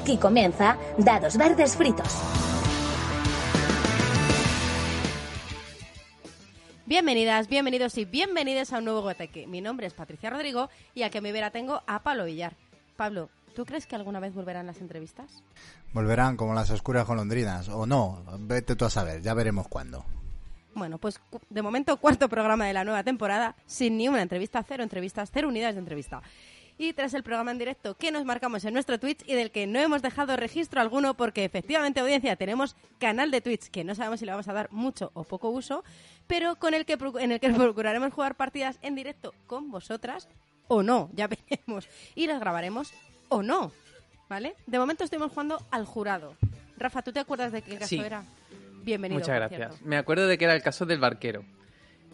Aquí comienza Dados Verdes Fritos. Bienvenidas, bienvenidos y bienvenidos a un nuevo Goteque. Mi nombre es Patricia Rodrigo y a que me vera tengo a Pablo Villar. Pablo, ¿tú crees que alguna vez volverán las entrevistas? Volverán como las oscuras golondrinas, o no, vete tú a saber, ya veremos cuándo. Bueno, pues de momento cuarto programa de la nueva temporada, sin ni una entrevista, cero entrevistas, cero unidades de entrevista. Y tras el programa en directo que nos marcamos en nuestro Twitch y del que no hemos dejado registro alguno porque efectivamente, audiencia, tenemos canal de Twitch que no sabemos si le vamos a dar mucho o poco uso, pero con el que en el que procuraremos jugar partidas en directo con vosotras o no, ya veremos. Y las grabaremos o no, ¿vale? De momento estuvimos jugando al jurado. Rafa, ¿tú te acuerdas de qué caso era? Bienvenido. Muchas gracias. Me acuerdo de que era el caso del barquero.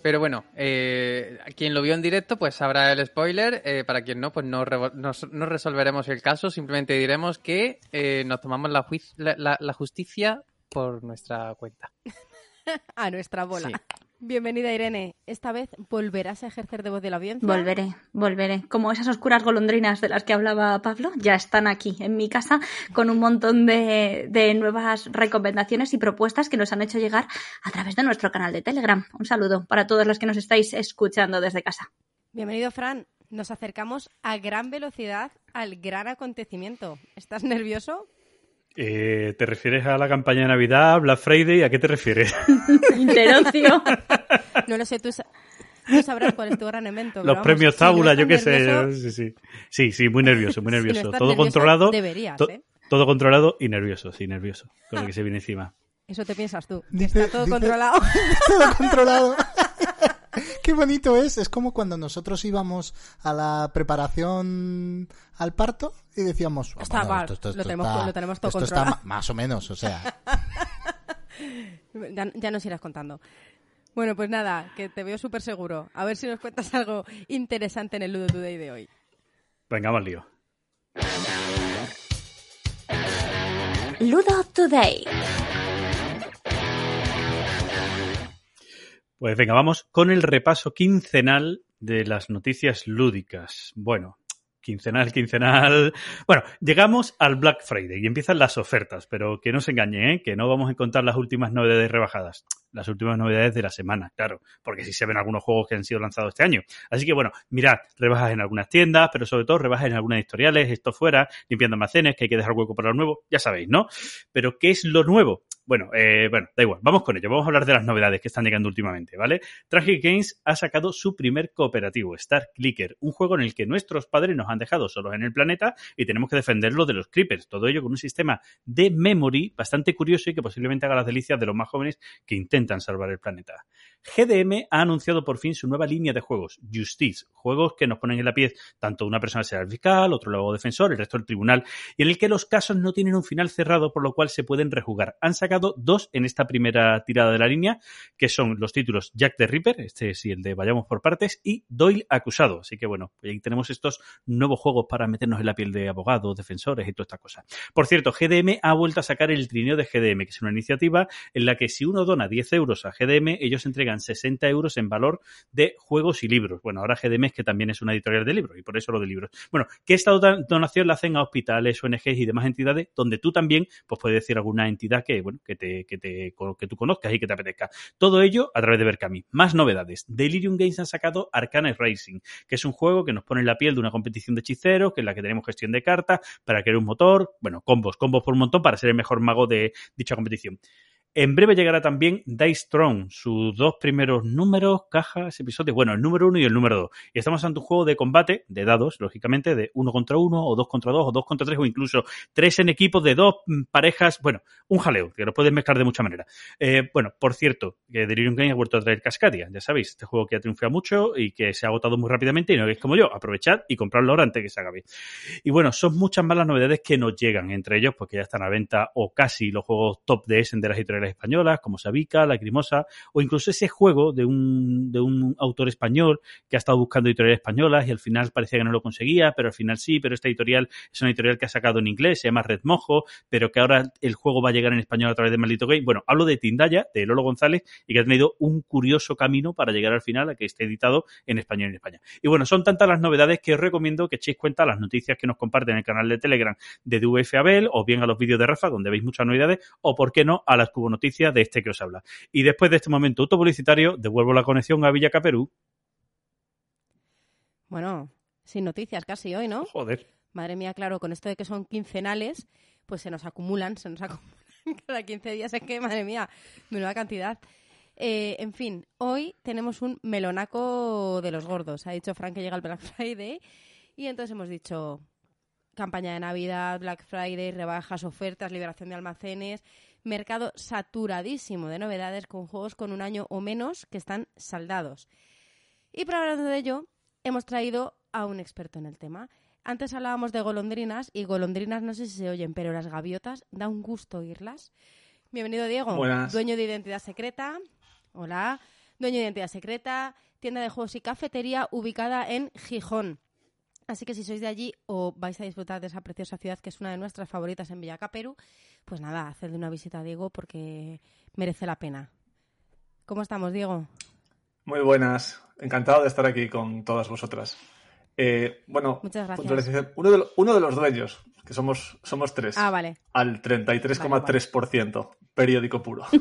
Pero bueno, eh, quien lo vio en directo pues sabrá el spoiler. Eh, para quien no, pues no, resolveremos el caso. Simplemente diremos que eh, nos tomamos la, la, justicia por nuestra cuenta. A nuestra bola. Bienvenida Irene. Esta vez volverás a ejercer de voz de la audiencia. Volveré, volveré. Como esas oscuras golondrinas de las que hablaba Pablo, ya están aquí en mi casa con un montón de, de nuevas recomendaciones y propuestas que nos han hecho llegar a través de nuestro canal de Telegram. Un saludo para todos los que nos estáis escuchando desde casa. Bienvenido, Fran. Nos acercamos a gran velocidad al gran acontecimiento. ¿Estás nervioso? Eh, ¿Te refieres a la campaña de Navidad, Black Friday? ¿A qué te refieres? Interocio. no lo sé, tú, sabrás cuál es tu gran evento. Los premios Tábula, yo qué sé. Sí, sí. sí, sí, muy nervioso, muy nervioso. todo controlado. Deberías, ¿eh? Todo controlado y nervioso, sí, nervioso. Con lo que se viene encima. Eso te piensas tú. está todo controlado. todo controlado. Qué bonito es. Es como cuando nosotros íbamos a la preparación al parto y decíamos... Está mal, lo, tenemos, lo, tenemos, todo esto está más o menos, o sea... ya, ya nos irás contando. Bueno, pues nada, que te veo súper seguro. A ver si nos cuentas algo interesante en el Ludo Today de hoy. Venga, vamos lío. Ludo Today. Pues venga, vamos con el repaso quincenal de las noticias lúdicas. Bueno, quincenal, quincenal. Bueno, llegamos al Black Friday y empiezan las ofertas, pero que no se engañe, ¿eh? que no vamos a encontrar las últimas novedades rebajadas, las últimas novedades de la semana, claro, porque sí se ven algunos juegos que han sido lanzados este año. Así que bueno, mirad, rebajas en algunas tiendas, pero sobre todo rebajas en algunas editoriales, esto fuera, limpiando almacenes, que hay que dejar hueco para lo nuevo, ya sabéis, ¿no? Pero ¿qué es lo nuevo? Bueno, eh, bueno, da igual, vamos con ello. Vamos a hablar de las novedades que están llegando últimamente, ¿vale? Tragic Games ha sacado su primer cooperativo, Star Clicker, un juego en el que nuestros padres nos han dejado solos en el planeta y tenemos que defenderlo de los creepers. Todo ello con un sistema de memory bastante curioso y que posiblemente haga las delicias de los más jóvenes que intentan salvar el planeta. GDM ha anunciado por fin su nueva línea de juegos, Justice, juegos que nos ponen en la piel tanto una persona será el fiscal, otro luego defensor, el resto del tribunal, y en el que los casos no tienen un final cerrado, por lo cual se pueden rejugar. Han sacado dos en esta primera tirada de la línea, que son los títulos Jack the Ripper, este es el de Vayamos por partes, y Doyle acusado. Así que bueno, pues ahí tenemos estos nuevos juegos para meternos en la piel de abogados, defensores y toda esta cosa. Por cierto, GDM ha vuelto a sacar el trineo de GDM, que es una iniciativa en la que si uno dona 10 euros a GDM, ellos entregan 60 euros en valor de juegos y libros. Bueno, ahora GDM es que también es una editorial de libros y por eso lo de libros. Bueno, que esta donación la hacen a hospitales, ONGs y demás entidades donde tú también pues puedes decir alguna entidad que, bueno, que te, que te, que tú conozcas y que te apetezca. Todo ello a través de Berkami. Más novedades. Delirium Games han sacado Arcane Racing, que es un juego que nos pone en la piel de una competición de hechiceros, que es la que tenemos gestión de cartas, para crear un motor, bueno, combos, combos por un montón para ser el mejor mago de dicha competición. En breve llegará también Dice Throne, sus dos primeros números, cajas, episodios, bueno, el número uno y el número dos. Y estamos ante un juego de combate, de dados, lógicamente, de uno contra uno, o dos contra dos, o dos contra tres, o incluso tres en equipos de dos mm, parejas, bueno, un jaleo, que lo puedes mezclar de mucha manera. Eh, bueno, por cierto, que Delirium Game ha vuelto a traer Cascadia, ya sabéis, este juego que ha triunfado mucho y que se ha agotado muy rápidamente y no es como yo, aprovechad y comprarlo ahora antes que se acabe. Y bueno, son muchas más las novedades que nos llegan, entre ellos, porque ya están a venta o casi los juegos top de Essen de las editoriales españolas como Sabica, Lacrimosa, o incluso ese juego de un, de un autor español que ha estado buscando editoriales españolas y al final parecía que no lo conseguía, pero al final sí, pero esta editorial es una editorial que ha sacado en inglés, se llama Red Mojo, pero que ahora el juego va a llegar en español a través de Maldito Game. Bueno, hablo de Tindaya, de Lolo González, y que ha tenido un curioso camino para llegar al final a que esté editado en español en España. Y bueno, son tantas las novedades que os recomiendo que echéis cuenta a las noticias que nos comparten en el canal de Telegram de DVF Abel, o bien a los vídeos de Rafa, donde veis muchas novedades, o por qué no, a las cubo noticias de este que os habla. Y después de este momento autopublicitario, devuelvo la conexión a Villa Caperú. Bueno, sin noticias casi hoy, ¿no? Joder. Madre mía, claro, con esto de que son quincenales, pues se nos acumulan, se nos acumulan cada 15 días. Es que, madre mía, menuda cantidad. Eh, en fin, hoy tenemos un melonaco de los gordos. Ha dicho Frank que llega el Black Friday y entonces hemos dicho campaña de Navidad, Black Friday, rebajas, ofertas, liberación de almacenes, mercado saturadísimo de novedades con juegos con un año o menos que están saldados. Y para hablar de ello, hemos traído a un experto en el tema. Antes hablábamos de golondrinas y golondrinas no sé si se oyen, pero las gaviotas da un gusto oírlas. Bienvenido Diego, Buenas. dueño de Identidad Secreta. Hola, dueño de Identidad Secreta, tienda de juegos y cafetería ubicada en Gijón. Así que si sois de allí o vais a disfrutar de esa preciosa ciudad que es una de nuestras favoritas en Villacaperu, pues nada, hacedle una visita a Diego porque merece la pena. ¿Cómo estamos, Diego? Muy buenas. Encantado de estar aquí con todas vosotras. Eh, bueno, Muchas gracias. puntualización. Uno de, lo- uno de los dueños, que somos, somos tres, Ah, vale. al 33,3%, periódico puro.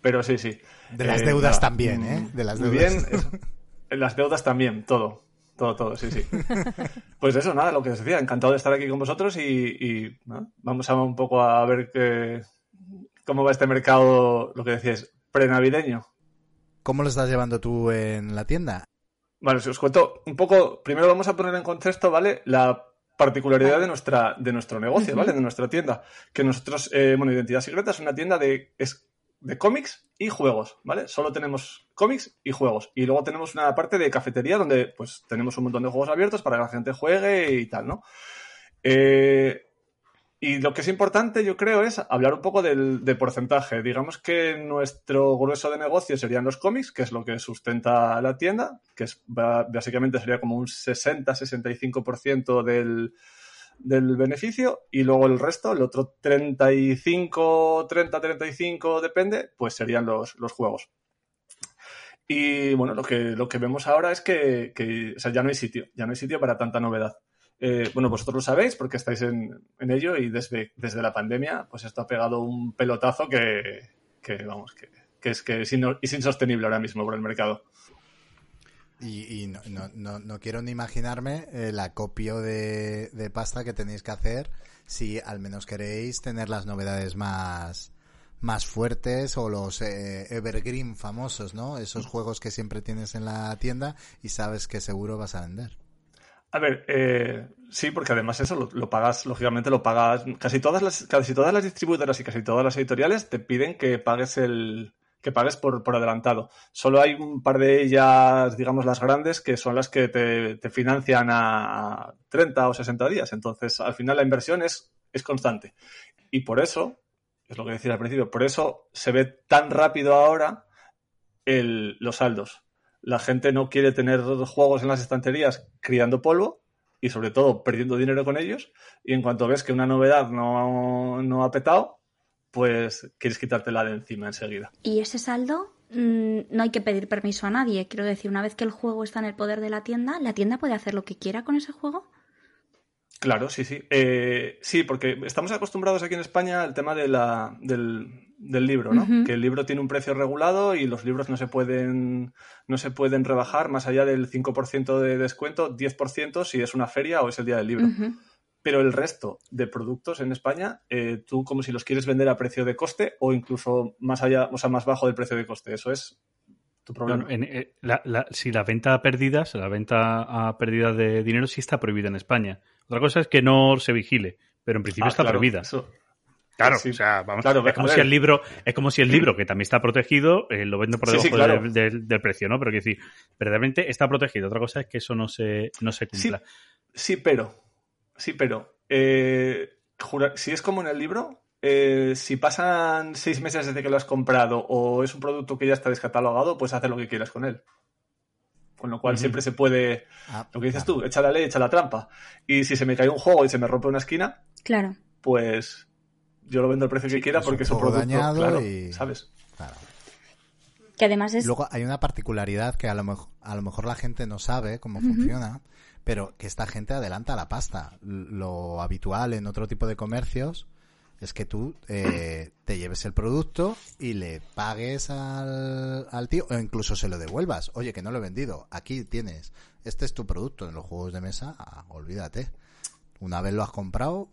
Pero sí, sí. De las Eh, deudas nada, también, ¿eh? De las deudas. bien. eso. En las deudas también, todo. Todo, todo, sí, sí. Pues eso, nada, lo que os decía, encantado de estar aquí con vosotros y, y, ¿no? vamos a un poco a ver qué, cómo va este mercado, lo que decías, prenavideño. ¿Cómo lo estás llevando tú en la tienda? Bueno, si os cuento un poco, primero vamos a poner en contexto, ¿vale? La particularidad de, nuestra, de nuestro negocio, ¿vale? De nuestra tienda. Que nosotros, eh, bueno, Identidad Secreta es una tienda de, es de cómics y juegos, ¿vale? Solo tenemos cómics y juegos. Y luego tenemos una parte de cafetería donde, pues, tenemos un montón de juegos abiertos para que la gente juegue y tal, ¿no? Eh, y lo que es importante, yo creo, es hablar un poco del, de porcentaje. Digamos que nuestro grueso de negocio serían los cómics, que es lo que sustenta la tienda, que es básicamente sería como un 60-65% del, del beneficio, y luego el resto, el otro 35, 30-35, depende, pues serían los, los juegos. Y bueno, lo que, lo que vemos ahora es que, que, ya no hay sitio, ya no hay sitio para tanta novedad. Eh, bueno, vosotros lo sabéis porque estáis en, en ello y desde, desde la pandemia, pues esto ha pegado un pelotazo que, que vamos, que, que es que es insostenible ahora mismo por el mercado. Y, y no, no, no, no quiero ni imaginarme el acopio de, de pasta que tenéis que hacer si al menos queréis tener las novedades más, más fuertes o los eh, evergreen famosos, ¿no? Esos juegos que siempre tienes en la tienda y sabes que seguro vas a vender. A ver, eh, sí, porque además eso lo, lo pagas, lógicamente lo pagas. Casi todas las, casi todas las distribuidoras y casi todas las editoriales te piden que pagues el, que pagues por, por adelantado. Solo hay un par de ellas, digamos las grandes, que son las que te, financian a 30 o 60 días. Entonces, al final la inversión es, es constante. Y por eso, es lo que decía al principio, por eso se ve tan rápido ahora el, los saldos. La gente no quiere tener juegos en las estanterías criando polvo y sobre todo perdiendo dinero con ellos. Y en cuanto ves que una novedad no, no ha petado, pues quieres quitártela de encima enseguida. Y ese saldo mm, no hay que pedir permiso a nadie. Quiero decir, una vez que el juego está en el poder de la tienda, ¿la tienda puede hacer lo que quiera con ese juego? Claro, sí, sí. Eh, sí, porque estamos acostumbrados aquí en España al tema de la, del, del libro, ¿no? Que el libro tiene un precio regulado y los libros no se pueden, no se pueden rebajar más allá del 5% de descuento, 10% si es una feria o es el día del libro. Pero el resto de productos en España, eh, tú como si los quieres vender a precio de coste o incluso más allá, o sea, más bajo del precio de coste. Eso es tu problema. no, en- eh, la- la- si la venta a pérdidas, la venta a pérdida de dinero sí está prohibida en España. Otra cosa es que no se vigile, pero en principio Ah, está claro, prohibida. eso- Claro, sí. o sea, vamos, Claro, es como a si el libro, es como si el libro, que también está protegido, eh, lo vendo por debajo sí, claro. del, del- del precio, ¿no? Pero que decir, verdaderamente está protegido. Otra cosa es que eso no se, no se Sí, cumpla. sí, pero. Sí, pero. eh, jura- si es como en el libro, eh, si pasan seis meses desde que lo has comprado o es un producto que ya está descatalogado, pues hacer lo que quieras con él. Con lo cual siempre se puede, Ah, lo que dices claro. tú, echa la ley, echa la trampa. Y si se me cae un juego y se me rompe una esquina, Claro. pues yo lo vendo al precio que quiera porque es un producto dañado claro, y- ¿sabes? Claro. Que además es... Luego hay una particularidad que a lo, mejor, a lo mejor la gente no sabe cómo funciona, pero que esta gente adelanta la pasta. Lo habitual en otro tipo de comercios es que tú eh, te lleves el producto y le pagues al, al tío o incluso se lo devuelvas. Oye, que no lo he vendido. Aquí tienes. Este es tu producto. En los juegos de mesa, ah, olvídate. Una vez lo has comprado,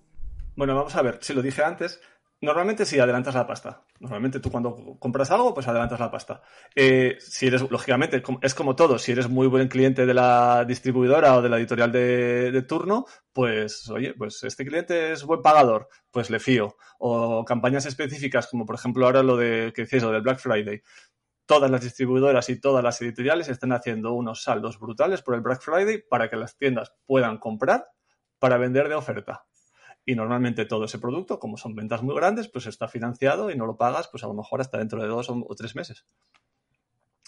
Bueno, vamos a ver, si lo dije antes, normalmente sí adelantas la pasta. Normalmente tú cuando compras algo, pues adelantas la pasta. Eh, si eres, lógicamente, es como todo, si eres muy buen cliente de la distribuidora o de la editorial de, turno, pues oye, pues este cliente es buen pagador, pues le fío. O campañas específicas, como por ejemplo ahora lo de que decís, lo del Black Friday. Todas las distribuidoras y todas las editoriales están haciendo unos saldos brutales por el Black Friday para que las tiendas puedan comprar para vender de oferta. Y normalmente todo ese producto, como son ventas muy grandes, pues está financiado y no lo pagas, pues a lo mejor hasta dentro de dos o, tres meses.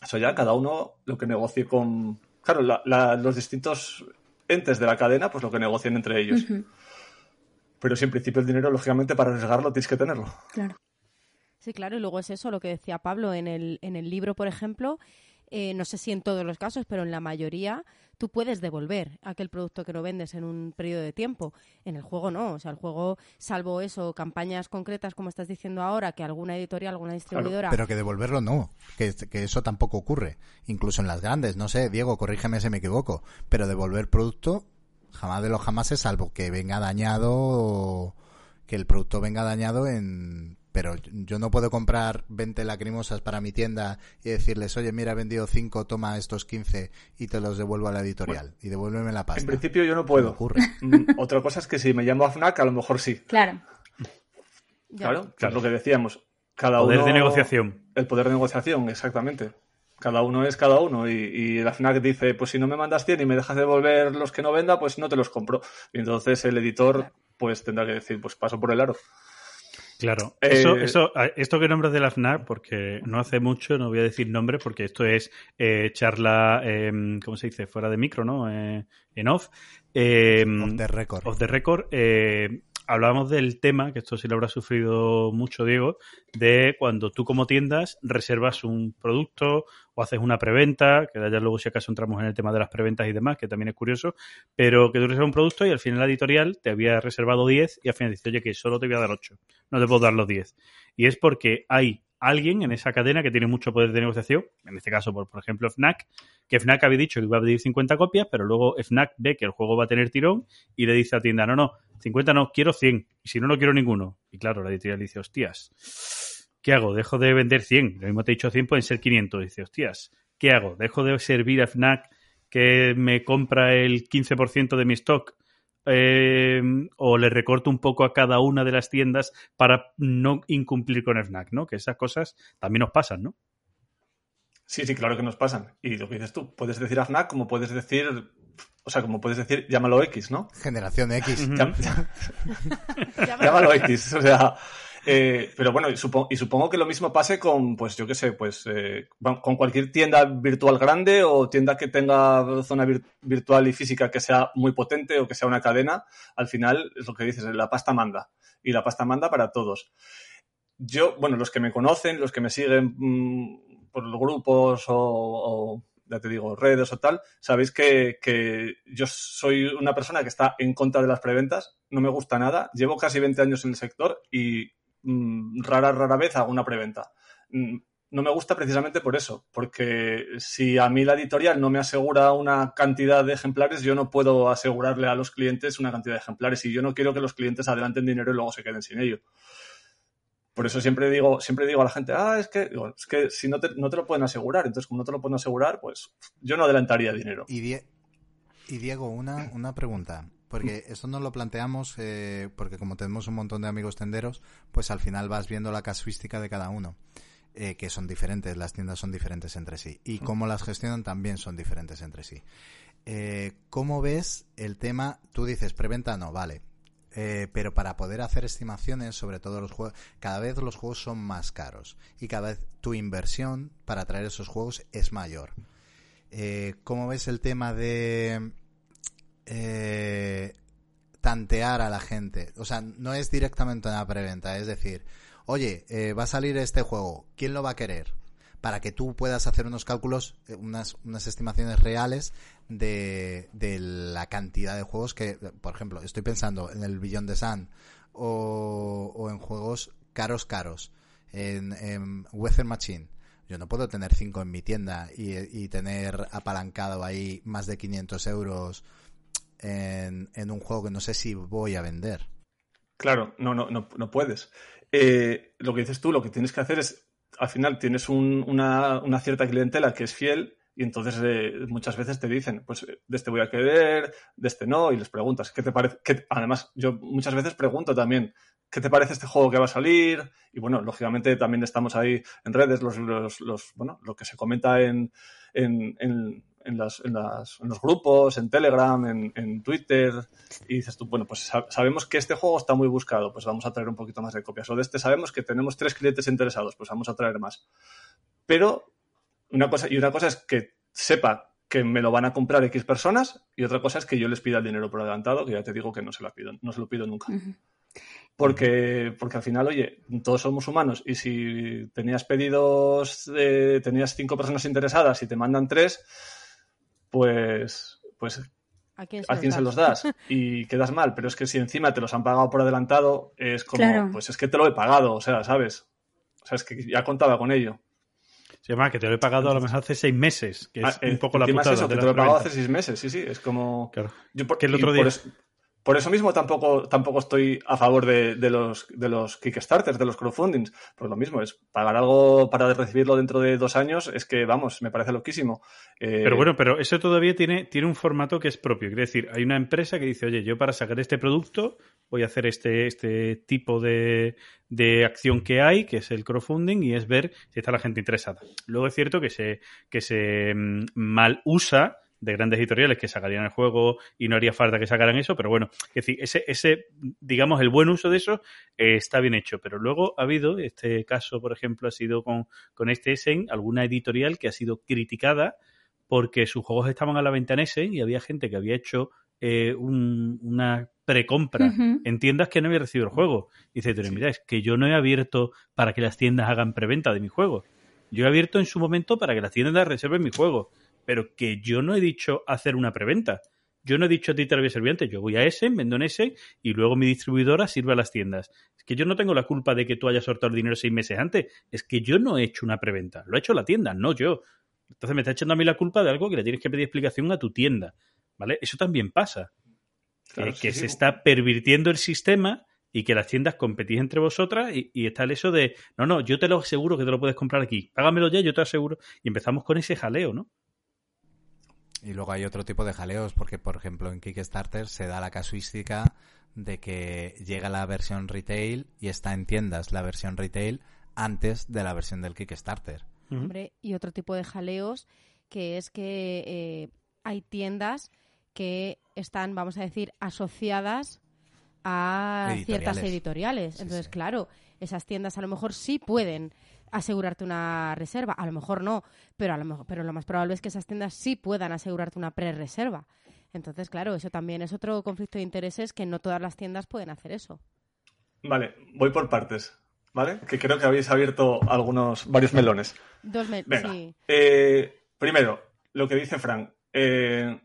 Eso ya cada uno lo que negocie con. Claro, la- la- los distintos entes de la cadena, pues lo que negocien entre ellos. Pero si en principio el dinero, lógicamente, para arriesgarlo tienes que tenerlo. claro. Sí, claro, y luego es eso lo que decía Pablo en el, en el libro, por ejemplo, eh, no sé si en todos los casos, pero en la mayoría tú puedes devolver aquel producto que no vendes en un periodo de tiempo. En el juego no, o sea, el juego, salvo eso, campañas concretas como estás diciendo ahora, que alguna editorial, alguna distribuidora... Pero que devolverlo no, que, que eso tampoco ocurre. Incluso en las grandes, no sé, Diego, corrígeme si me equivoco, pero devolver producto jamás de los jamases, salvo que venga dañado, o que el producto venga dañado en... Pero yo no puedo comprar 20 lacrimosas para mi tienda y decirles, oye, mira, he vendido 5, toma estos 15 y te los devuelvo a la editorial. y devuélveme la pasta. En principio yo no puedo. ocurre. Mm, Otra cosa es que si me llamo a FNAC, a lo mejor sí. Claro. Claro, Claro. lo que decíamos. Cada Poder uno... de negociación. El poder de negociación, exactamente. Cada uno es cada uno. Y, y la FNAC dice, pues si no me mandas 100 y me dejas devolver los que no venda, pues no te los compro. Y entonces el editor pues tendrá que decir, pues paso por el aro. Claro, Eh, eso, eso, a- esto que nombras de la FNAC, porque no hace mucho, no voy a decir nombre, porque esto es eh, charla, eh, ¿cómo se dice? Fuera de micro, ¿no? Eh, en off. Eh, Off the record. off the record, eh, hablábamos del tema, que esto sí lo habrá sufrido mucho Diego, de cuando tú como tiendas reservas un producto o haces una preventa, que ya luego si acaso entramos en el tema de las preventas y demás, que también es curioso, pero que tú reservas un producto y al final la editorial te había reservado 10 y al final dice, oye, que solo te voy a dar 8, no te puedo dar los 10. Y es porque hay alguien en esa cadena que tiene mucho poder de negociación, en este caso, por, por ejemplo, FNAC, que FNAC había dicho que iba a pedir 50 copias, pero luego FNAC ve que el juego va a tener tirón y le dice a tienda, no, no, 50 no, quiero 100, y si no, no quiero ninguno. Y claro, la editorial dice, hostias, ¿qué hago? ¿Dejo de vender 100? Lo mismo te he dicho 100, pueden ser 500. Y dice, hostias, ¿qué hago? ¿Dejo de servir a FNAC que me compra el 15% de mi stock? Eh, o le recorto un poco a cada una de las tiendas para no incumplir con FNAC, ¿no? Que esas cosas también nos pasan, ¿no? Sí, sí, claro que nos pasan. Y lo que dices tú, puedes decir a FNAC como puedes decir, o sea, como puedes decir, llámalo X, ¿no? Generación X. Ya me- llámalo X, o sea, eh, pero bueno, y supongo, que lo mismo pase con, pues yo qué sé, pues eh, con cualquier tienda virtual grande o tienda que tenga zona vir- virtual y física que sea muy potente o que sea una cadena, al final es lo que dices, la pasta manda y la pasta manda para todos. Yo, bueno, los que me conocen, los que me siguen mm, por los grupos o, o, ya te digo, redes o tal, sabéis que, que yo soy una persona que está en contra de las preventas, no me gusta nada, llevo casi 20 años en el sector y rara, rara vez hago una preventa. Mm, No me gusta precisamente por eso, porque si a mí la editorial no me asegura una cantidad de ejemplares, yo no puedo asegurarle a los clientes una cantidad de ejemplares y yo no quiero que los clientes adelanten dinero y luego se queden sin ello. Por eso siempre digo, siempre digo a la gente, ah, es que, es que si no te, no te lo pueden asegurar, entonces como no te lo pueden asegurar, pues yo no adelantaría dinero. Y, y Diego, una, una pregunta. Porque esto nos lo planteamos, eh, porque como tenemos un montón de amigos tenderos, pues al final vas viendo la casuística de cada uno. eh, que son diferentes, las tiendas son diferentes entre sí. Y cómo las gestionan también son diferentes entre sí. Eh, ¿Cómo ves el tema? Tú dices, preventa no, vale. eh, pero para poder hacer estimaciones sobre todo los juegos, cada vez los juegos son más caros y cada vez tu inversión para traer esos juegos es mayor. ¿Cómo ves el tema de eh, tantear a la gente? O sea, no es directamente una preventa, es decir, oye, eh, va a salir este juego, ¿quién lo va a querer? Para que tú puedas hacer unos cálculos, eh, unas, unas estimaciones reales de, la cantidad de juegos que, por ejemplo, estoy pensando en el Billón de Sun o, o en juegos caros, caros, en, en Weather Machine. Yo no puedo tener cinco en mi tienda y, y tener apalancado ahí más de 500 euros en, un juego que no sé si voy a vender. Claro, no, no, no, no puedes. Eh, lo que dices tú, lo que tienes que hacer es, al final tienes un- una, una cierta clientela que es fiel y entonces eh, muchas veces te dicen, pues de este voy a querer, de este no, y les preguntas, ¿qué te parece? ¿Qué- Además, yo muchas veces pregunto también, ¿qué te parece este juego que va a salir? Y bueno, lógicamente también estamos ahí en redes, los, los, los- bueno, lo que se comenta en, en, en, en las, en, las- en los grupos, en Telegram, en, en Twitter, y dices tú, bueno, pues sa- sabemos que este juego está muy buscado, pues vamos a traer un poquito más de copias. O de este sabemos que tenemos tres clientes interesados, pues vamos a traer más. Pero una cosa, y una cosa es que sepa que me lo van a comprar X personas, y otra cosa es que yo les pida el dinero por adelantado, que ya te digo que no se lo pido, no se lo pido nunca. Ujú. Porque, porque al final, oye, todos somos humanos y si tenías pedidos, eh, tenías cinco personas interesadas y te mandan tres, pues, pues ¿A quién a quién se los das? y quedas mal. Pero es que si encima te los han pagado por adelantado, es como, Claro. pues es que te lo he pagado, o sea, ¿sabes? O sea, es que ya contaba con ello. Se llama que te lo he pagado a lo mejor hace seis meses, que es Ah, eh, un poco la es putada eso, de que te lo he pagado hace seis meses, sí, sí, es como... Claro. Yo por, Que el otro por día- es- por eso mismo tampoco, tampoco estoy a favor de, los, de los Kickstarters, de los crowdfundings. Pues lo mismo, es pagar algo para recibirlo dentro de dos años, es que, vamos, me parece loquísimo. Eh, Pero bueno, pero eso todavía tiene, tiene un formato que es propio. Quiere decir, hay una empresa que dice, oye, yo para sacar este producto voy a hacer este, este tipo de, de acción que hay, que es el crowdfunding, y es ver si está la gente interesada. Luego es cierto que se, que se mm, mal usa de grandes editoriales que sacarían el juego y no haría falta que sacaran eso, pero bueno, es decir, ese, ese digamos, el buen uso de eso eh, está bien hecho. Pero luego ha habido, este caso, por ejemplo, ha sido con, con este Essen, alguna editorial que ha sido criticada porque sus juegos estaban a la venta en Essen y había gente que había hecho eh, un- una precompra en tiendas que no había recibido el juego. Y dice, pero mira, es que yo no he abierto para que las tiendas hagan preventa de mi juego. Yo he abierto en su momento para que las tiendas reserven mi juego, pero que yo no he dicho hacer una preventa. Yo no he dicho a ti te lo voy a servir antes. Yo voy a Essen, vendo en Essen y luego mi distribuidora sirve a las tiendas. Es que yo no tengo la culpa de que tú hayas soltado el dinero seis meses antes. Es que yo no he hecho una preventa. Lo ha hecho la tienda, no yo. Entonces me está echando a mí la culpa de algo que le tienes que pedir explicación a tu tienda. ¿Vale? Eso también pasa. claro, que sí, que sí. se está pervirtiendo el sistema y que las tiendas competís entre vosotras y, y está el eso de, no, no, yo te lo aseguro que te lo puedes comprar aquí. Págamelo ya, yo te aseguro. Y empezamos con ese jaleo, ¿no? Y luego hay otro tipo de jaleos, porque por ejemplo en Kickstarter se da la casuística de que llega la versión retail y está en tiendas la versión retail antes de la versión del Kickstarter. Hombre, y otro tipo de jaleos que es que eh, hay tiendas que están, vamos a decir, asociadas a Editoriales. ciertas editoriales. Sí, Entonces, sí. claro, esas tiendas a lo mejor sí pueden asegurarte una reserva, a lo mejor no, pero a lo mejor, pero lo más probable es que esas tiendas sí puedan asegurarte una pre-reserva. Entonces, claro, eso también es otro conflicto de intereses que no todas las tiendas pueden hacer eso. Vale, voy por partes, ¿vale? Que creo que habéis abierto algunos, varios melones. Dos me- Venga. sí. Eh, primero, lo que dice Frank. Eh,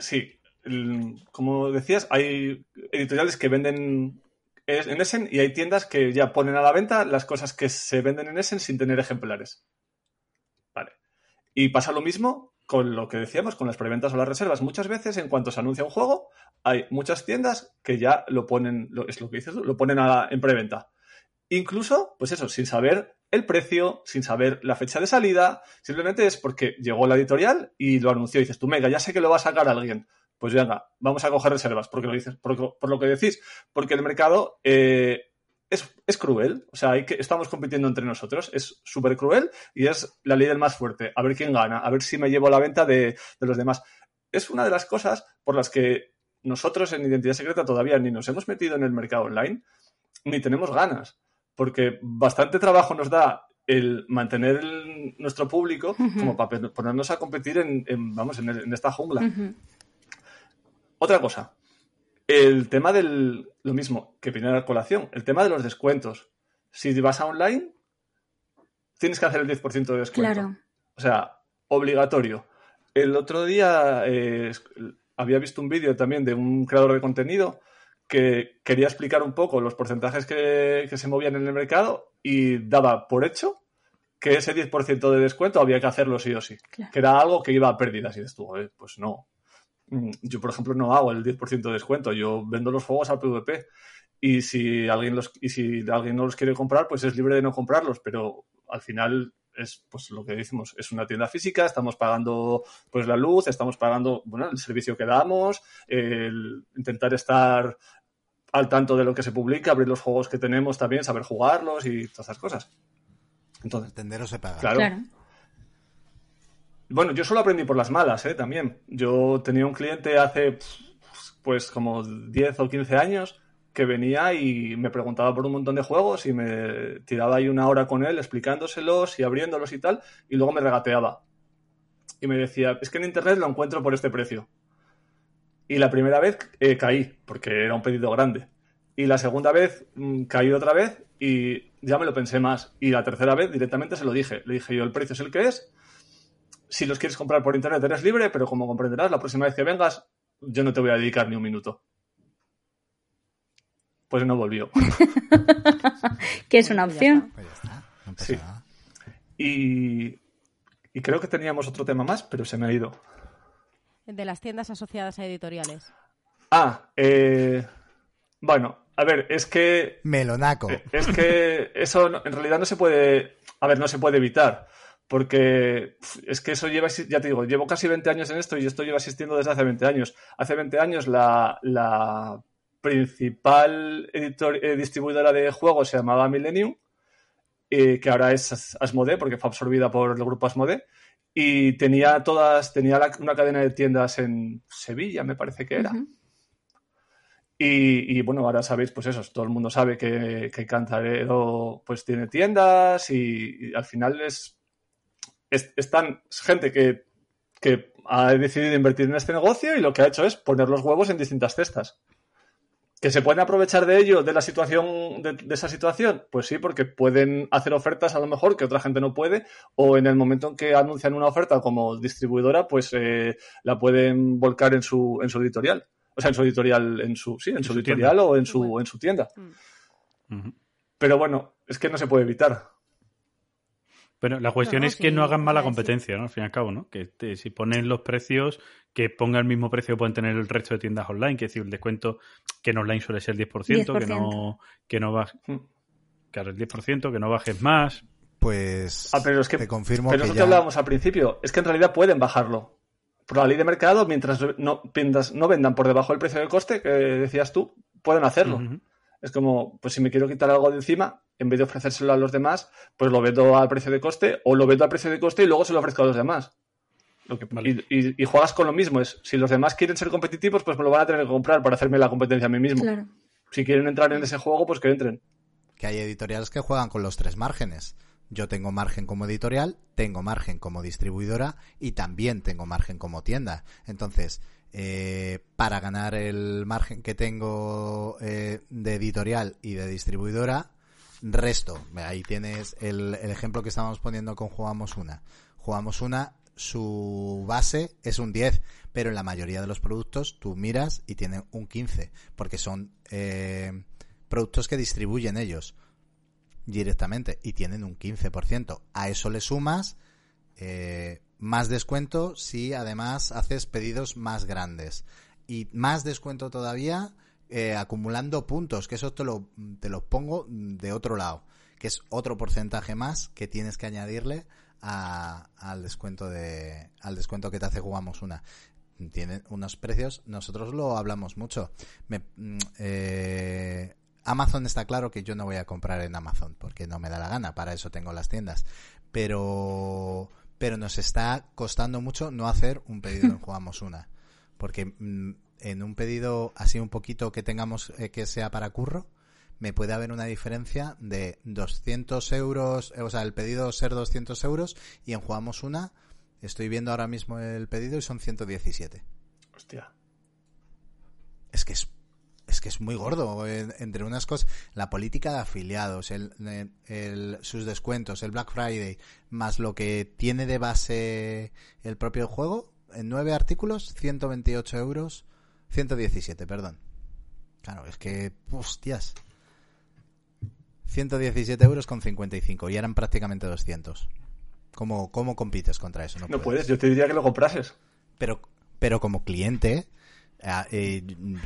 sí, el- como decías, hay editoriales que venden es- en Essen y hay tiendas que ya ponen a la venta las cosas que se venden en Essen sin tener ejemplares. Vale. Y pasa lo mismo con lo que decíamos, con las preventas o las reservas. Muchas veces, en cuanto se anuncia un juego, hay muchas tiendas que ya lo ponen, es lo que dices tú, lo ponen en preventa. Incluso, pues eso, sin saber el precio, sin saber la fecha de salida, simplemente es porque llegó la editorial y lo anunció. Y dices tú, mega, ya sé que lo va a sacar alguien. Pues venga, vamos a coger reservas, porque lo dices, por, por lo que decís, porque el mercado eh, es, es cruel. O sea, hay que, estamos compitiendo entre nosotros, es súper cruel y es la ley del más fuerte. A ver quién gana, a ver si me llevo la venta de, de los demás. Es una de las cosas por las que nosotros en Identidad Secreta todavía ni nos hemos metido en el mercado online, ni tenemos ganas, porque bastante trabajo nos da el mantener el- nuestro público como para ponernos a competir en, en, vamos, en, el- en esta jungla. Otra cosa, el tema del, lo mismo que viene a la colación, el tema de los descuentos. Si vas a online, tienes que hacer el 10% de descuento. Claro. O sea, obligatorio. El otro día eh, había visto un vídeo también de un creador de contenido que quería explicar un poco los porcentajes que, que se movían en el mercado y daba por hecho que ese 10% de descuento había que hacerlo sí o sí. Claro. Que era algo que iba a pérdidas. Y dices tú, "Eh, pues no. Mm, Yo, por ejemplo, no hago el 10% de descuento. Yo vendo los juegos al PvP. Y si alguien los y si alguien no los quiere comprar, pues es libre de no comprarlos. Pero al final es pues lo que decimos, es una tienda física, estamos pagando pues la luz, estamos pagando bueno, el servicio que damos, el intentar estar al tanto de lo que se publica, abrir los juegos que tenemos también, saber jugarlos y todas esas cosas. Entonces, Entender se paga. claro. Claro. Bueno, yo solo aprendí por las malas, ¿eh? También. Yo tenía un cliente hace, pues, como 10 o 15 años que venía y me preguntaba por un montón de juegos y me tiraba ahí una hora con él explicándoselos y abriéndolos y tal, y luego me regateaba. Y me decía, es que en internet lo encuentro por este precio. Y la primera vez eh, caí, porque era un pedido grande. Y la segunda vez mm, caí otra vez y ya me lo pensé más. Y la tercera vez directamente se lo dije. Le dije yo, el precio es el que es, si los quieres comprar por internet eres libre, pero como comprenderás, la próxima vez que vengas, yo no te voy a dedicar ni un minuto. Pues no volvió. Que es una Pues ya opción. Pues ya está. Sí. Y, y creo que teníamos otro tema más, pero se me ha ido. De las tiendas asociadas a editoriales. Ah, eh, bueno, a ver, es que Melonaco. Eh, Es que eso en realidad no se puede, a ver, no se puede evitar, porque es que eso lleva, ya te digo, llevo casi 20 años en esto y esto lleva existiendo desde hace 20 años. Hace 20 años la, la principal editor- eh, distribuidora de juegos se llamaba Millennium, eh, que ahora es As- Asmodee, porque fue absorbida por el grupo Asmodee, y tenía todas, tenía la- una cadena de tiendas en Sevilla, me parece que era. Y, y, bueno, ahora sabéis, pues eso, todo el mundo sabe que, que Cantarero pues tiene tiendas y, y al final es, es están es gente que, que ha decidido invertir en este negocio y lo que ha hecho es poner los huevos en distintas cestas. ¿Que se pueden aprovechar de ello, de la situación, de, de esa situación? Pues sí, porque pueden hacer ofertas a lo mejor que otra gente no puede, o en el momento en que anuncian una oferta como distribuidora, pues eh, la pueden volcar en su, en su editorial. O sea, en su editorial, en su, sí, en, su, su editorial o en su, Bueno. en su tienda. Mm. Pero bueno, es que no se puede evitar. Pero la cuestión No, es que sí, no hagan mala competencia, ¿no? Al fin y al cabo, ¿no? Que te- si ponen los precios, que ponga el mismo precio que pueden tener el resto de tiendas online, que es decir, el descuento que en online suele ser el 10%, que no, que no baje, claro, el 10%, que no bajes más. Pues Ah, pero es que- te confirmo Pero que eso que ya... hablábamos al principio, es que en realidad pueden bajarlo. Por la ley de mercado, mientras no, mientras no vendan por debajo del precio de coste, que decías tú, pueden hacerlo. Es como, pues si me quiero quitar algo de encima, en vez de ofrecérselo a los demás, pues lo vendo al precio de coste o lo vendo al precio de coste y luego se lo ofrezco a los demás. Lo que- Vale. y, y- y juegas con lo mismo. Es, si los demás quieren ser competitivos, pues me lo van a tener que comprar para hacerme la competencia a mí mismo. Claro. Si quieren entrar en ese juego, pues que entren. que hay editoriales que juegan con los tres márgenes. Yo tengo margen como editorial, tengo margen como distribuidora y también tengo margen como tienda. Entonces, eh, para ganar el margen que tengo eh, de editorial y de distribuidora, resto. Ahí tienes el, el ejemplo que estábamos poniendo con Jugamos Una. Jugamos Una, su base es un 10, pero en la mayoría de los productos tú miras y tienen un 15, porque son eh, productos que distribuyen ellos directamente y tienen un 15%. A eso le sumas eh, más descuento si además haces pedidos más grandes. Y más descuento todavía eh, acumulando puntos, que eso te lo, te lo pongo de otro lado, que es otro porcentaje más que tienes que añadirle a- al descuento de al descuento que te hace jugamos una. Tienen unos precios nosotros lo hablamos mucho. Me- mm, eh, Amazon está claro que yo no voy a comprar en Amazon porque no me da la gana para eso tengo las tiendas. Pero pero nos está costando mucho no hacer un pedido en jugamos una porque mm, en un pedido así un poquito que tengamos eh, que sea para curro, me puede haber una diferencia de 200 euros, eh, o sea, el pedido ser 200 euros y en Jugamos Una, estoy viendo ahora mismo el pedido y son 117. Hostia. Es que es, es que es muy gordo. en- entre unas cosas, la política de afiliados, el, el- sus descuentos, el Black Friday, más lo que tiene de base el propio juego, en nueve artículos, 128 euros, 117, perdón. Claro, es que, hostias. 117 euros con 55 y eran prácticamente 200. ¿Cómo, cómo compites contra eso? No puedes, yo te diría que lo comprases. pero, pero como cliente, eh,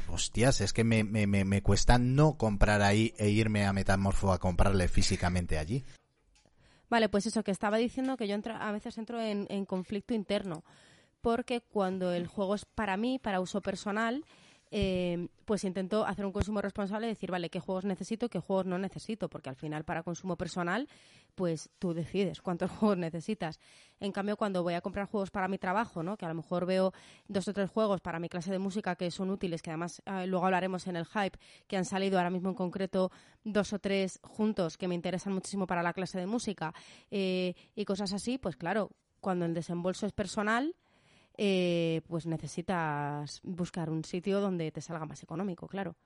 hostias, es que me, me, me, cuesta no comprar ahí e irme a Metamorfo a comprarle físicamente allí. Vale, pues eso que estaba diciendo que yo a veces entro en, en conflicto interno, porque cuando el juego es para mí, para uso personal, eh, pues intento hacer un consumo responsable y decir, vale, qué juegos necesito qué juegos no necesito, porque al final para consumo personal, pues tú decides cuántos juegos necesitas. En cambio, cuando voy a comprar juegos para mi trabajo, ¿no? que a lo mejor veo dos o tres juegos para mi clase de música que son útiles, que además eh, luego hablaremos en el hype, que han salido ahora mismo en concreto dos o tres juntos que me interesan muchísimo para la clase de música eh, y cosas así, pues claro, cuando el desembolso es personal, eh, pues necesitas buscar un sitio donde te salga más económico, claro.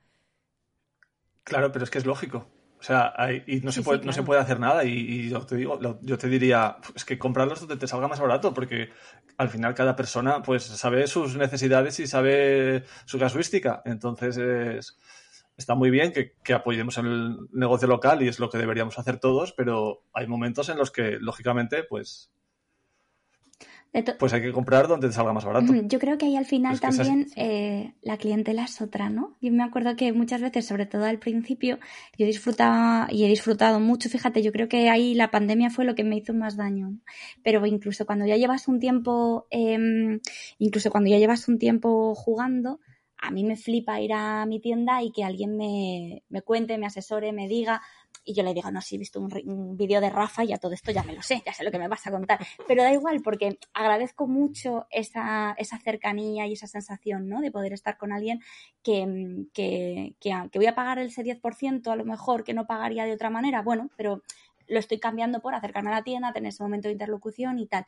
Claro, pero es que es lógico. O sea, hay- y no, Sí, se sí, puede, no se puede hacer nada. Y, y yo te digo, lo- yo te diría, es que comprarlos donde te salga más barato, porque al final cada persona pues sabe sus necesidades y sabe su casuística. Entonces es- está muy bien que, que apoyemos el negocio local y es lo que deberíamos hacer todos, pero hay momentos en los que, lógicamente, pues, Pues hay que comprar donde te salga más barato. Yo creo que ahí al final también eh, la clientela es otra, ¿no? Yo me acuerdo que muchas veces, sobre todo al principio, yo disfrutaba y he disfrutado mucho, fíjate, yo creo que ahí la pandemia fue lo que me hizo más daño, ¿no? Pero incluso cuando ya llevas un tiempo, em, incluso cuando ya llevas un tiempo jugando, a mí me flipa ir a mi tienda y que alguien me, me cuente, me asesore, me diga, y yo le digo, no, sí, he visto un, un vídeo de Rafa y ya todo esto ya me lo sé, ya sé lo que me vas a contar. Pero da igual, porque agradezco mucho esa, esa cercanía y esa sensación, ¿no? De poder estar con alguien que, que, que, a- que voy a pagar ese 10% a lo mejor que no pagaría de otra manera, bueno, pero lo estoy cambiando por acercarme a la tienda, tener ese momento de interlocución y tal.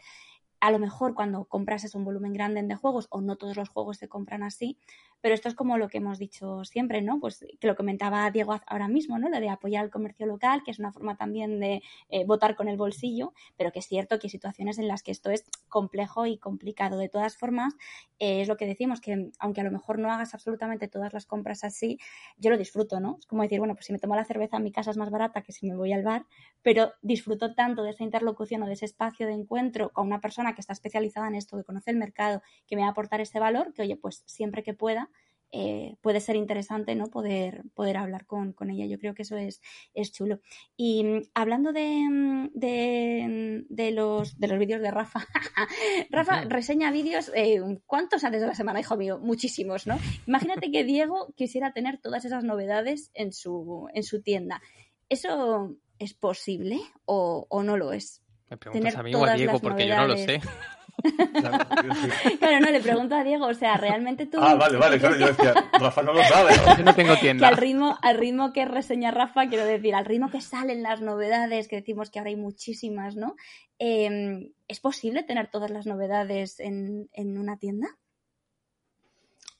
A lo mejor cuando compras es un volumen grande de juegos, o no todos los juegos se compran así, pero esto es como lo que hemos dicho siempre, ¿no? Pues que lo comentaba Diego ahora mismo, ¿no? Lo de apoyar el comercio local, que es una forma también de eh, votar con el bolsillo, pero que es cierto que hay situaciones en las que esto es complejo y complicado. De todas formas, eh, es lo que decimos, que aunque a lo mejor no hagas absolutamente todas las compras así, yo lo disfruto, ¿no? Es como decir, bueno, pues si me tomo la cerveza en mi casa es más barata que si me voy al bar, pero disfruto tanto de esa interlocución o de ese espacio de encuentro con una persona que está especializada en esto, que conoce el mercado, que me va a aportar ese valor, que oye, pues siempre que pueda, eh, puede ser interesante no poder, poder hablar con, con ella. Yo creo que eso es, es chulo. Y mm, hablando de, mm, de, mm, de los, de los vídeos de Rafa, Rafa reseña vídeos, eh, ¿cuántos antes de la semana, hijo mío? Muchísimos, ¿no? Imagínate que Diego quisiera tener todas esas novedades en su, en su tienda. ¿Eso es posible o, o no lo es? Me preguntas tener a mí o a Diego porque yo no lo sé. Claro, no, le pregunto a Diego, o sea, realmente tú... Ah, vale, vale, claro, yo decía, Rafa no lo sabe. Yo no tengo que tienda. al ritmo, al ritmo que reseña Rafa, quiero decir, al ritmo que salen las novedades, que decimos que ahora hay muchísimas, ¿no? Eh, ¿Es posible tener todas las novedades en, en una tienda?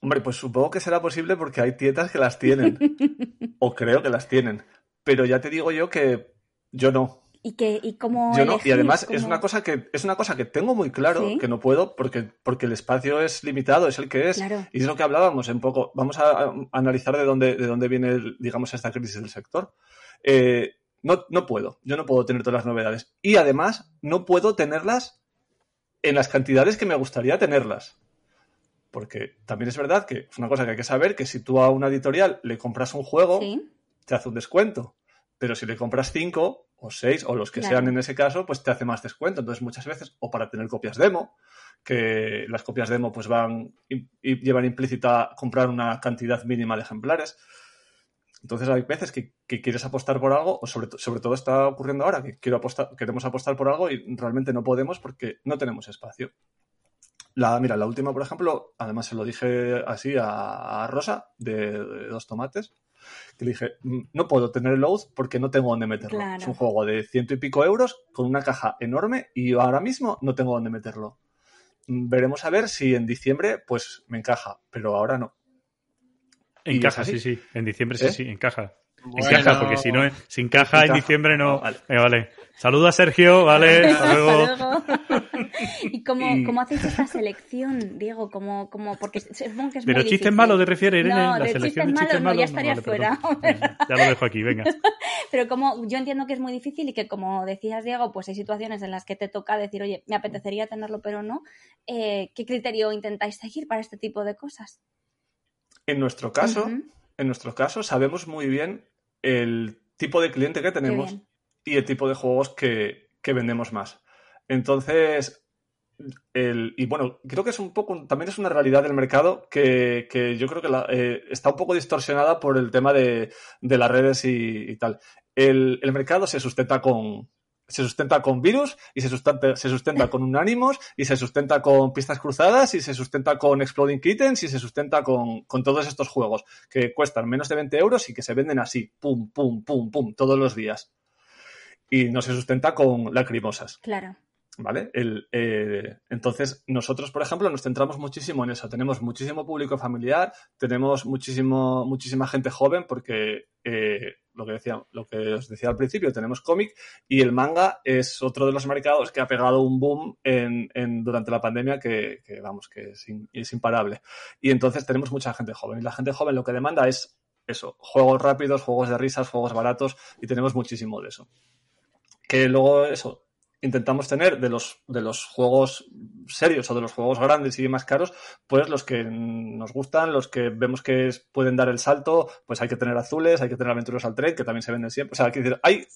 Hombre, pues supongo que será posible porque hay tiendas que las tienen. o creo que las tienen. Pero ya te digo yo que yo no. ¿Y, que, y cómo Yo no. Y elegir? además es ¿Cómo- una cosa que es una cosa que tengo muy claro Sí. que no puedo porque, porque el espacio es limitado, es el que es. Claro. Y es lo que hablábamos un poco. Vamos a, a analizar de dónde, de dónde viene, digamos, esta crisis del sector. Eh, no, no puedo. Yo no puedo tener todas las novedades. Y además, no puedo tenerlas en las cantidades que me gustaría tenerlas. Porque también es verdad que es una cosa que hay que saber, que si tú a una editorial le compras un juego, Sí, te hace un descuento. Pero si le compras cinco o seis o los que Claro. sean en ese caso, pues te hace más descuento. Entonces muchas veces, o para tener copias demo, que las copias demo pues van y, y llevan implícita comprar una cantidad mínima de ejemplares. Entonces hay veces que, que quieres apostar por algo, o sobre, sobre todo está ocurriendo ahora, que quiero apostar, queremos apostar por algo y realmente no podemos porque no tenemos espacio. La, mira, la última, por ejemplo, además se lo dije así a, a Rosa, de, de Dos Tomates, que le dije, "Mm, no puedo tener el load porque no tengo dónde meterlo. Claro. Es un juego de ciento y pico euros con una caja enorme y ahora mismo no tengo dónde meterlo. Mm, Veremos a ver si en diciembre pues me encaja, pero ahora no. Encaja, sí, sí. En diciembre sí, ¿Eh? sí, encaja. Bueno. Encaja, porque si no, si encaja en diciembre no. Vale. Venga, vale. Saludo a Sergio, vale. Hasta luego. Hasta luego. ¿Y cómo, cómo hacéis esta selección, Diego? ¿Cómo, cómo, porque supongo que es De muy los chistes malos, ¿te refieres, Irene? No, la de selección chistes de chistes malos no, ya malos. estaría vale, fuera. Ya lo dejo aquí, venga. Pero como yo entiendo que es muy difícil y que como decías, Diego, pues hay situaciones en las que te toca decir, oye, me apetecería tenerlo, pero no. Eh, ¿Qué criterio intentáis seguir para este tipo de cosas? En nuestro caso, en nuestro caso, sabemos muy bien el tipo de cliente que tenemos y el tipo de juegos que, que vendemos más. Entonces, y bueno, creo que es un poco, también es una realidad del mercado que, que yo creo que la- eh, está un poco distorsionada por el tema de, las redes y, tal. El, el mercado se sustenta con se sustenta con virus y se sustenta, se sustenta con unánimos y se sustenta con pistas cruzadas y se sustenta con exploding kittens y se sustenta con, con todos estos juegos que cuestan menos de 20 euros y que se venden así, pum, pum, pum, pum, todos los días. Y no se sustenta con lacrimosas. Claro. ¿Vale? El, eh, entonces, nosotros, por ejemplo, nos centramos muchísimo en eso. Tenemos muchísimo público familiar, tenemos muchísimo, muchísima gente joven, porque eh, lo, que decía, lo que os decía al principio, tenemos cómic y el manga es otro de los mercados que ha pegado un boom en, durante la pandemia que, vamos, que es imparable. Y entonces tenemos mucha gente joven. Y la gente joven lo que demanda es eso, juegos rápidos, juegos de risas, juegos baratos, y tenemos muchísimo de eso. Que luego eso, intentamos tener de los, de los juegos serios o de los juegos grandes y más caros, pues los que nos gustan, los que vemos que pueden dar el salto, pues hay que tener azules, hay que tener aventuras al tren, que también se venden siempre. O sea, quiero decir, hay,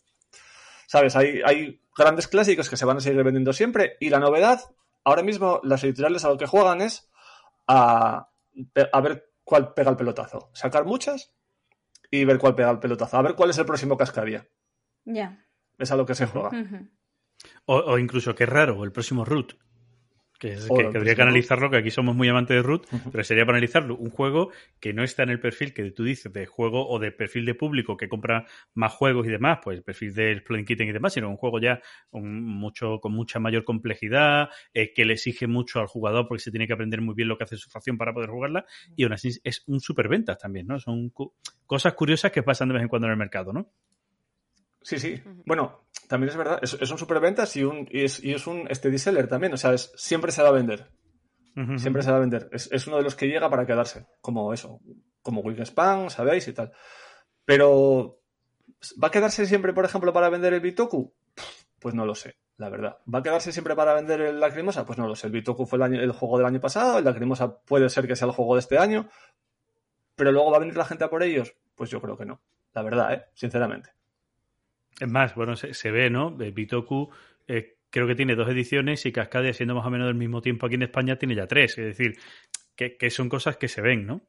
¿sabes? Hay, hay grandes clásicos que se van a seguir vendiendo siempre y la novedad, ahora mismo las editoriales a lo que juegan es a, a ver cuál pega el pelotazo. Sacar muchas y ver cuál pega el pelotazo. A ver cuál es el próximo cascadia. Ya. Es a lo que se juega. Ujú. O, o incluso, qué raro, el próximo root. Que, es, que, habría que analizarlo, que aquí somos muy amantes de root, pero sería para analizarlo. Un juego que no está en el perfil que tú dices de juego o de perfil de público que compra más juegos y demás, pues el perfil del Exploding Kitten y demás, sino un juego ya un- mucho, con mucha mayor complejidad, eh, que le exige mucho al jugador porque se tiene que aprender muy bien lo que hace su facción para poder jugarla, y aún así es un superventas también, ¿no? Son cu- cosas curiosas que pasan de vez en cuando en el mercado, ¿no? Sí, sí. Bueno, también es verdad. Es, es un superventas y, un, y, es, y es un steady seller también. O sea, es, siempre se va a vender. Siempre se va a vender. Es, es uno de los que llega para quedarse. Como eso. Como Wingspan, ¿sabéis? Y tal. Pero, ¿va a quedarse siempre, por ejemplo, para vender el Bitoku? Pues no lo sé, la verdad. ¿Va a quedarse siempre para vender el Lacrimosa? Pues no lo sé. El Bitoku fue el, año- el juego del año pasado. El Lacrimosa puede ser que sea el juego de este año. Pero luego va a venir la gente a por ellos. Pues yo creo que no. La verdad, ¿eh? Sinceramente. Es más, bueno, se, se ve, ¿no? Bitoku eh, creo que tiene dos ediciones y Cascadia, siendo más o menos del mismo tiempo aquí en España, tiene ya tres. Es decir, que, que son cosas que se ven, ¿no?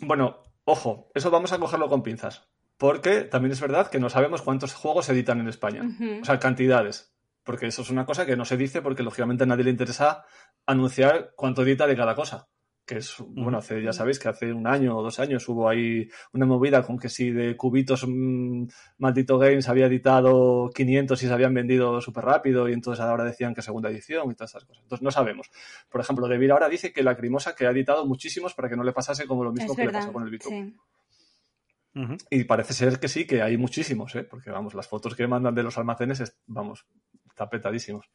Bueno, ojo, eso vamos a cogerlo con pinzas. Porque también es verdad que no sabemos cuántos juegos se editan en España. O sea, cantidades. Porque eso es una cosa que no se dice porque lógicamente a nadie le interesa anunciar cuánto edita de cada cosa. Que es, bueno, hace, ya sabéis que hace un año o dos años hubo ahí una movida con que si de cubitos mm, Maldito Games había editado 500 y se habían vendido súper rápido y entonces ahora decían que segunda edición y todas esas cosas. Entonces no sabemos. Por ejemplo, De Vir ahora dice que la Crimosa que ha editado muchísimos para que no le pasase como lo mismo Es que le pasó con el sí. Ujú. Y parece ser que sí, que hay muchísimos, ¿eh? porque vamos, las fotos que mandan de los almacenes, es- vamos, tapetadísimos.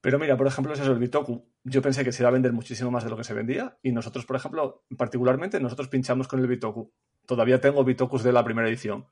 Pero mira, por ejemplo, es eso, el Bitoku. Yo pensé que se iba a vender muchísimo más de lo que se vendía y nosotros, por ejemplo, particularmente, nosotros pinchamos con el Bitoku. Todavía tengo Bitokus de la primera edición.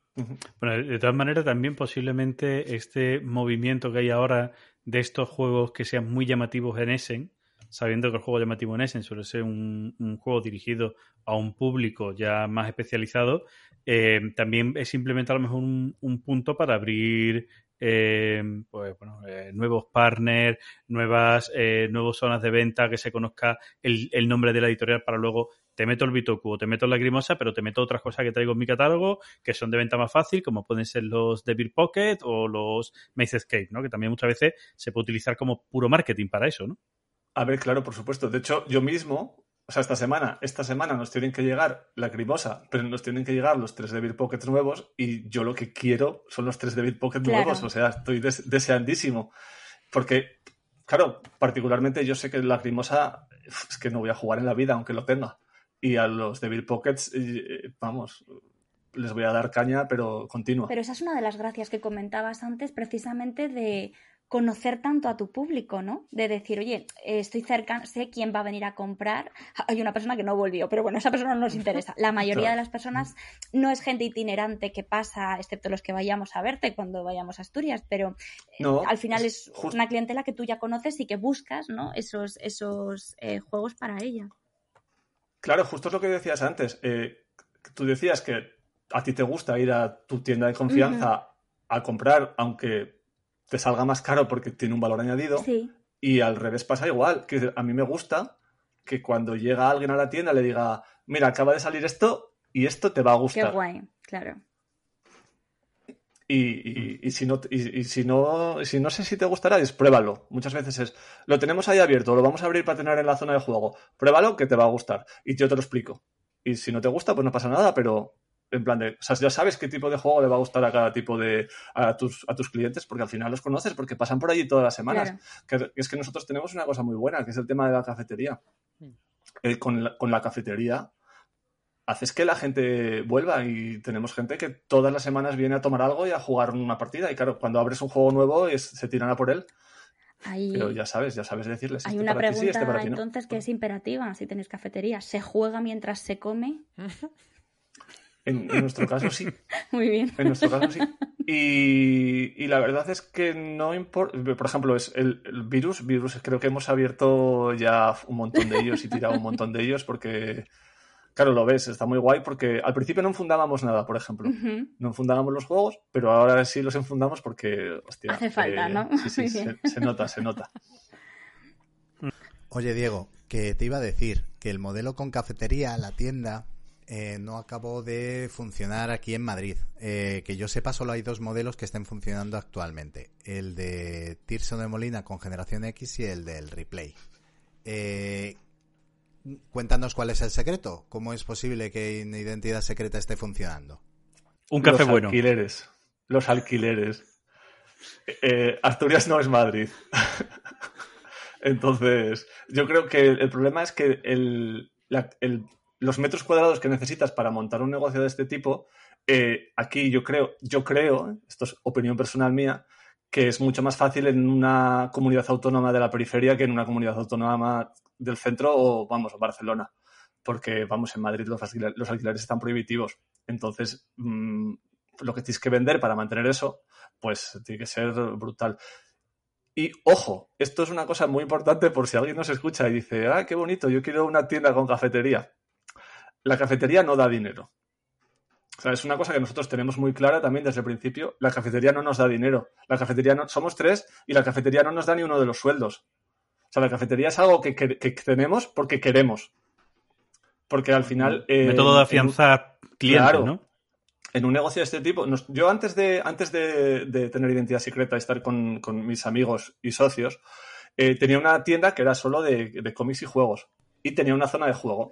Bueno, de todas maneras, también posiblemente este movimiento que hay ahora de estos juegos que sean muy llamativos en Essen, sabiendo que el juego llamativo en Essen suele ser un, juego dirigido a un público ya más especializado, eh, también es simplemente a lo mejor un punto para abrir eh, pues, bueno, eh, nuevos partners, nuevas eh, nuevas zonas de venta, que se conozca el, el nombre de la editorial para luego te meto el Bitoku o te meto la Grimosa, pero te meto otras cosas que traigo en mi catálogo que son de venta más fácil, como pueden ser los Devil Pocket o los Maze Escape, ¿no? Que también muchas veces se puede utilizar como puro marketing para eso, ¿no? A ver, claro, por supuesto. De hecho, yo mismo, o sea, esta semana, esta semana nos tienen que llegar la crimosa, pero nos tienen que llegar los tres Devil Pockets nuevos y yo lo que quiero son los tres Devil Pockets Claro. nuevos. O sea, estoy des- deseandísimo. Porque, claro, particularmente yo sé que la crimosa es que no voy a jugar en la vida, aunque lo tenga. Y a los Devil Pockets, eh, vamos, les voy a dar caña, pero continua. Pero esa es una de las gracias que comentabas antes, precisamente de conocer tanto a tu público, ¿no? De decir, oye, estoy cerca, sé quién va a venir a comprar. Hay una persona que no volvió, pero bueno, esa persona no nos interesa. La mayoría Claro. de las personas no es gente itinerante que pasa, excepto los que vayamos a verte cuando vayamos a Asturias, pero eh, No, al final es una clientela que tú ya conoces y que buscas, ¿no? Esos, esos eh, juegos para ella. Claro, justo es lo que decías antes. Eh, tú decías que a ti te gusta ir a tu tienda de confianza a comprar, aunque te salga más caro porque tiene un valor añadido. Sí. Y al revés pasa igual. Que a mí me gusta que cuando llega alguien a la tienda le diga, mira, acaba de salir esto y esto te va a Qué gustar. guay, claro. Y, y- y si no, y, y si no, si no sé si te gustará, es pruébalo. Muchas veces es, lo tenemos ahí abierto, lo vamos a abrir para tener en la zona de juego. Pruébalo que te va a gustar. Y yo te lo explico. Y si no te gusta, pues no pasa nada, pero en plan de, o sea, ya sabes qué tipo de juego le va a gustar a cada tipo de, a tus, a tus clientes, porque al final los conoces, porque pasan por allí todas las semanas. Claro. Que es que nosotros tenemos una cosa muy buena, que es el tema de la cafetería. Eh, con, la, con la cafetería haces que la gente vuelva y tenemos gente que todas las semanas viene a tomar algo y a jugar una partida. Y claro, cuando abres un juego nuevo es- se tiran a por él, Ahí... pero ya sabes, ya sabes decirles. Hay este una para ti sí, pregunta este para ti no. entonces que es imperativa si tenéis cafetería. ¿Se juega mientras se come? En, en nuestro caso sí, Muy bien. en nuestro caso sí. Y, y la verdad es que no importa, por ejemplo, es el, el virus, virus creo que hemos abierto ya un montón de ellos y tirado un montón de ellos porque, claro, lo ves, está muy guay porque al principio no enfundábamos nada, por ejemplo. No enfundábamos los juegos, pero ahora sí los enfundamos porque, hostia. Hace falta, ¿no? Sí, sí, se, se nota, se nota. Oye, Diego, que te iba a decir que el modelo con cafetería, la tienda, eh, no acabó de funcionar aquí en Madrid. Eh, que yo sepa, solo hay dos modelos que estén funcionando actualmente. El de Tirso de Molina con Generación X y el del Replay. Eh, cuéntanos cuál es el secreto. ¿Cómo es posible que en Identidad Secreta esté funcionando? Un café los bueno. alquileres. Los alquileres. Eh, Asturias no es Madrid. Entonces, yo creo que el problema es que el- la- el- los metros cuadrados que necesitas para montar un negocio de este tipo, eh, aquí yo creo, yo creo, esto es opinión personal mía, que es mucho más fácil en una comunidad autónoma de la periferia que en una comunidad autónoma del centro o, vamos, Barcelona. Porque, vamos, en Madrid los los alquileres están prohibitivos. Entonces, mm, lo que tienes que vender para mantener eso, pues tiene que ser brutal. Y ojo, esto es una cosa muy importante por si alguien nos escucha y dice, ah, qué bonito, yo quiero una tienda con cafetería. La cafetería no da dinero. O sea, es una cosa que nosotros tenemos muy clara también desde el principio. La cafetería no nos da dinero. La cafetería no, somos tres y la cafetería no nos da ni uno de los sueldos. O sea, la cafetería es algo que, que- que tenemos porque queremos. Porque al final... eh, Método de afianzar cliente, Claro. ¿no? en un negocio de este tipo, nos- yo antes de, antes de, de tener identidad secreta y estar con, con mis amigos y socios, eh, tenía una tienda que era solo de, de cómics y juegos. Y tenía una zona de juego.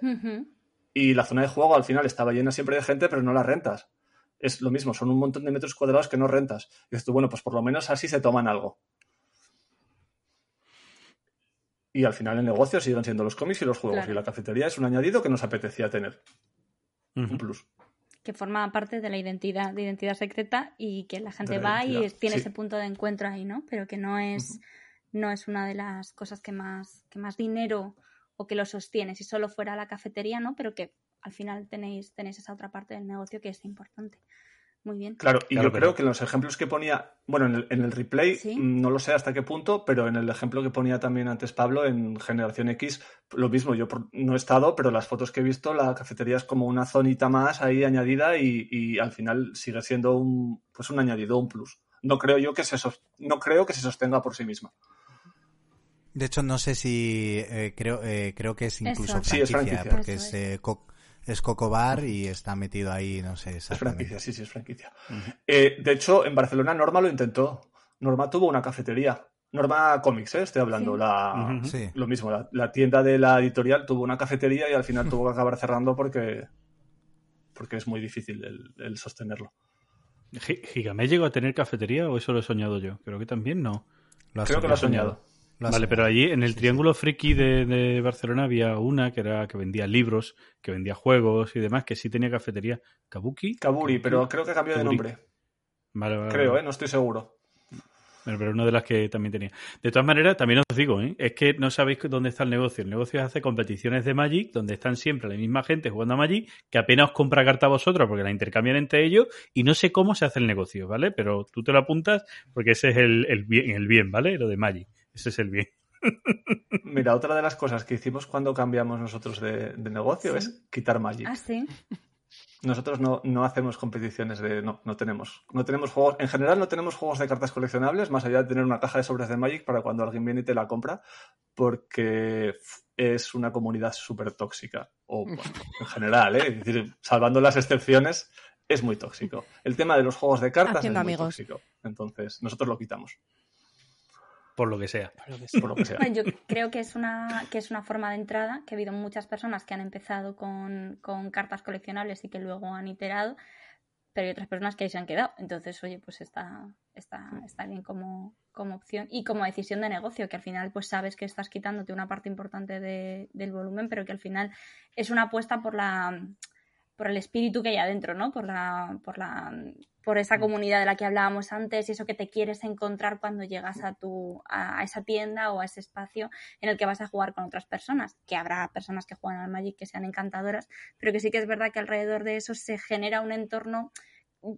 Y la zona de juego al final estaba llena siempre de gente, pero no la rentas. Es lo mismo, son un montón de metros cuadrados que no rentas. Y dices tú, bueno, pues por lo menos así se toman algo. Y al final el negocio siguen siendo los cómics y los juegos. Claro. Y la cafetería es un añadido que nos apetecía tener. Un plus. Que forma parte de la identidad, de identidad secreta y que la gente De la va y identidad, tiene sí. ese punto de encuentro ahí, ¿no? Pero que no es, no es una de las cosas que más, que más dinero o que lo sostiene. Si solo fuera la cafetería, ¿no? Pero que al final tenéis, tenéis esa otra parte del negocio que es importante. Muy bien. Claro, y Claro, yo pero- creo que en los ejemplos que ponía, bueno, en el, en el replay, Sí. no lo sé hasta qué punto, pero en el ejemplo que ponía también antes Pablo, en Generación X, lo mismo, yo por- no he estado, pero las fotos que he visto, la cafetería es como una zonita más ahí añadida y, y al final sigue siendo un, pues un añadido, un plus. No creo yo que se, no creo que se sostenga por sí misma. De hecho, no sé si eh, creo eh, creo que es incluso Eso. Sí, es franquicia, franquicia. porque es, eh, Co- es Coco Bar y está metido ahí, no sé Es franquicia, sí, sí, es franquicia. Eh, de hecho, en Barcelona Norma lo intentó. Norma tuvo una cafetería Norma Comics, ¿eh? estoy hablando. Sí. La. Sí. Lo mismo, la, la tienda de la editorial tuvo una cafetería y al final tuvo que acabar cerrando porque, porque es muy difícil el, el sostenerlo. Gi- ¿Gigamé llegó a tener cafetería o eso lo he soñado yo? Creo que también no. Lo Creo que lo has soñado. Vale, pero allí en el Sí, sí. Triángulo Friki de, de Barcelona había una que era que vendía libros, que vendía juegos y demás, que sí tenía cafetería. ¿Kabuki? Kaburi, pero creo que cambió de nombre. Vale, vale, Creo, vale. ¿eh? No estoy seguro. Bueno, pero una de las que también tenía. De todas maneras, también os digo, ¿eh? es que no sabéis dónde está el negocio. El negocio es hacer competiciones de Magic, donde están siempre la misma gente jugando a Magic, que apenas os compra carta a vosotros porque la intercambian entre ellos, y no sé cómo se hace el negocio, ¿vale? Pero tú te lo apuntas porque ese es el, el bien, el bien, ¿vale? Lo de Magic. Ese es el bien. Mira, otra de las cosas que hicimos cuando cambiamos nosotros de, de negocio Sí. es quitar Magic. Ah, sí. Nosotros no, no hacemos competiciones de. No, no tenemos. No tenemos juegos. En general, no tenemos juegos de cartas coleccionables, más allá de tener una caja de sobres de Magic para cuando alguien viene y te la compra, porque es una comunidad súper tóxica. O bueno, en general, ¿eh? Es decir, salvando las excepciones, es muy tóxico. El tema de los juegos de cartas Haciendo es muy amigos. tóxico. Entonces, nosotros lo quitamos, Por lo que sea. por lo que sea. Bueno, yo creo que es una que es una forma de entrada, que ha habido muchas personas que han empezado con, con cartas coleccionables y que luego han iterado, pero hay otras personas que ahí se han quedado. Entonces, oye, pues está, está, está bien como, como opción y como decisión de negocio, que al final pues sabes que estás quitándote una parte importante de- del volumen, pero que al final es una apuesta por la por el espíritu que hay adentro, ¿no? Por la, por la, por esa comunidad de la que hablábamos antes y eso que te quieres encontrar cuando llegas a tu, a, a esa tienda o a ese espacio en el que vas a jugar con otras personas. Que habrá personas que juegan al Magic que sean encantadoras, pero que sí que es verdad que alrededor de eso se genera un entorno.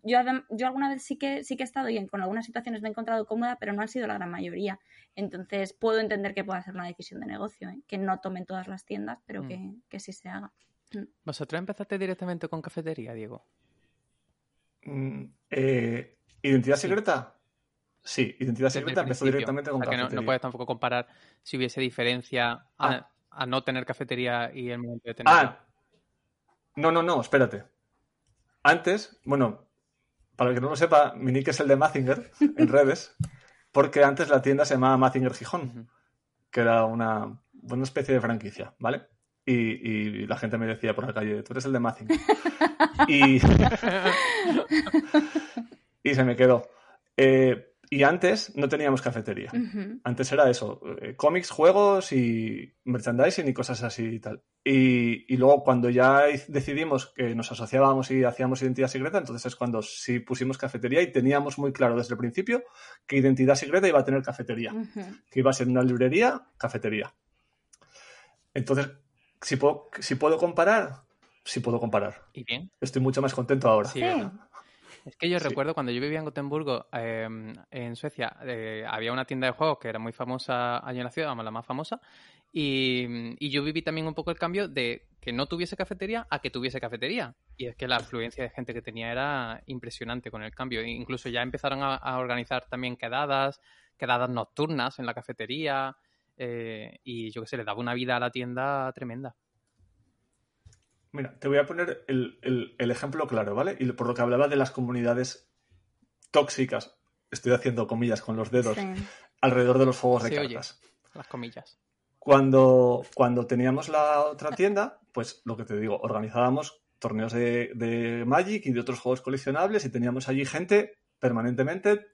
Yo, yo alguna vez sí que sí que he estado y en- con algunas situaciones me he encontrado cómoda, pero no han sido la gran mayoría. Entonces puedo entender que pueda ser una decisión de negocio, ¿eh? que no tomen todas las tiendas, pero Mm. que, que sí se haga. ¿Vosotros empezaste directamente con cafetería, Diego? Mm, eh, ¿Identidad Sí. secreta? Sí, identidad Desde secreta empezó directamente con O sea, que no, cafetería. no puedes tampoco comparar si hubiese diferencia a, Ah. a no tener cafetería y el momento de tenerla. Ah, no, no, no, espérate. Antes, bueno, para el que no lo sepa, mi nick es el de Mazinger en redes, porque antes la tienda se llamaba Mazinger Gijón, que era una, una especie de franquicia, ¿vale? Y, y la gente me decía por la calle, tú eres el de Mazinger. y, y se me quedó. Eh, y antes no teníamos cafetería. Ujú. Antes era eso, eh, cómics, juegos y merchandising y cosas así y tal. Y, y luego cuando ya decidimos que nos asociábamos y hacíamos identidad secreta, entonces es cuando sí pusimos cafetería y teníamos muy claro desde el principio que identidad secreta iba a tener cafetería, Ujú. que iba a ser una librería, cafetería. Entonces, si puedo, si puedo comparar, sí puedo comparar. ¿Y bien? Estoy mucho más contento ahora. Sí. Es que yo Sí. recuerdo cuando yo vivía en Gotemburgo, eh, en Suecia, eh, había una tienda de juegos que era muy famosa allí en la ciudad, la más famosa, y, y yo viví también un poco el cambio de que no tuviese cafetería a que tuviese cafetería. Y es que la afluencia de gente que tenía era impresionante con el cambio. E incluso ya empezaron a, a organizar también quedadas, quedadas nocturnas en la cafetería, eh, y yo qué sé, le daba una vida a la tienda tremenda. Mira, te voy a poner el, el- el ejemplo claro, ¿vale? Y por lo que hablaba de las comunidades tóxicas, estoy haciendo comillas con los dedos, Sí. alrededor de los juegos de oye. cartas. Las comillas. Cuando, cuando teníamos la otra tienda, pues lo que te digo, organizábamos torneos de, de Magic y de otros juegos coleccionables y teníamos allí gente permanentemente,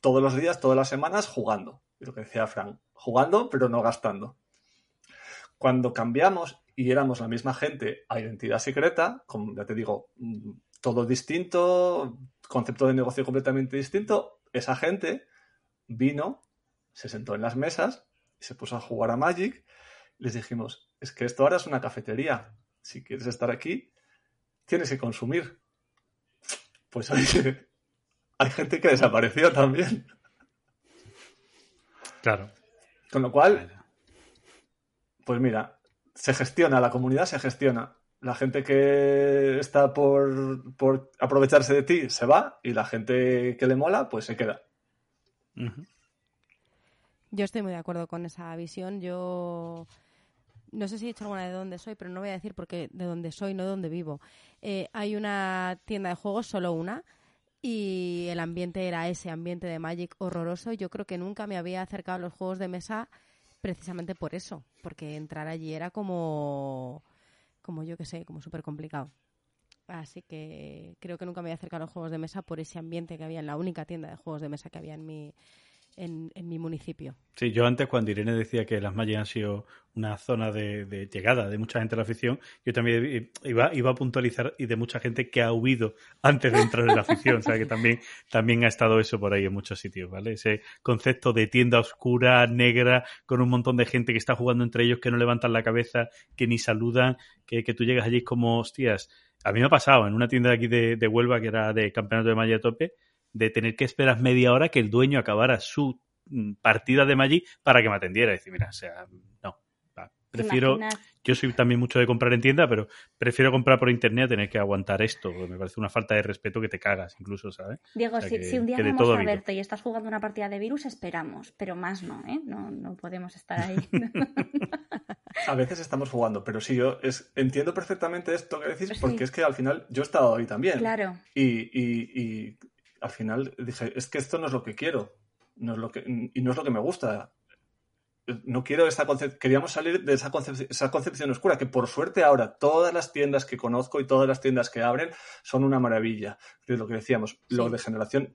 todos los días, todas las semanas, jugando. Y lo que decía Frank, jugando pero no gastando. Cuando cambiamos y éramos la misma gente a identidad secreta, como ya te digo, mm, todo distinto, concepto de negocio completamente distinto, esa gente vino, se sentó en las mesas y se puso a jugar a Magic. Les dijimos, es que esto ahora es una cafetería. Si quieres estar aquí, tienes que consumir. Pues hay gente que desapareció también. Claro. Con lo cual, pues mira, se gestiona, la comunidad se gestiona. La gente que está por, por aprovecharse de ti se va y la gente que le mola, pues se queda. Yo estoy muy de acuerdo con esa visión. Yo no sé si he dicho alguna de dónde soy, pero no voy a decir porque de dónde soy, no de dónde vivo. Eh, hay una tienda de juegos, solo una, y el ambiente era ese ambiente de Magic horroroso. Yo creo que nunca me había acercado a los juegos de mesa precisamente por eso, porque entrar allí era como, como yo que sé, como súper complicado. Así que creo que nunca me había acercado a los juegos de mesa por ese ambiente que había en la única tienda de juegos de mesa que había en mi, en, mi municipio. Sí, yo antes cuando Irene decía que las Magic han sido una zona de, llegada de mucha gente a la afición, yo también iba, iba a puntualizar y de mucha gente que ha huido antes de entrar en la afición, o sea que también, también ha estado eso por ahí en muchos sitios, ¿vale? Ese concepto de tienda oscura, negra, con un montón de gente que está jugando entre ellos, que no levantan la cabeza, que ni saludan, que, que tú llegas allí como, hostias, a mí me ha pasado en una tienda aquí de, de Huelva que era de campeonato de Magic a tope, de tener que esperar media hora que el dueño acabara su mm, partida de Magic para que me atendiera. Y decir, mira, o sea, no. Prefiero, yo soy también mucho de comprar en tienda, pero prefiero comprar por internet a tener que aguantar esto. Me parece una falta de respeto que te cagas, incluso, ¿sabes? Diego, si, un día vamos a verte y estás jugando una partida de virus, esperamos, pero más no, ¿eh? No, no podemos estar ahí. a veces estamos jugando, pero sí, yo es, entiendo perfectamente esto que decís, porque es que al final yo he estado ahí también. Claro. y al final dije, es que esto no es lo que quiero, no es lo que, y no es lo que me gusta. No quiero esta concepción, queríamos salir de esa, esa concepción oscura, que por suerte ahora todas las tiendas que conozco y todas las tiendas que abren son una maravilla. Es lo que decíamos, lo de generación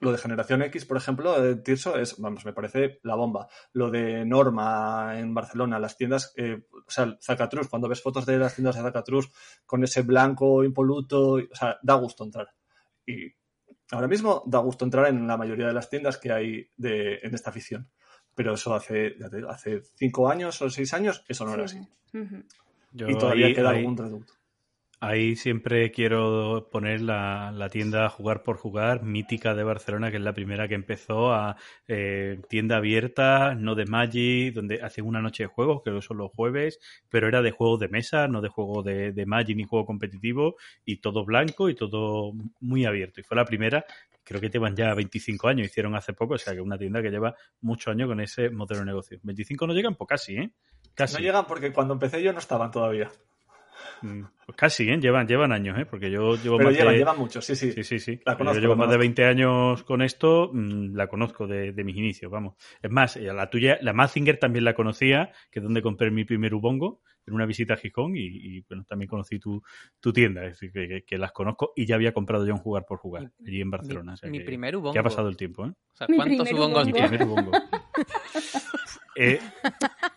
lo de generación X, por ejemplo, de Tirso es, vamos, me parece la bomba. Lo de Norma en Barcelona, las tiendas, eh, o sea, Zacatrus, cuando ves fotos de las tiendas de Zacatrus con ese blanco impoluto, o sea, da gusto entrar. Y Ahora mismo da gusto entrar en la mayoría de las tiendas que hay de, en esta afición. Pero eso hace, hace cinco años o seis años, eso no era así. y todavía queda algún reducto. Ahí siempre quiero poner la, la, tienda Jugar por Jugar, mítica de Barcelona, que es la primera que empezó a eh, tienda abierta, no de Magic, donde hacen una noche de juegos, que son los jueves, pero era de juegos de mesa, no de juego de, de Magic ni juego competitivo, y todo blanco y todo muy abierto. Y fue la primera, creo que llevan ya 25 años, hicieron hace poco, o sea que una tienda que lleva muchos años con ese modelo de negocio. 25 no llegan, pues casi, ¿eh? Casi. No llegan porque cuando empecé yo no estaban todavía. Mm, pues casi, ¿eh? Llevan, llevan años, ¿eh? Porque yo llevo Pero más llevan, de... llevan mucho, sí, sí. Sí, sí, sí. La conozco, yo llevo más de 20 años con esto, mm, la conozco de, mis inicios, vamos. Es más, eh, la tuya, la Mazinger también la conocía, que es donde compré mi primer Ubongo, en una visita a Gijón, y, bueno, también conocí tu, tu tienda, es decir, que, las conozco, y ya había comprado yo un jugar por jugar, allí en Barcelona. Mi, primer Ubongo. Que ha pasado el tiempo, ¿eh? O sea, ¿cuántos Ubongos Mi primer Ubongo. Eh,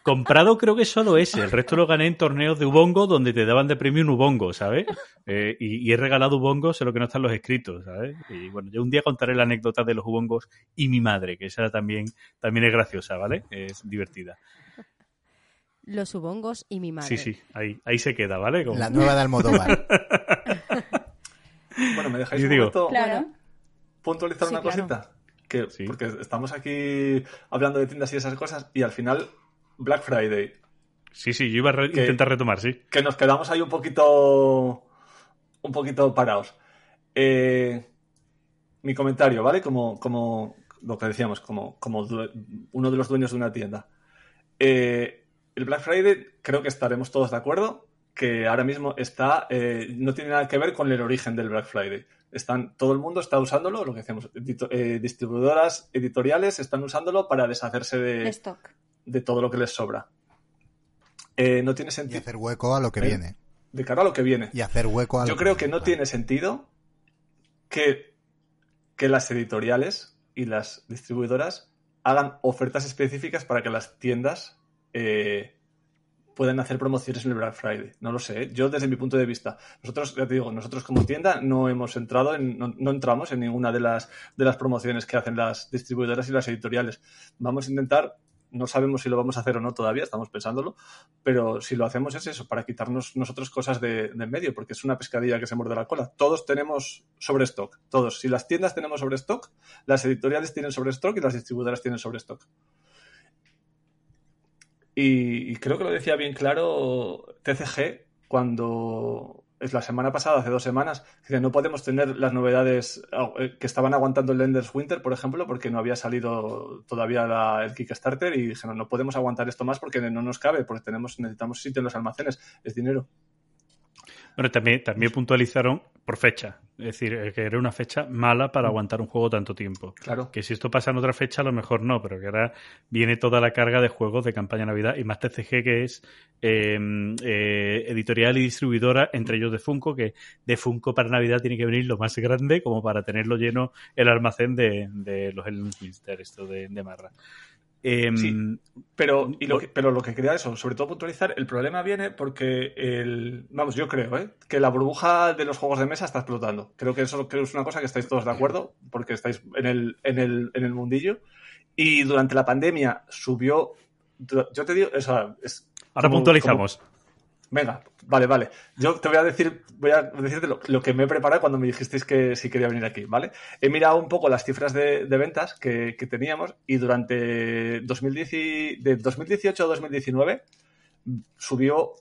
comprado creo que solo ese. El resto lo gané en torneos de Ubongo donde te daban de premio un Ubongo, ¿sabes? Eh, y, he regalado Ubongos, lo que no están los escritos, ¿sabes? Y bueno, yo un día contaré la anécdota de los Ubongos y mi madre, que esa también, también es graciosa, ¿vale? Es divertida. Los Ubongos y mi madre. Sí, sí, ahí, ahí se queda, ¿vale? La nueva de Almodóvar. bueno, ¿me dejáis un momento claro. puntualizar una cosita? Que, Porque estamos aquí hablando de tiendas y esas cosas y al final Black Friday. Sí, sí, yo iba a intentar retomar, sí. Que nos quedamos ahí un poquito un poquito parados. Eh, mi comentario, ¿vale? Como, como lo que decíamos, como, como uno de los dueños de una tienda. Eh, el Black Friday creo que estaremos todos de acuerdo que ahora mismo está eh, no tiene nada que ver con el origen del Black Friday están, todo el mundo está usándolo, lo que decíamos, eh, distribuidoras editoriales están usándolo para deshacerse de, de todo lo que les sobra. Eh, no tiene sentido. Y hacer hueco a lo que ¿Eh? viene. De cara a lo que viene. Y hacer hueco a Yo creo que, no tiene sentido que, que las editoriales y las distribuidoras hagan ofertas específicas para que las tiendas pueden hacer promociones en el Black Friday. No lo sé. ¿eh? Yo, desde mi punto de vista, nosotros, ya te digo, nosotros como tienda no hemos entrado, en, no, entramos en ninguna de las, de las promociones que hacen las distribuidoras y las editoriales. Vamos a intentar, no sabemos si lo vamos a hacer o no todavía, estamos pensándolo, pero si lo hacemos es eso, para quitarnos nosotros cosas de, de medio, porque es una pescadilla que se muerde la cola. Todos tenemos sobre stock, todos. Si las tiendas tenemos sobre stock, las editoriales tienen sobre stock y las distribuidoras tienen sobre stock. Y, creo que lo decía bien claro TCG cuando es la semana pasada, hace dos semanas, que no podemos tener las novedades eh, que estaban aguantando el Lenders Winter, por ejemplo, porque no había salido todavía el Kickstarter y dijeron, no podemos aguantar esto más porque no nos cabe, porque tenemos, necesitamos sitio en los almacenes, es dinero. Bueno, también, también puntualizaron por fecha. Es decir, eh, que era una fecha mala para aguantar un juego tanto tiempo. Claro. Que si esto pasa en otra fecha, a lo mejor no, pero que ahora viene toda la carga de juegos de campaña Navidad y más TCG, que es eh, eh, editorial y distribuidora, entre ellos de Funko, que de Funko para Navidad tiene que venir lo más grande como para tenerlo lleno el almacén de, de los Elminster, esto de, de Marra. Em, Sí, Pero, y lo que, pero lo que quería eso, sobre todo puntualizar, el problema viene porque el. Vamos, yo creo, ¿eh? que la burbuja de los juegos de mesa está explotando. Creo que eso creo que es una cosa que estáis todos de acuerdo, porque estáis en el, en el, en el mundillo. Y durante la pandemia subió. Yo te digo, o sea, es Ahora como- puntualizamos. Venga, vale, vale. Yo te voy a decir, voy a decirte lo, que me he preparado cuando me dijisteis que si quería venir aquí, ¿vale? He mirado un poco las cifras de, ventas que, teníamos y durante 2010 y- de 2018 a 2019 subió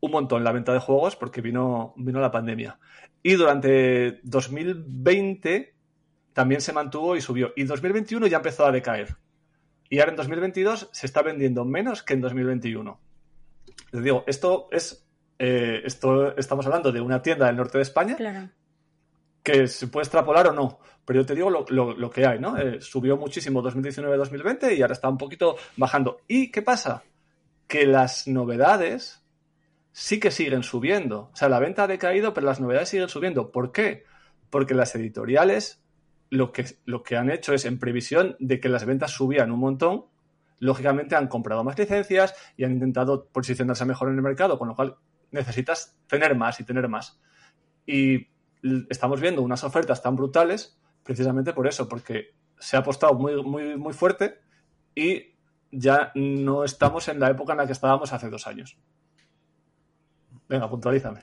un montón la venta de juegos porque vino, vino la pandemia. Y durante 2020 también se mantuvo y subió. Y 2021 ya empezó a decaer. Y ahora en 2022 se está vendiendo menos que en 2021. Les digo, esto es. eh, esto estamos hablando de una tienda del norte de España Claro. que se puede extrapolar o no. Pero yo te digo lo, lo- lo que hay, ¿no? Eh, subió muchísimo 2019-2020 y ahora está un poquito bajando. ¿Y qué pasa? Que las novedades sí que siguen subiendo. O sea, la venta ha decaído, pero las novedades siguen subiendo. ¿Por qué? Porque las editoriales lo que, lo que han hecho es, en previsión de que las ventas subían un montón, lógicamente han comprado más licencias y han intentado posicionarse mejor en el mercado, con lo cual necesitas tener más y tener más. Y estamos viendo unas ofertas tan brutales precisamente por eso, porque se ha apostado muy, muy, muy fuerte y ya no estamos en la época en la que estábamos hace dos años. Venga, puntualízame.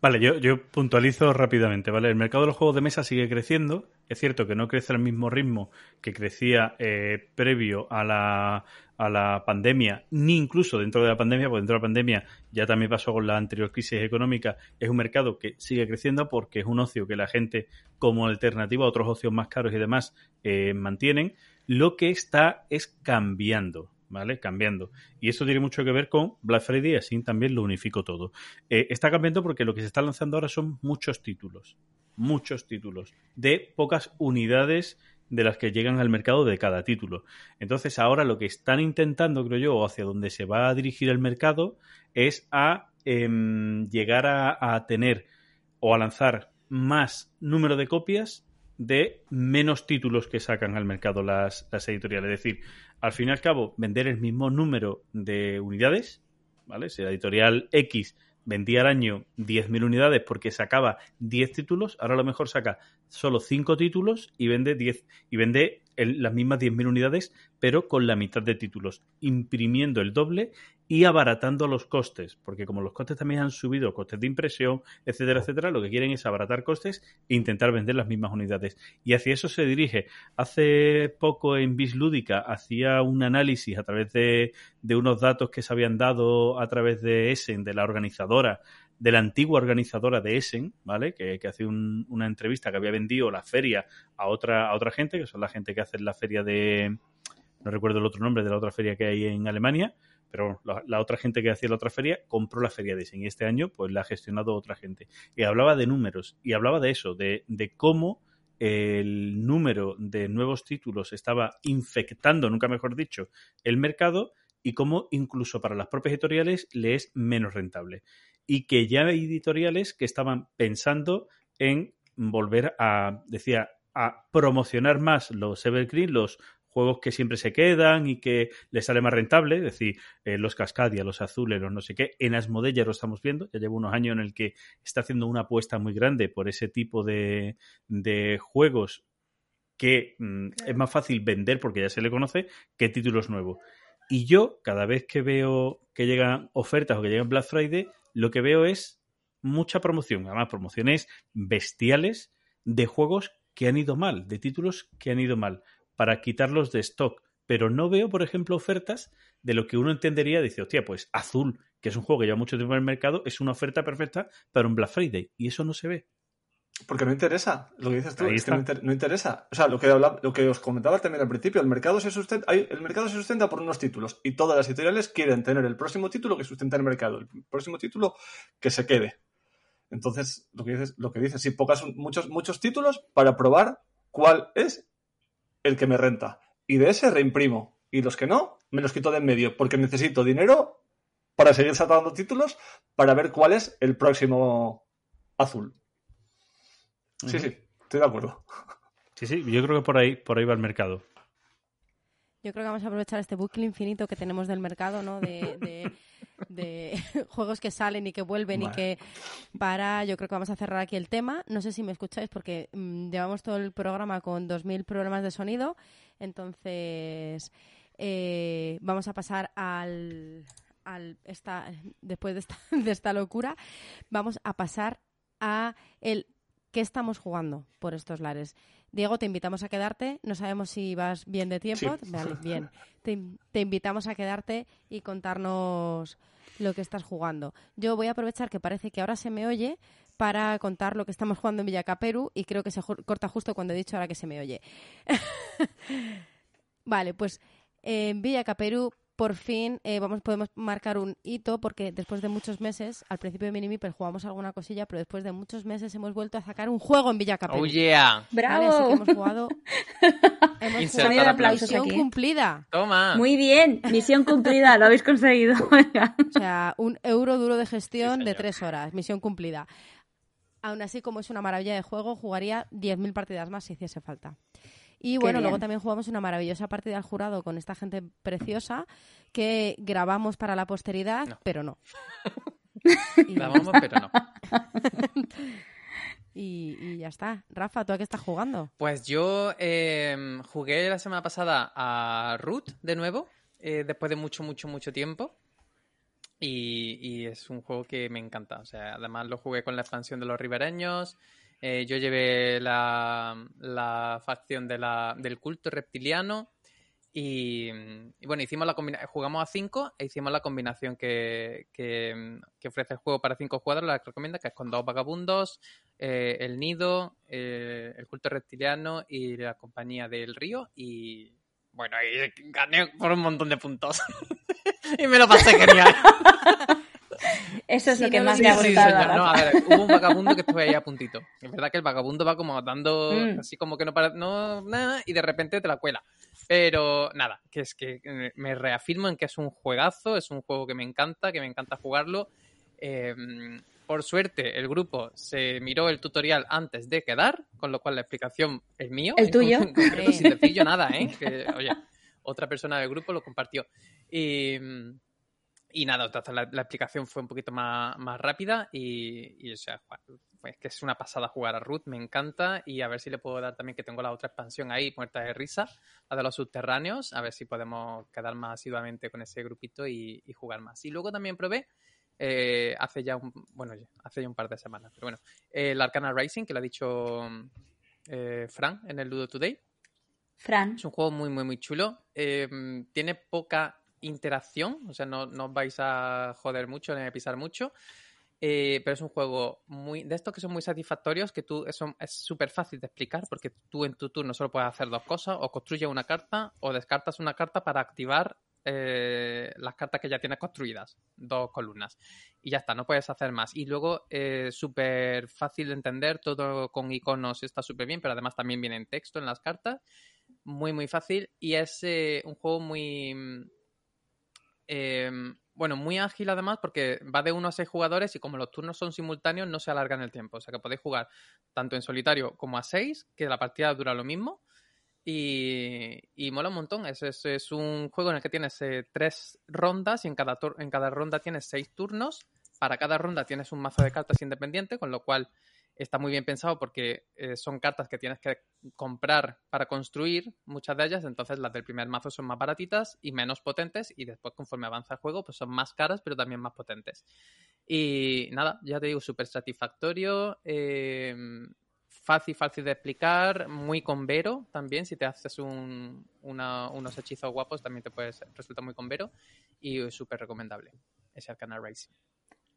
Vale, yo, puntualizo rápidamente, ¿vale? El mercado de los juegos de mesa sigue creciendo. Es cierto que no crece al mismo ritmo que crecía eh, previo a la, a la pandemia, ni incluso dentro de la pandemia, porque dentro de la pandemia ya también pasó con la anterior crisis económica. Es un mercado que sigue creciendo porque es un ocio que la gente, como alternativa a otros ocios más caros y demás, eh, mantienen. Lo que está es cambiando. ¿Vale? Cambiando. Y esto tiene mucho que ver con Black Friday y así también lo unifico todo. Eh, está cambiando porque lo que se está lanzando ahora son muchos títulos. Muchos títulos. De pocas unidades de las que llegan al mercado de cada título. Entonces ahora lo que están intentando, creo yo, o hacia donde se va a dirigir el mercado, es a em, llegar a, tener o a lanzar más número de copias de menos títulos que sacan al mercado las, las editoriales. Es decir, al fin y al cabo, vender el mismo número de unidades, ¿vale? Si la editorial X vendía al año 10.000 unidades porque sacaba 10 títulos, ahora a lo mejor saca solo 5 títulos y vende 10 y vende las mismas 10.000 unidades, pero con la mitad de títulos, imprimiendo el doble y abaratando los costes, porque como los costes también han subido, costes de impresión, etcétera, etcétera, lo que quieren es abaratar costes e intentar vender las mismas unidades. Y hacia eso se dirige. Hace poco en Bislúdica hacía un análisis a través de, de unos datos que se habían dado a través de Essen, de la organizadora, de la antigua organizadora de Essen, ¿vale? Que, que hace un- una entrevista que había vendido la feria a otra, a otra gente, que son la gente que hace la feria de. No recuerdo el otro nombre de la otra feria que hay en Alemania, pero la, la otra gente que hacía la otra feria compró la feria de Essen y este año pues la ha gestionado otra gente. Y hablaba de números y hablaba de eso, de, de cómo el número de nuevos títulos estaba infectando, nunca mejor dicho, el mercado y cómo incluso para las propias editoriales le es menos rentable. Y que ya hay editoriales que estaban pensando en volver a, decía, a promocionar más los Evergreen, los juegos que siempre se quedan y que les sale más rentable, es decir, eh, los Cascadia, los Azules, los no sé qué. En Asmodee ya lo estamos viendo, ya llevo unos años en el que está haciendo una apuesta muy grande por ese tipo de, de juegos que mm, es más fácil vender porque ya se le conoce que títulos nuevos. Y yo, cada vez que veo que llegan ofertas o que llegan Black Friday, lo que veo es mucha promoción, además promociones bestiales de juegos que han ido mal, de títulos que han ido mal, para quitarlos de stock. Pero no veo, por ejemplo, ofertas de lo que uno entendería, dice, hostia, pues Azul, que es un juego que lleva mucho tiempo en el mercado, es una oferta perfecta para un Black Friday. Y eso no se ve. Porque no interesa, lo que dices tú, es que no, está. inter- no interesa. O sea, lo que, habla- lo que os comentaba también al principio, el mercado, se sustenta, hay- el mercado se sustenta por unos títulos y todas las editoriales quieren tener el próximo título que sustenta el mercado, el próximo título que se quede. Entonces, lo que dices, lo que dices, sí, pocas, muchos, muchos títulos para probar cuál es el que me renta. Y de ese reimprimo. Y los que no, me los quito de en medio, porque necesito dinero para seguir sacando títulos para ver cuál es el próximo azul. Sí, sí, estoy de acuerdo. Sí, sí, yo creo que por ahí, por ahí va el mercado. Yo creo que vamos a aprovechar este bucle infinito que tenemos del mercado, ¿no? De, de, de juegos que salen y que vuelven y que para, yo creo que vamos a cerrar aquí el tema. No sé si me escucháis porque mm, llevamos todo el programa con 2.000 problemas de sonido. Entonces, eh, vamos a pasar al, al esta, después de esta, de esta locura, vamos a pasar a el qué estamos jugando por estos lares. Diego, te invitamos a quedarte. No sabemos si vas bien de tiempo. Sí. Vale, bien. Te, te invitamos a quedarte y contarnos lo que estás jugando. Yo voy a aprovechar que parece que ahora se me oye para contar lo que estamos jugando en Villacaperu y creo que se corta justo cuando he dicho ahora que se me oye. vale, pues en Villacaperu por fin eh, vamos, podemos marcar un hito porque después de muchos meses, al principio de Minimipel jugamos alguna cosilla, pero después de muchos meses hemos vuelto a sacar un juego en Villacaperu. Oh yeah. Vale, ¡Bravo! así que hemos jugado. hemos Insertar jugado aplausos misión aquí, cumplida. Toma. Muy bien, misión cumplida, lo habéis conseguido. O sea, un euro duro de gestión Sí, de tres horas. Misión cumplida. Aún así, como es una maravilla de juego, jugaría 10.000 partidas más si hiciese falta. Y bueno, luego también jugamos una maravillosa partida al jurado con esta gente preciosa que grabamos para la posteridad, No. pero no. Y- La vamos, pero no. Y, y ya está. Rafa, ¿tú a qué estás jugando? Pues yo eh, jugué la semana pasada a Root de nuevo, eh, después de mucho, mucho, mucho tiempo. Y, y es un juego que me encanta. O sea, además lo jugué con la expansión de los ribereños. Eh, yo llevé la, la facción de la, del culto reptiliano. Y, bueno, hicimos la jugamos a 5 e hicimos la combinación que, que, que ofrece el juego para 5 jugadores, la que recomienda, que es con dos vagabundos, eh, el nido, eh, el culto reptiliano y la compañía del río. Y bueno, y gané por un montón de puntos. y me lo pasé genial. Eso es Sí, lo que no más me ha Sí, gustado. señor. No, a ver, hubo un vagabundo que estuve ahí a puntito. Es verdad que el vagabundo va como dando Mm. así como que no para, no, nada, y de repente te la cuela. Pero nada, que es que eh, me reafirmo en que es un juegazo, es un juego que me encanta, que me encanta jugarlo. Eh, por suerte, el grupo se miró el tutorial antes de quedar, con lo cual la explicación es mío. ¿El tuyo? concreto, sin decir yo nada, ¿eh? Que, oye, otra persona del grupo lo compartió. Y, y nada, entonces la, la explicación fue un poquito más, más rápida y, y, o sea, pues que es una pasada jugar a Ruth, me encanta y a ver si le puedo dar también que tengo la otra expansión ahí, Muerta de Risa, la de los subterráneos, a ver si podemos quedar más asiduamente con ese grupito y, y jugar más. Y luego también probé eh, hace ya un, bueno, hace ya un par de semanas, pero bueno, eh, el Arcana Rising, que lo ha dicho eh, Fran en el Ludo Today. Fran, Es un juego muy, muy, muy chulo. Eh, tiene poca interacción, o sea, no, os vais a joder mucho ni a pisar mucho. Eh, pero es un juego muy de estos que son muy satisfactorios, que tú es súper fácil de explicar, porque tú en tu turno solo puedes hacer dos cosas, o construyes una carta, o descartas una carta para activar eh, las cartas que ya tienes construidas, dos columnas. Y ya está, no puedes hacer más. Y luego es súper fácil de entender, todo con iconos está súper bien, pero además también viene en texto en las cartas muy, muy fácil y es eh, un juego muy... eh, bueno, muy ágil además porque va de 1 a 6 jugadores y como los turnos son simultáneos no se alargan el tiempo. O sea que podéis jugar tanto en solitario como a 6, que la partida dura lo mismo. Y, y mola un montón. Es, es, un juego en el que tienes eh, tres rondas y en cada, en cada ronda tienes seis turnos. Para cada ronda tienes un mazo de cartas independiente, con lo cual está muy bien pensado porque eh, son cartas que tienes que comprar para construir, muchas de ellas, entonces las del primer mazo son más baratitas y menos potentes y después conforme avanza el juego pues son más caras pero también más potentes. Y nada, ya te digo, súper satisfactorio, eh, fácil, fácil de explicar, muy convero también, si te haces un, una- unos hechizos guapos también te puedes, resulta muy convero y súper recomendable ese Arcana Racing.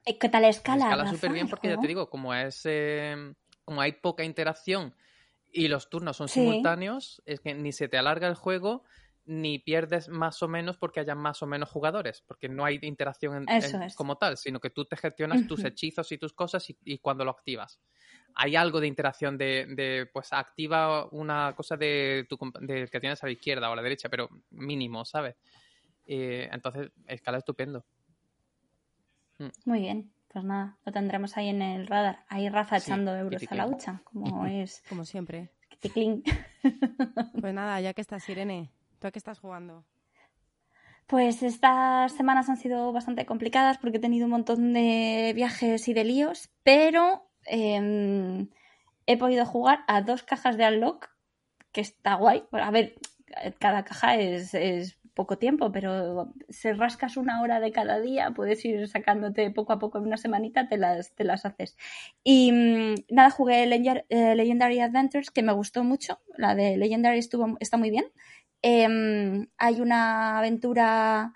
Eh, ¿qué tal escala? Escala súper bien porque ya te digo, como es eh, como hay poca interacción y los turnos son Sí. simultáneos, es que ni se te alarga el juego ni pierdes más o menos porque haya más o menos jugadores, porque no hay interacción en- en- como tal, sino que tú te gestionas tus hechizos y tus cosas y, y cuando lo activas. Hay algo de interacción de, de, pues activa una cosa de tu de que tienes a la izquierda o a la derecha, pero mínimo, ¿sabes? Eh, entonces, escala estupendo. Muy bien. Pues nada, lo tendremos ahí en el radar. Ahí Rafa Sí, echando euros a la hucha, como es. Como siempre. Pues nada, ya que estás, Irene, ¿tú a qué estás jugando? Pues estas semanas han sido bastante complicadas porque he tenido un montón de viajes y de líos, pero eh, he podido jugar a dos cajas de Unlock, que está guay. Bueno, a ver, cada caja es, es poco tiempo, pero si rascas una hora de cada día, puedes ir sacándote poco a poco en una semanita, te las, te las haces. Y mm, nada, jugué eh, Legendary Adventures, que me gustó mucho. La de Legendary estuvo, está muy bien. Em, hay una aventura.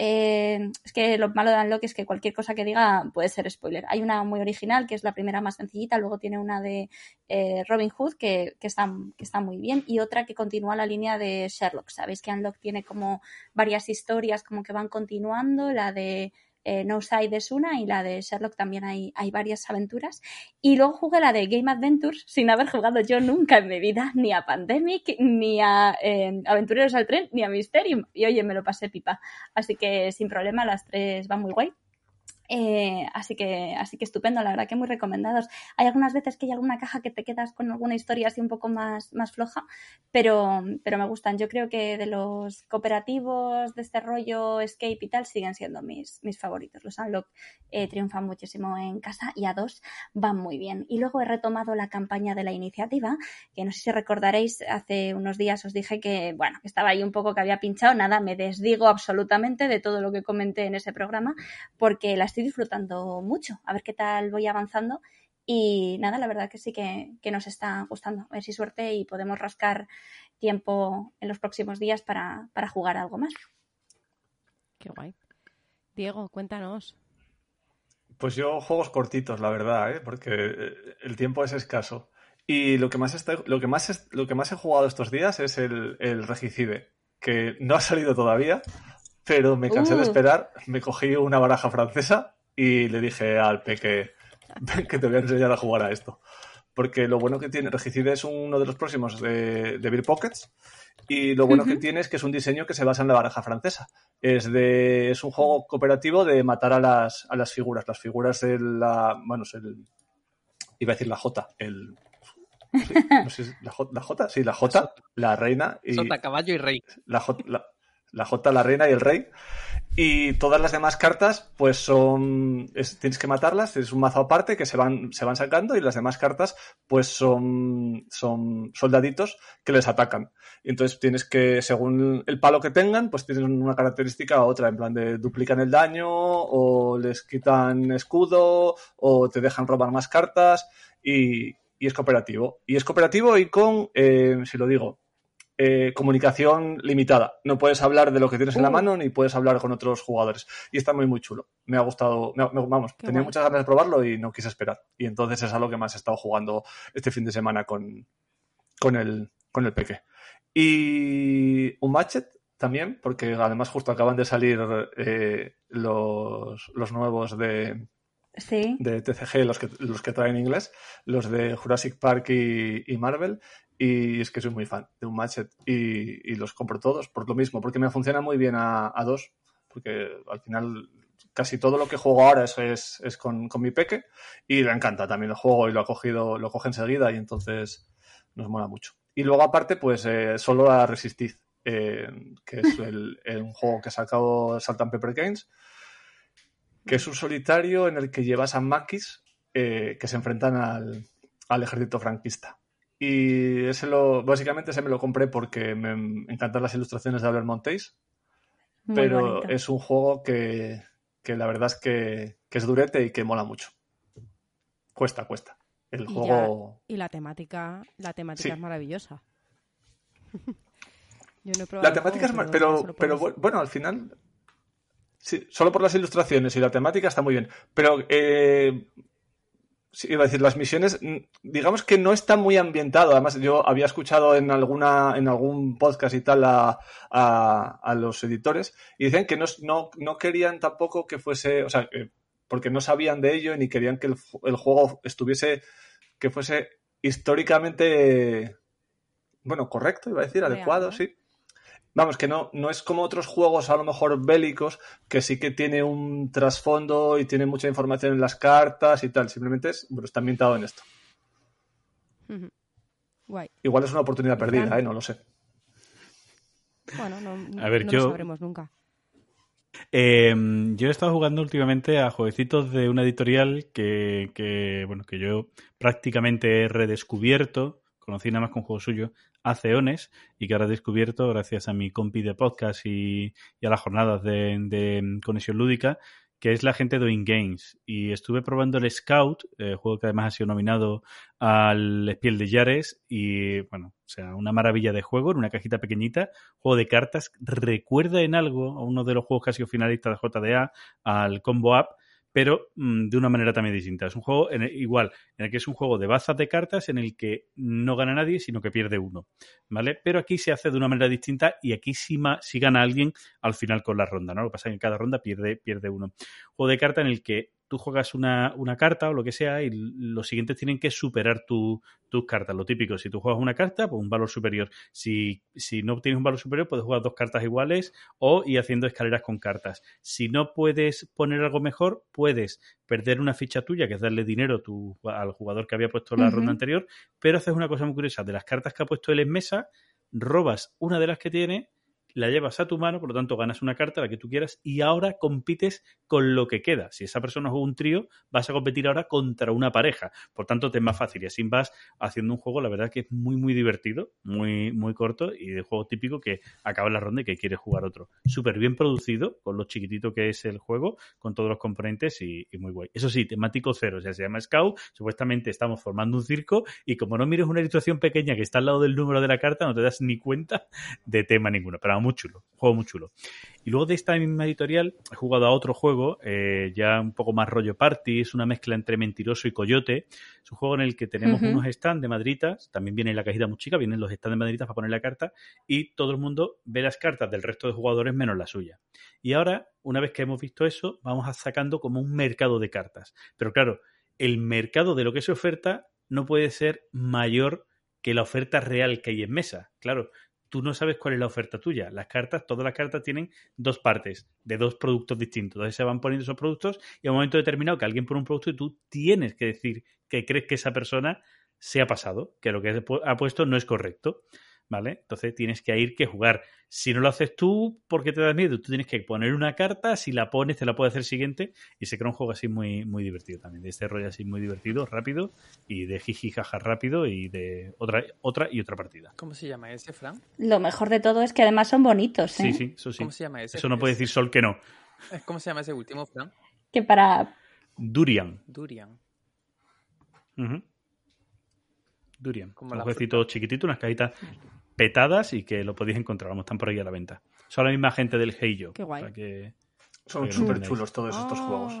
Eh, es que lo malo de Unlock es que cualquier cosa que diga puede ser spoiler. Hay una muy original, que es la primera más sencillita, luego tiene una de eh, Robin Hood, que, está, que está muy bien, y otra que continúa la línea de Sherlock. Sabéis que Unlock tiene como varias historias como que van continuando, la de eh, No Side es una y la de Sherlock también hay, hay varias aventuras. Y luego jugué la de Game Adventures sin haber jugado yo nunca en mi vida ni a Pandemic, ni a eh, Aventureros al Tren, ni a Mysterium. Y oye, me lo pasé pipa. Así que sin problema, las tres van muy guay. Eh, así que así que estupendo, la verdad que muy recomendados. Hay algunas veces que hay alguna caja que te quedas con alguna historia así un poco más, más floja, pero, pero me gustan. Yo creo que de los cooperativos de este rollo escape y tal siguen siendo mis, mis favoritos. Los Unlock eh, triunfan muchísimo en casa y a dos van muy bien. Y luego he retomado la campaña de la iniciativa, que no sé si recordaréis, hace unos días os dije que, bueno, estaba ahí un poco que había pinchado. Nada, me desdigo absolutamente de todo lo que comenté en ese programa, porque la estoy disfrutando mucho. A ver qué tal voy avanzando. Y nada, la verdad que sí que, que nos está gustando. A ver si suerte y podemos rascar tiempo en los próximos días para, para jugar algo más. Qué guay. Diego, cuéntanos. Pues yo juegos cortitos, la verdad, ¿eh? porque eh, el tiempo es escaso. Y lo que más, está, lo que más, es- lo que más he jugado estos días es el, el Regicide, que no ha salido todavía, pero me cansé de Uh. esperar, me cogí una baraja francesa y le dije al peque "Ven que te voy a enseñar a jugar a esto. Porque lo bueno que tiene, Regicide es uno de los próximos de, de Beer Pockets, y lo bueno que tiene es que es un diseño que se basa en la baraja francesa. Es, de, es un juego cooperativo de matar a las, a las figuras. Las figuras de la. Bueno, es el. Iba a decir la J. El. sí, no sé si- la, J, la J, sí, la J, la reina. Y, Sota, caballo y rey. la J, la, la J, la reina y el rey. Y todas las demás cartas, pues son. es- tienes que matarlas, es un mazo aparte que se van, se van sacando, y las demás cartas, pues son, son soldaditos que les atacan. Y entonces tienes que, según el palo que tengan, pues tienen una característica u otra, en plan de duplican el daño, o les quitan escudo, o te dejan robar más cartas, y, y es cooperativo. Y es cooperativo y con, eh, si lo digo, eh, comunicación limitada. No puedes hablar de lo que tienes en la Uh. mano ni puedes hablar con otros jugadores. Y está muy, muy chulo. Me ha gustado, me ha- me- vamos, Qué tenía guay. muchas ganas de probarlo y no quise esperar. Y entonces es algo que más he estado jugando este fin de semana con, con, el, con el peque. Y un matchet también, porque además justo acaban de salir eh, los, los nuevos de, Sí. de TCG, los que, los que traen inglés, los de Jurassic Park y, y Marvel, y es que soy muy fan de un Matchet y, y los compro todos por lo mismo, porque me funciona muy bien a, a dos, porque al final casi todo lo que juego ahora es, es, es con, con mi peque y le encanta también el juego y lo ha cogido, lo coge enseguida y entonces nos mola mucho. Y luego aparte, pues eh, solo a Resistid, eh, que es el, el- un juego que ha sacado Salt and Pepper Games, que es un solitario en el que llevas a maquis eh, que se enfrentan al, al ejército franquista. Y ese lo, básicamente ese me lo compré porque me encantan las ilustraciones de Albert Montéis, Muy pero bonito. es un juego que, que la verdad es que, que es durete y que mola mucho. Cuesta, cuesta. El Y, juego... ya- y la temática, la temática Sí. es maravillosa. Yo no he probado La temática es... juego, pero, Pero, pero bueno, al final... Sí, solo por las ilustraciones y la temática está muy bien. Pero eh, Sí, iba a decir, las misiones, mm, digamos que no está muy ambientado. Además, yo había escuchado en alguna, en algún podcast y tal a, a- a los editores y dicen que no, no, no querían tampoco que fuese, o sea, que- porque no sabían de ello ni querían que el, el juego estuviese, que fuese históricamente, bueno, correcto, iba a decir, Real, adecuado, ¿no? sí. Vamos, que no, no es como otros juegos a lo mejor bélicos, que sí que tiene un trasfondo y tiene mucha información en las cartas y tal. Simplemente es, bueno, está ambientado en esto. Guay. Igual es una oportunidad perdida, ¿eh? No lo sé. Bueno, no, A ver, no yo- lo sabremos nunca. Eh, yo he estado jugando últimamente a jueguecitos de una editorial que, que, bueno, que yo prácticamente he redescubierto, conocí nada más con juego suyo hace ones y que ahora he descubierto gracias a mi compi de podcast y, a las jornadas de, conexión lúdica, que es la gente de Doing Games. Y estuve probando el Scout, eh, juego que además ha sido nominado al Espiel de Yares y, bueno, o sea, una maravilla de juego en una cajita pequeñita, juego de cartas, recuerda en algo a uno de los juegos que ha sido finalista de JDA, al Combo App, pero mm, de una manera también distinta. Es un juego en igual, en el que es un juego de bazas de cartas en el que no gana nadie, sino que pierde uno, ¿vale? Pero aquí se hace de una manera distinta y aquí sí, ma- gana alguien al final con la ronda, ¿no? Lo que pasa es que en cada ronda pierde, pierde uno. Juego de carta en el que tú juegas una, una carta o lo que sea y los siguientes tienen que superar tu- tus cartas. Lo típico, si tú juegas una carta, pues un valor superior. Si, si no tienes un valor superior, puedes jugar dos cartas iguales o ir haciendo escaleras con cartas. Si no puedes poner algo mejor, puedes perder una ficha tuya, que es darle dinero tu- al jugador que había puesto la ronda anterior, pero haces una cosa muy curiosa. De las cartas que ha puesto él en mesa, robas una de las que tiene, la llevas a tu mano, por lo tanto ganas una carta, la que tú quieras, y ahora compites con lo que queda. Si esa persona juega un trío, vas a competir ahora contra una pareja. Por tanto, te es más fácil. Y así vas haciendo un juego, la verdad que es muy, muy divertido, muy, muy corto y de juego típico que acaba la ronda y que quieres jugar otro. Súper bien producido, con lo chiquitito que es el juego, con todos los componentes y, muy guay. Eso sí, temático cero, o se llama Scout, supuestamente estamos formando un circo y como no mires una ilustración pequeña que está al lado del número de la carta, no te das ni cuenta de tema ninguno. Pero muy chulo, juego muy chulo. Y luego de esta misma editorial he jugado a otro juego, eh, ya un poco más rollo party, es una mezcla entre mentiroso y coyote. Es un juego en el que tenemos unos stands de madritas, también viene la cajita muy chica, vienen los stands de madritas para poner la carta y todo el mundo ve las cartas del resto de jugadores menos la suya. Y ahora, una vez que hemos visto eso, vamos a sacando como un mercado de cartas. Pero claro, el mercado de lo que se oferta no puede ser mayor que la oferta real que hay en mesa. Claro, tú no sabes cuál es la oferta tuya. Las cartas, todas las cartas tienen dos partes de dos productos distintos. Entonces se van poniendo esos productos y a un momento determinado que alguien pone un producto y tú tienes que decir que crees que esa persona se ha pasado, que lo que ha puesto no es correcto. ¿Vale? Entonces tienes que ir que jugar. Si no lo haces tú, porque te da miedo, tú tienes que poner una carta, si la pones, te la puede hacer siguiente, y se crea un juego así muy, muy divertido también, de este rollo así muy divertido, rápido, y de jiji jaja rápido, y de otra, otra y otra partida. ¿Cómo se llama ese, Fran? Lo mejor de todo es que además son bonitos, ¿eh? Sí, sí, eso sí. ¿Cómo se llama ese? Eso no puede decir Sol que no. ¿Cómo se llama ese último, Fran? Que para... Durian. Durian. Ujú. Durian. Como un jueguecito chiquitito, unas cajitas petadas y que lo podéis encontrar, vamos, están por ahí a la venta. Son la misma gente del Hey Yo. Qué guay. para que- Son Que súper chulos todos estos Ah, juegos.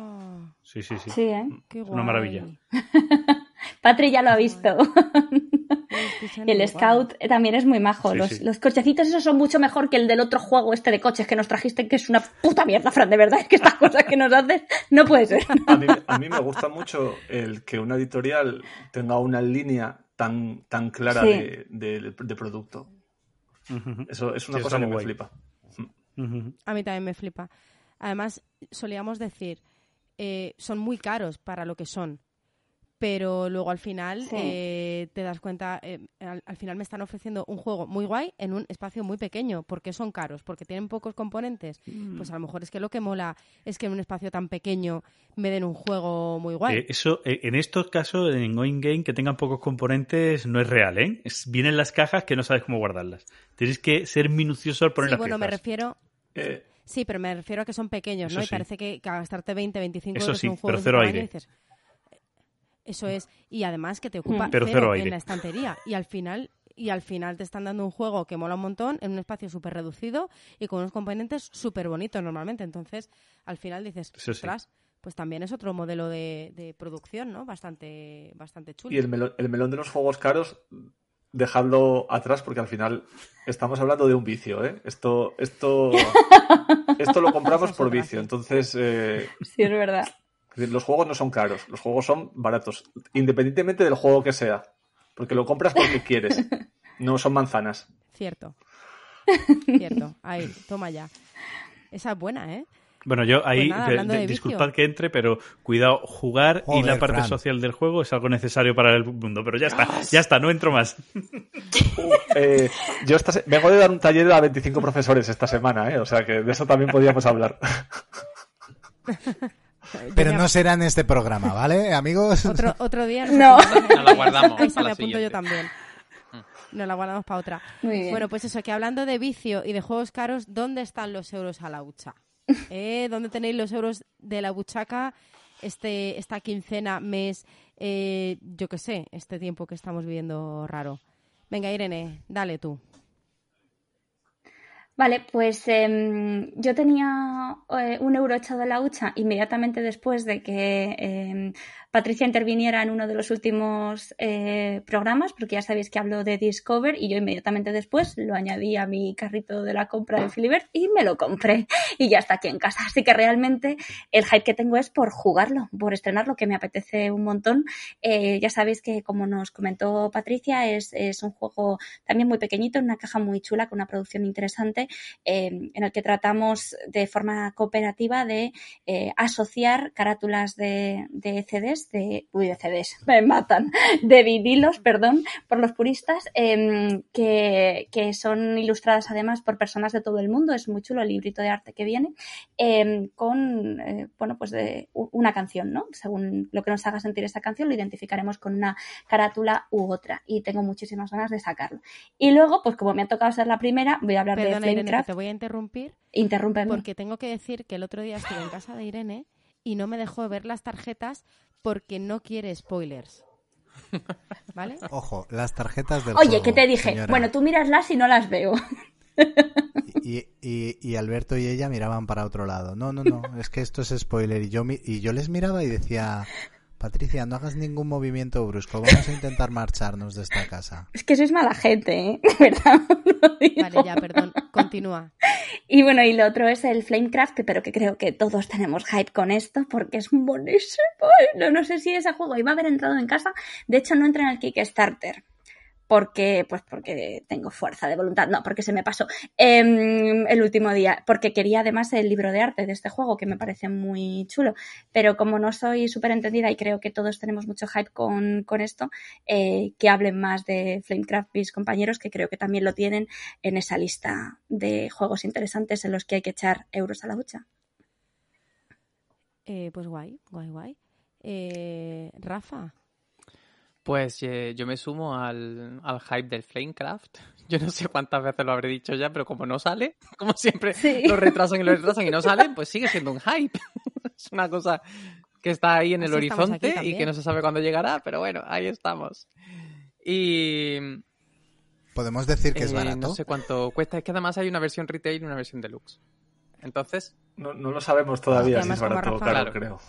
Sí, sí, sí. Sí, ¿eh? Qué Es una maravilla. Patri ya lo ha visto. Y el Scout eh, también es muy majo. Sí, los, sí. los cochecitos esos son mucho mejor que el del otro juego este de coches que nos trajiste, que es una puta mierda, Fran, de verdad. Es que estas cosas que nos haces no puede ser. A mí, a mí me gusta mucho el que una editorial tenga una línea tan, tan clara Sí. de, de- de producto. Eso es una Sí, cosa que me flipa. A mí también me flipa. Además, solíamos decir, eh, son muy caros para lo que son. Pero luego al final Sí. eh, te das cuenta, eh, al, al final me están ofreciendo un juego muy guay en un espacio muy pequeño. ¿Por qué son caros? Porque tienen pocos componentes. Pues a lo mejor es que lo que mola es que en un espacio tan pequeño me den un juego muy guay. Eh, eso, eh, en estos casos, en Going Game, que tengan pocos componentes, no es real, ¿eh? Es- vienen las cajas que no sabes cómo guardarlas. Tienes que ser minucioso al poner sí, las bueno, me refiero, Eh, Sí, pero me refiero a que son pequeños, Eso ¿no? Y sí. parece que, que gastarte 20, 25 Eso euros sí, en un juego pero cero aire. dices, eso es. Y además que te ocupa Mm. Pero cero, en la estantería. Y al final y al final te están dando un juego que mola un montón en un espacio súper reducido y con unos componentes súper bonitos normalmente. Entonces, al final dices, sí. pues también es otro modelo de, de producción, ¿no? Bastante, bastante chulo. Y el melón, el melón de los juegos caros, dejadlo atrás porque al final estamos hablando de un vicio, ¿eh? Esto, esto, esto lo compramos por vicio. Entonces, eh, Sí, es verdad. Es decir, los juegos no son caros, los juegos son baratos, independientemente del juego que sea. Porque lo compras porque quieres. No son manzanas. Cierto. Cierto. Ahí, toma ya. Esa es buena, ¿eh? Bueno, yo ahí, Pues nada, de- hablando de- de vicio. disculpad que entre, pero cuidado, jugar y la parte Fran. social del juego es algo necesario para el mundo. Pero ya está, ya está, no entro más. Eh, yo esta se- vengo de dar un taller a 25 profesores esta semana, ¿eh? O sea que de eso también podríamos hablar. Pero no será en este programa, ¿vale, amigos? Otro, otro día. No. Nos la guardamos Ahí se para me la apunto yo también. Nos la guardamos para otra. Muy bien. Bueno, pues eso, que hablando de vicio y de juegos caros, ¿dónde están los euros a la hucha? ¿Eh? ¿Dónde tenéis los euros de la buchaca este, esta quincena, mes, eh, yo qué sé, este tiempo que estamos viviendo raro? Venga, Irene, dale tú. Vale, pues em, yo tenía eh, un euro echado a la hucha inmediatamente después de que em, Patricia interviniera en uno de los últimos eh, programas, porque ya sabéis que hablo de Discover y yo inmediatamente después lo añadí a mi carrito de la compra de Filibert y me lo compré y ya está aquí en casa. Así que realmente el hype que tengo es por jugarlo, por estrenarlo, que me apetece un montón. Eh, ya sabéis que, como nos comentó Patricia, es, es un juego también muy pequeñito, en una caja muy chula, con una producción interesante, eh, en el que tratamos de forma cooperativa de asociar carátulas de, de CDs, de, uy, de CDs, me matan, de vinilos, perdón, por los puristas, eh, que, que son ilustradas además por personas de todo el mundo, es muy chulo el librito de arte que viene, eh, con, eh, bueno, pues de una canción, ¿no? Según lo que nos haga sentir esa canción, lo identificaremos con una carátula u otra, y tengo muchísimas ganas de sacarlo. Y luego, pues como me ha tocado ser la primera, voy a hablar Perdona, de Irene, Flamecraft. te voy a interrumpir Interrúmpeme. porque tengo que decir que el otro día estuve en casa de Irene y no me dejó ver las tarjetas porque no quiere spoilers. ¿Vale? Ojo, las tarjetas del Oye, juego, que te dije, señora. bueno, tú miraslas y no las veo. Y, y- y Alberto y ella miraban para otro lado. No, no, no, es que esto es spoiler. Y yo, mi- y yo les miraba y decía, Patricia, no hagas ningún movimiento brusco, vamos a intentar marcharnos de esta casa. Es que sois mala gente, ¿eh? De verdad. Vale, ya, perdón. Continúa. Y bueno, y lo otro es el Flamecraft, pero que creo que todos tenemos hype con esto porque es buenísimo. No, no sé si ese juego iba a haber entrado en casa. De hecho, no entra en el Kickstarter. Porque, pues porque tengo fuerza de voluntad. No, porque se me pasó em, el último día. Porque quería además el libro de arte de este juego, que me parece muy chulo. Pero como no soy súper entendida y creo que todos tenemos mucho hype con, con esto, eh, que hablen más de Flamecraft mis compañeros, que creo que también lo tienen en esa lista de juegos interesantes en los que hay que echar euros a la hucha. Eh, pues guay, guay, guay. Eh, Rafa, Pues eh, yo me sumo al, al hype del Flamecraft. Yo no sé cuántas veces lo habré dicho ya, pero como no sale, como siempre Sí. lo retrasan y lo retrasan y no salen, pues sigue siendo un hype. es una cosa que está ahí en el Así horizonte y que no se sabe cuándo llegará, pero bueno, ahí estamos. Y ¿Podemos decir que es eh, barato? no sé cuánto cuesta, es que además hay una versión retail y una versión deluxe. Entonces, No, no lo sabemos todavía si es barato o caro, Claro. creo.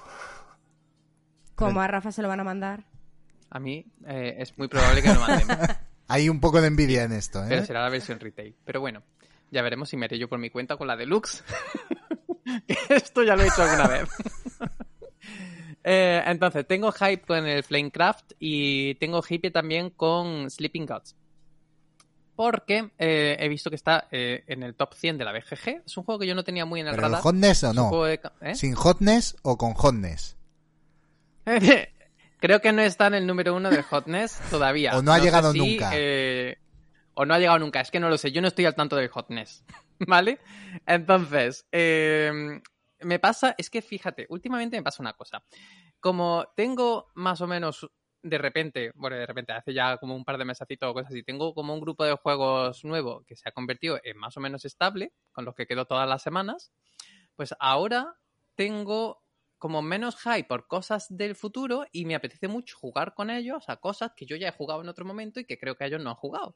como a Rafa se lo van a mandar. A mí eh, es muy probable que no manden. Hay un poco de envidia en esto, Pero ¿eh? será la versión retail. Pero bueno, ya veremos si me haré yo por mi cuenta con la deluxe. Esto ya lo he hecho alguna vez. Eh, entonces, tengo hype con el Flamecraft y tengo hype también con Sleeping Gods. Porque eh, he visto que está eh, en el top 100 de la BGG. Es un juego que yo no tenía muy en el ¿Pero radar. hotness o no? ¿Sin hotness o con hotness? Creo que no está en el número uno de Hotness todavía. O no ha llegado si, nunca. eh, o no ha llegado nunca. Es que no lo sé. Yo no estoy al tanto del Hotness. ¿Vale? Entonces, eh, me pasa. Es que fíjate, últimamente me pasa una cosa. Como tengo más o menos. De repente, bueno, de repente, hace ya como un par de mesacitos o cosas así, tengo como un grupo de juegos nuevo que se ha convertido en más o menos estable, con los que quedo todas las semanas. Pues ahora tengo como menos hype por cosas del futuro y me apetece mucho jugar con ellos a cosas que yo ya he jugado en otro momento y que creo que ellos no han jugado.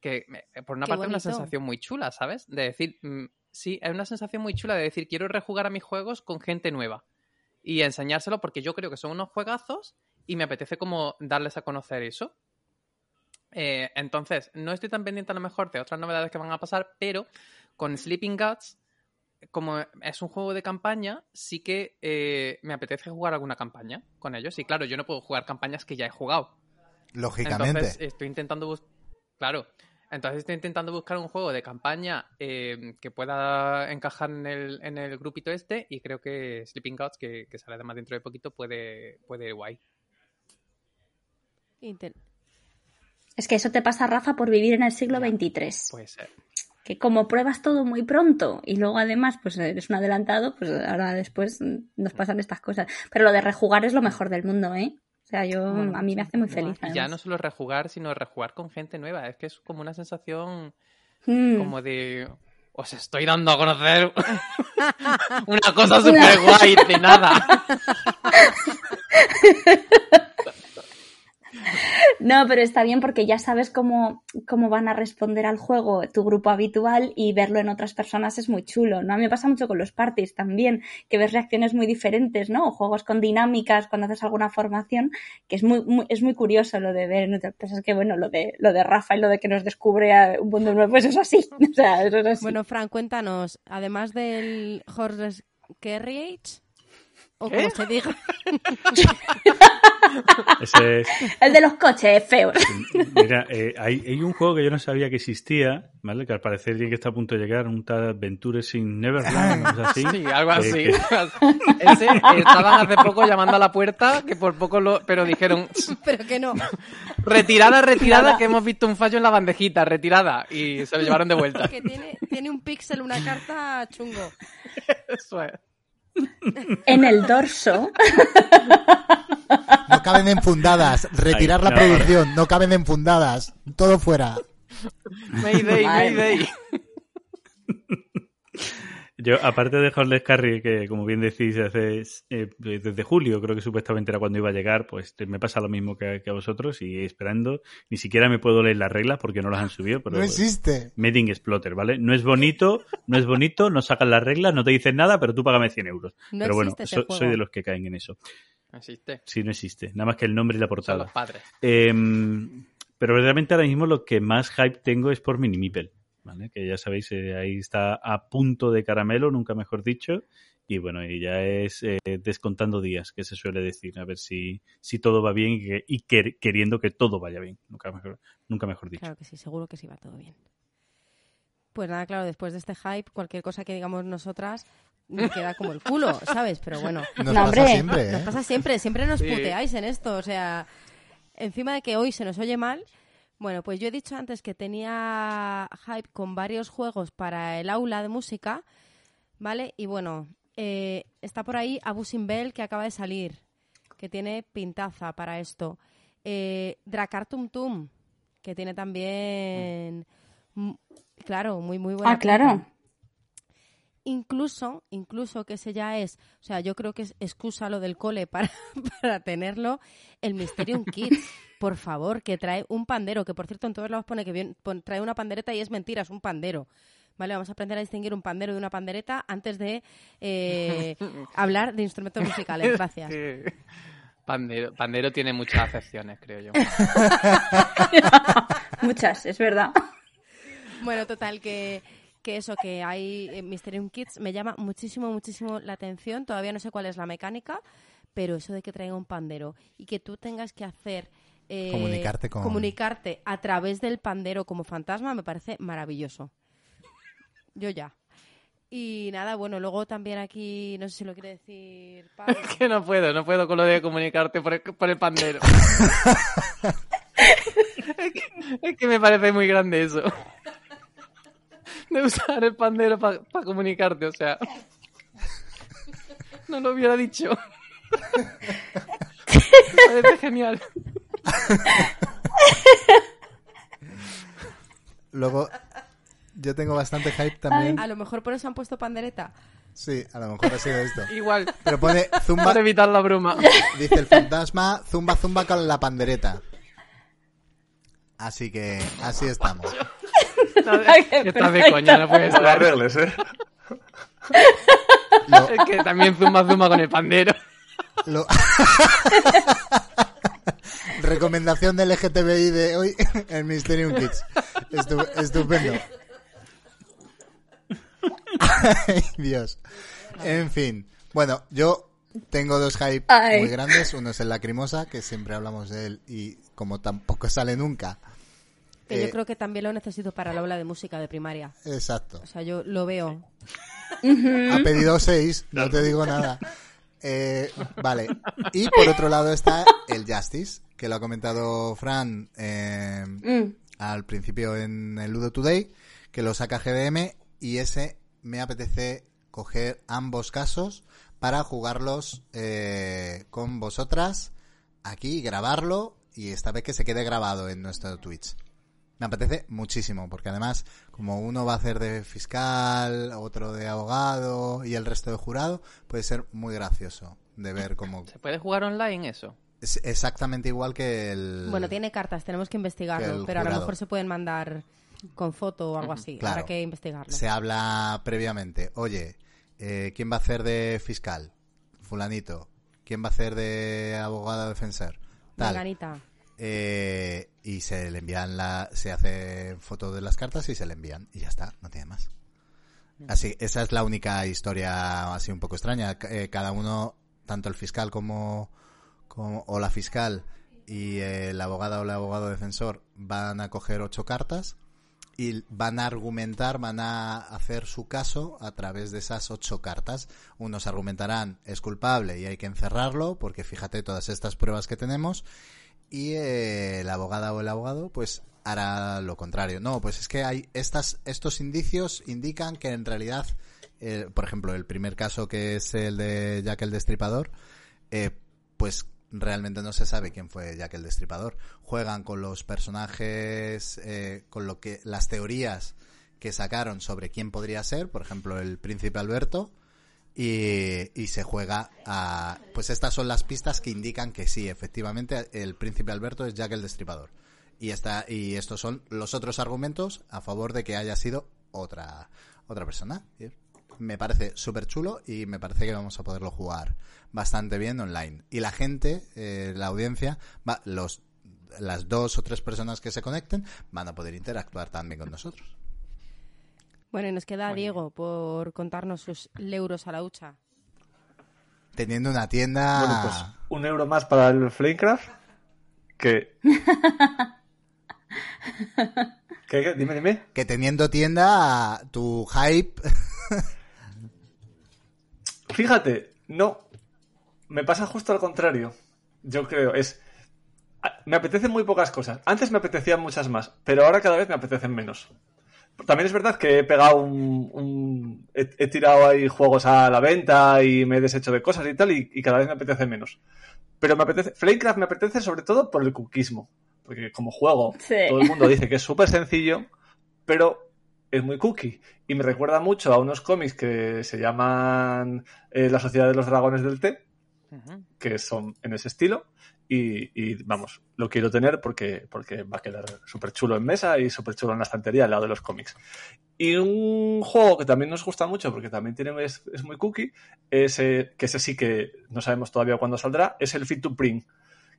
Que me- por una Qué parte es una sensación muy chula, ¿sabes? De decir, mm, sí, es una sensación muy chula de decir, quiero rejugar a mis juegos con gente nueva. y enseñárselo porque yo creo que son unos juegazos y me apetece como darles a conocer eso. Eh, entonces, no estoy tan pendiente a lo mejor de otras novedades que van a pasar, pero con Sleeping Guts, como es un juego de campaña, sí que eh, me apetece jugar alguna campaña con ellos. Y claro, yo no puedo jugar campañas que ya he jugado. Lógicamente. Entonces, estoy intentando buscar. Claro. Entonces estoy intentando buscar un juego de campaña eh, que pueda encajar en el, en el grupito este y creo que Sleeping Gods, que, que sale además dentro de poquito, puede, puede ir guay. Inter- Es que eso te pasa, Rafa, por vivir en el siglo XXIII. Puede ser. Que como pruebas todo muy pronto y luego además pues eres un adelantado, pues ahora después nos pasan estas cosas. Pero lo de rejugar es lo mejor del mundo, ¿eh? O sea, yo a mí me hace muy feliz. Y ya además. no solo rejugar, sino rejugar con gente nueva. Es que es como una sensación Mm. como de... Os estoy dando a conocer una cosa súper guay de nada. No, pero está bien porque ya sabes cómo, cómo van a responder al juego tu grupo habitual y verlo en otras personas es muy chulo, ¿no? A mí me pasa mucho con los parties también, que ves reacciones muy diferentes, ¿no? Juegos con dinámicas cuando haces alguna formación, que es muy, muy- es muy curioso lo de ver en otras personas. que bueno, lo de, lo de Rafa y lo de que nos descubre a un mundo nuevo, pues eso es así. Bueno, Fran, cuéntanos, además del Horse Carriage, o ¿Qué? como se diga, Ese es- El de los coches, feos. Mira, eh, hay, hay un juego que yo no sabía que existía, ¿vale? Que al parecer tiene que estar a punto de llegar, un tal Adventures in Neverland, o así. Sí, algo Eh, así. que- Ese, estaban hace poco llamando a la puerta, que por poco lo... Pero dijeron, pero que no. retirada, retirada, que hemos visto un fallo en la bandejita, retirada. Y se lo llevaron de vuelta. Que tiene, tiene un píxel, una carta chungo. Eso es. En el dorso. No caben enfundadas. Retirar Ay, la no. producción. No caben enfundadas. Todo fuera. Mayday, Mayday. Yo, aparte de Horles Carry, que como bien decís, hace, eh, desde julio, creo que supuestamente era cuando iba a llegar, pues me pasa lo mismo que, que a vosotros y esperando. Ni siquiera me puedo leer las reglas porque no las han subido. Pero, No existe. In Exploter, ¿vale? No es bonito, no es bonito, no sacan las reglas, no te dicen nada, pero tú págame 100 euros. No pero bueno, so- soy de los que caen en eso. Existe. Sí, no existe. Nada más que el nombre y la Son portada. los padres. Em, pero verdaderamente ahora mismo lo que más hype tengo es por Mini Meeple, ¿vale? Que ya sabéis, eh, ahí está a punto de caramelo, nunca mejor dicho. Y bueno, y ya es eh, descontando días, que se suele decir, a ver si, si todo va bien y, que- y quer- queriendo que todo vaya bien, nunca mejor, nunca mejor dicho. Claro que sí, seguro que sí va todo bien. Pues nada, claro, después de este hype, cualquier cosa que digamos nosotras me queda como el culo, ¿sabes? Pero bueno, Nos No, pasa siempre, nos ¿eh? pasa siempre, siempre nos Sí. puteáis en esto, o sea, encima de que hoy se nos oye mal, bueno, pues yo he dicho antes que tenía hype con varios juegos para el aula de música, ¿vale? Y bueno, eh, está por ahí Abusing Bell que acaba de salir, que tiene pintaza para esto. Eh, Dracar Tum Tum, que tiene también, mm, claro, muy, muy buena Ah, claro. Incluso, incluso que ese ya es, o sea, yo creo que es excusa lo del cole para, para tenerlo, el Mysterium Kids, por favor, que trae un pandero, que por cierto en todos lados pone que bien- pon- trae una pandereta y es mentira, es un pandero. Vale, vamos a aprender a distinguir un pandero de una pandereta antes de eh, hablar de instrumentos musicales. Gracias. Sí. Pandero, Pandero tiene muchas acepciones, creo yo. Muchas, es verdad. Bueno, total, que, que eso, que hay eh, Mysterium Kids me llama muchísimo, muchísimo la atención. Todavía no sé cuál es la mecánica, pero eso de que traiga un pandero y que tú tengas que hacer... eh, Comunicarte con- comunicarte a través del pandero como fantasma me parece maravilloso. Yo ya. Y nada, bueno, luego también aquí, no sé si lo quiere decir Pablo. que no puedo, no puedo con lo de comunicarte por el, por el pandero. es, que, es que me parece muy grande eso. De usar el pandero para comunicarte, o sea. No lo hubiera dicho. Me parece genial. Luego, yo tengo bastante hype también. A lo mejor por eso han puesto pandereta. Sí, a lo mejor ha sido esto. Igual, Pero pone zumba, para evitar la bruma. dice el fantasma, zumba zumba con la pandereta. Así que, así estamos. Que estás de coña, no puede No la ser. arregles, ¿eh? Lo- Es que también zumba zumba con el pandero. Lo- Recomendación del LGTBI de hoy en Mysterium Kids. Estu- estupendo. Ay, Dios. En fin. Bueno, yo tengo dos hype Ay. muy grandes. Uno es el Lacrimosa, que siempre hablamos de él y como tampoco sale nunca. Que Eh, yo creo que también lo necesito para la aula de música de primaria. Exacto. O sea, yo lo veo. Ha pedido seis, no te digo nada. Eh, vale. Y por otro lado está el Justice, que lo ha comentado Fran eh, Mm. al principio en el Ludo Today, que lo saca GDM y ese me apetece coger ambos casos para jugarlos eh, con vosotras aquí, grabarlo y esta vez que se quede grabado en nuestro Twitch. Me apetece muchísimo, porque además, como uno va a hacer de fiscal, otro de abogado y el resto de jurado, puede ser muy gracioso de ver cómo... ¿Se puede jugar online eso? Es exactamente igual que el... Bueno, tiene cartas, tenemos que investigarlo, pero a lo mejor se pueden mandar con foto o algo así. Claro. Habrá que investigarlo. Se habla previamente. Oye, eh, ¿quién va a hacer de fiscal? Fulanito. ¿Quién va a hacer de abogado defensor? Tal. Eh, y se le envían la, se hace foto de las cartas y se le envían y ya está, no tiene más. Así, esa es la única historia así un poco extraña. Eh, cada uno, tanto el fiscal como, como o la fiscal y el abogado o el abogado defensor van a coger ocho cartas y van a argumentar, van a hacer su caso a través de esas ocho cartas. Unos argumentarán es culpable y hay que encerrarlo porque fíjate todas estas pruebas que tenemos y eh, la abogada o el abogado pues hará lo contrario. No, pues es que hay estas estos indicios indican que en realidad, eh, por ejemplo, el primer caso que es el de Jack el Destripador, eh, pues realmente no se sabe quién fue Jack el Destripador. Juegan con los personajes, eh, con lo que las teorías que sacaron sobre quién podría ser, por ejemplo, el príncipe Alberto, y, y se juega a... Pues estas son las pistas que indican que sí, efectivamente, el príncipe Alberto es Jack el Destripador. Y, esta, y estos son los otros argumentos a favor de que haya sido otra, otra persona. Me parece súper chulo y me parece que vamos a poderlo jugar bastante bien online. Y la gente, eh, la audiencia, va, los, las dos o tres personas que se conecten van a poder interactuar también con nosotros. Bueno, y nos queda Diego por contarnos sus euros a la hucha. Teniendo una tienda... Bueno, pues un euro más para el Flamecraft. Que. ¿Qué, qué? Dime, dime. Que teniendo tienda, tu hype... Fíjate, no. Me pasa justo al contrario. Yo creo, es. Me apetecen muy pocas cosas. Antes me apetecían muchas más, pero ahora cada vez me apetecen menos. También es verdad que he pegado un. un- he, he tirado ahí juegos a la venta y me he deshecho de cosas y tal, y, y cada vez me apetece menos. Pero me apetece. Flamecraft me apetece sobre todo por el cookismo. Porque como juego, Sí. todo el mundo dice que es súper sencillo, pero es muy cookie. Y me recuerda mucho a unos cómics que se llaman eh, La Sociedad de los Dragones del Té, que son en ese estilo. Y, y, vamos, lo quiero tener porque, porque va a quedar súper chulo en mesa y súper chulo en la estantería al lado de los cómics. Y un juego que también nos gusta mucho porque también tiene, es, es muy cookie, es, eh, que ese sí que no sabemos todavía cuándo saldrá, es el Fit to Print,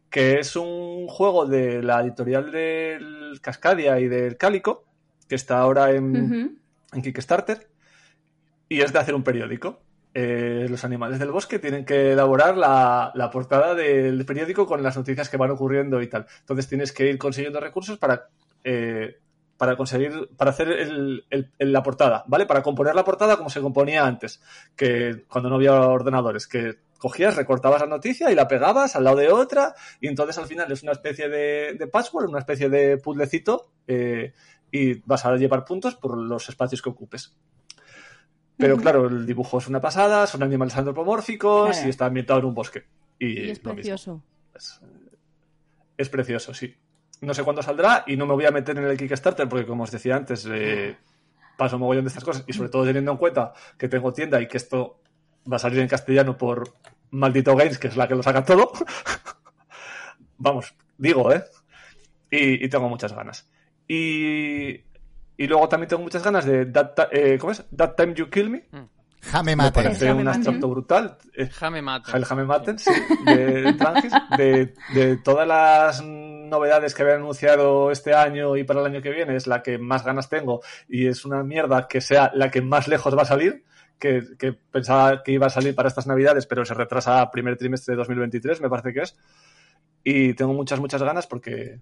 que es un juego de la editorial del Cascadia y del Cálico, que está ahora en Kickstarter y es de hacer un periódico. Eh, los animales del bosque tienen que elaborar la, portada del periódico con las noticias que van ocurriendo y tal. Entonces tienes que ir consiguiendo recursos para, eh, para conseguir, para hacer el- la portada, ¿vale? Para componer la portada como se componía antes, que cuando no había ordenadores, que cogías, recortabas la noticia y la pegabas al lado de otra y entonces al final es una especie de, de patchwork, una especie de puzzlecito eh, y vas a llevar puntos por los espacios que ocupes. Pero claro, el dibujo es una pasada, son animales antropomórficos Claro. y está ambientado en un bosque. Y, Y es precioso. Es, es precioso, sí. No sé cuándo saldrá y no me voy a meter en el Kickstarter porque, como os decía antes, eh, paso mogollón de estas cosas y sobre todo teniendo en cuenta que tengo tienda y que esto va a salir en castellano por Maldito Games, que es la que lo saca todo. Vamos, digo, ¿eh? Y, y tengo muchas ganas. Y, y luego también tengo muchas ganas de That, eh, ¿cómo es? That Time You Kill Me, Mm. Jame Me Mate. parece un Maten. abstracto brutal. Eh, Jame mate. El Jame Maten, sí, de Trangis, de, de todas las novedades que habían anunciado este año y para el año que viene, es la que más ganas tengo y es una mierda que sea la que más lejos va a salir, que, que pensaba que iba a salir para estas navidades, pero se retrasa a primer trimestre de 2023, me parece que es. Y tengo muchas, muchas ganas porque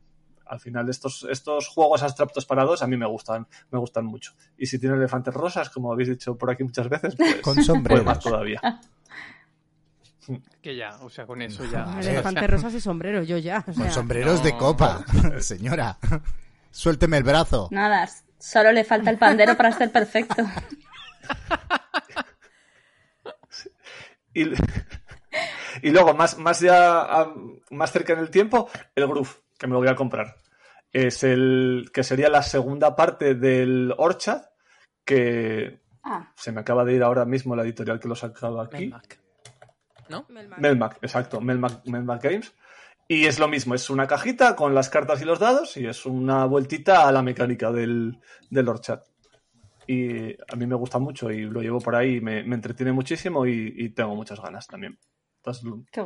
al final estos, estos juegos abstractos para dos a mí me gustan, me gustan mucho. Y si tiene elefantes rosas, como habéis dicho por aquí muchas veces, pues, Con pues sombreros. más todavía. Que ya, o sea, con eso ya. El o sea, elefante rosas y sombrero, yo ya. o Con sea. sombreros de copa. Señora, suélteme el brazo. Nada, solo le falta el pandero para ser perfecto. Y, y luego, más, más ya más cerca en el tiempo, el Groove, que me lo voy a comprar. Es el que sería la segunda parte del Orchard, que Ah, se me acaba de ir ahora mismo la editorial que lo ha sacado aquí. Melmac. ¿No? Melmac. Melmac, exacto, Melmac, Melmac Games. Y es lo mismo, es una cajita con las cartas y los dados y es una vueltita a la mecánica del, del Orchard. Y a mí me gusta mucho y lo llevo por ahí, me, me entretiene muchísimo y, y tengo muchas ganas también. Entonces, qué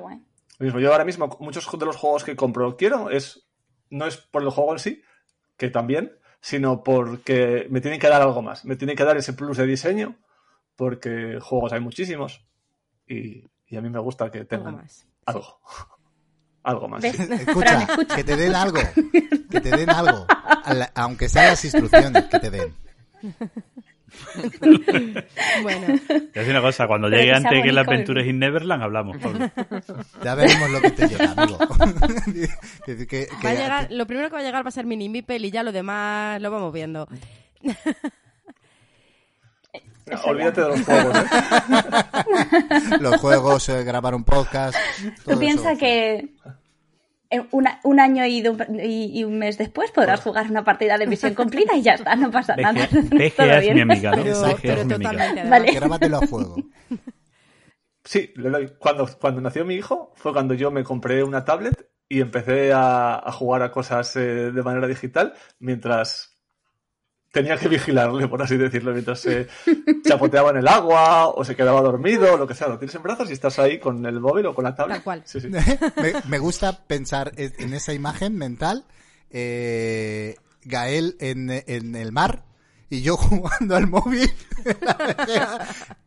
mismo, yo ahora mismo muchos de los juegos que compro quiero es no es por el juego en sí, que también, sino porque me tienen que dar algo más, me tienen que dar ese plus de diseño, porque juegos hay muchísimos y, y a mí me gusta que Algo tengan más. algo. Algo más. Escucha, que te den algo. Que te den algo. Aunque sean las instrucciones que te den. Bueno, Te voy a decir una cosa, cuando Pero llegue que antes que la aventura in Neverland hablamos, Pablo. Ya veremos lo que te llega, amigo. Que- que- que- va a llegar, lo primero que va a llegar va a ser Mini Mipel y ya lo demás lo vamos viendo. No, olvídate de los juegos. ¿eh? los juegos, eh, grabar un podcast. todo Tú piensas que una- un año y, do- y- y un mes después podrás jugar una partida de misión cumplida y ya está, no pasa nada. BGA, es bien. mi amiga, ¿no? Pero. BGA pero es mi amiga. Vale. Grábatelo a fuego. Sí. Cuando, cuando nació mi hijo fue cuando yo me compré una tablet y empecé a, a jugar a cosas eh, de manera digital mientras tenía que vigilarle, por así decirlo, mientras se chapoteaba en el agua o se quedaba dormido o lo que sea. Lo tienes en brazos y estás ahí con el móvil o con la tablet. Tal cual. Sí, sí. me, me gusta pensar en esa imagen mental. eh, Gael en, en el mar y yo jugando al móvil.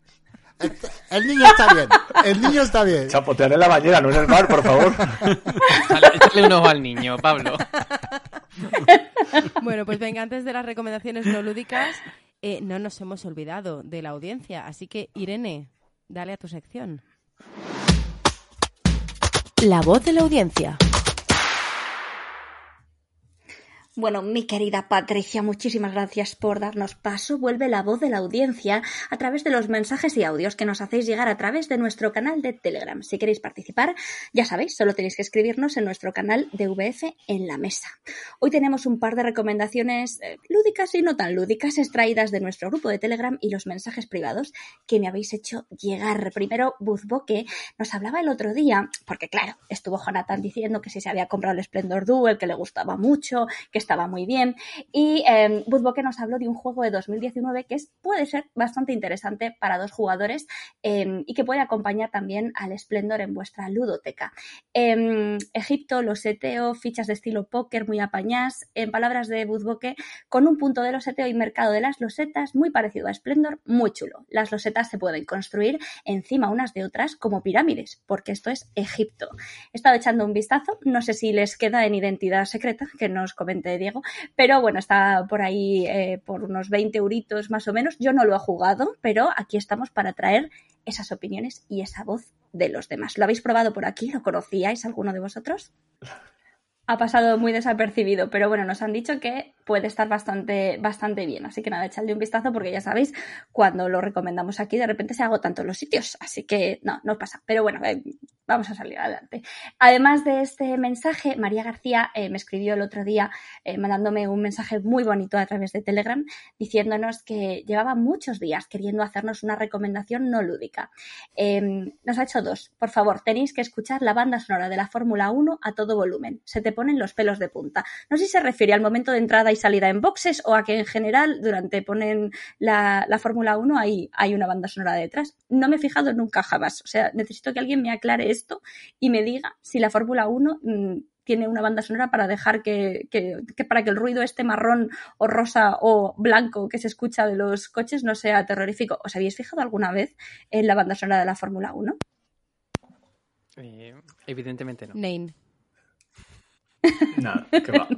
El niño está bien. El niño está bien. Chapotear en la bañera, no en el mar, por favor. Dale, échale un ojo al niño, Pablo. Bueno, pues venga, antes de las recomendaciones no lúdicas, eh, no nos hemos olvidado de la audiencia. Así que, Irene, dale a tu sección. La voz de la audiencia. Bueno, mi querida Patricia, muchísimas gracias por darnos paso. Vuelve la voz de la audiencia a través de los mensajes y audios que nos hacéis llegar a través de nuestro canal de Telegram. Si queréis participar, ya sabéis, solo tenéis que escribirnos en nuestro canal de VF en la mesa. Hoy tenemos un par de recomendaciones eh, lúdicas y no tan lúdicas extraídas de nuestro grupo de Telegram y los mensajes privados que me habéis hecho llegar. Primero, Buzboque nos hablaba el otro día, porque claro, estuvo Jonathan diciendo que si se había comprado el Splendor Duel, que le gustaba mucho, que estaba muy bien. Y eh, Buzboque nos habló de un juego de 2019 que es, puede ser bastante interesante para dos jugadores eh, y que puede acompañar también al Splendor en vuestra ludoteca. Eh, Egipto, los seteo, fichas de estilo póker muy apañás, en palabras de Buzboque, con un punto de loseteo y mercado de las losetas muy parecido a Splendor, muy chulo. Las losetas se pueden construir encima unas de otras como pirámides, porque esto es Egipto. He estado echando un vistazo, no sé si les queda en identidad secreta, que nos comente Diego, pero bueno, está por ahí eh, por unos 20 euritos más o menos. Yo no lo he jugado, pero aquí estamos para traer esas opiniones y esa voz de los demás. ¿Lo habéis probado por aquí? ¿Lo conocíais alguno de vosotros? Ha pasado muy desapercibido, pero bueno, nos han dicho que puede estar bastante, bastante bien. Así que nada, echadle un vistazo porque ya sabéis, cuando lo recomendamos aquí, de repente se agotan todos los sitios. Así que no, no pasa. Pero bueno, eh, vamos a salir adelante. Además de este mensaje, María García eh, me escribió el otro día eh, mandándome un mensaje muy bonito a través de Telegram diciéndonos que llevaba muchos días queriendo hacernos una recomendación no lúdica. Eh, nos ha hecho dos. Por favor, tenéis que escuchar la banda sonora de la Fórmula 1 a todo volumen. Se te ponen los pelos de punta. No sé si se refiere al momento de entrada y salida en boxes o a que en general durante ponen la, la Fórmula 1 hay, hay una banda sonora detrás. No me he fijado nunca jamás. O sea, necesito que alguien me aclare esto y me diga si la Fórmula 1 mm, tiene una banda sonora para dejar que, que, que, para que el ruido este marrón o rosa o blanco que se escucha de los coches no sea terrorífico. ¿Os habéis fijado alguna vez en la banda sonora de la Fórmula 1? Eh, evidentemente no. Name. Nada, que va.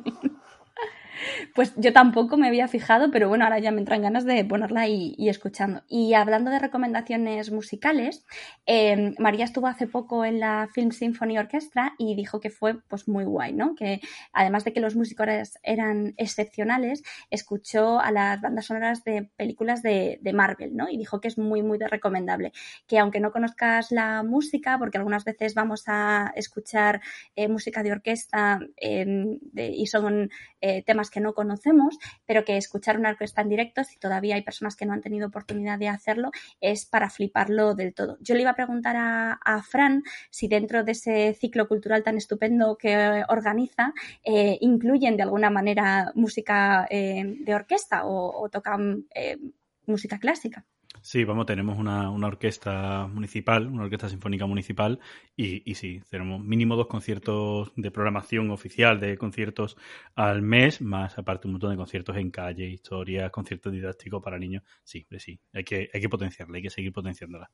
Pues yo tampoco me había fijado, pero bueno, ahora ya me entran ganas de ponerla y, escuchando. Y hablando de recomendaciones musicales, eh, María estuvo hace poco en la Film Symphony Orchestra y dijo que fue pues muy guay, ¿no? Que además de que los músicos eran excepcionales, escuchó a las bandas sonoras de películas de, de Marvel, ¿no? Y dijo que es muy, muy recomendable. Que aunque no conozcas la música, porque algunas veces vamos a escuchar eh, música de orquesta de, y son eh, que no conocemos, pero que escuchar una orquesta en directo, si todavía hay personas que no han tenido oportunidad de hacerlo, es para fliparlo del todo. Yo le iba a preguntar a, a Fran si dentro de ese ciclo cultural tan estupendo que organiza, eh, incluyen de alguna manera música eh, de orquesta o, o tocan eh, música clásica. Sí, vamos, tenemos una, una, orquesta municipal, una orquesta sinfónica municipal, y, y, sí, tenemos mínimo dos conciertos de programación oficial de conciertos al mes, más aparte un montón de conciertos en calle, historias, conciertos didácticos para niños. Sí, sí, hay que, hay que potenciarla, hay que seguir potenciándola.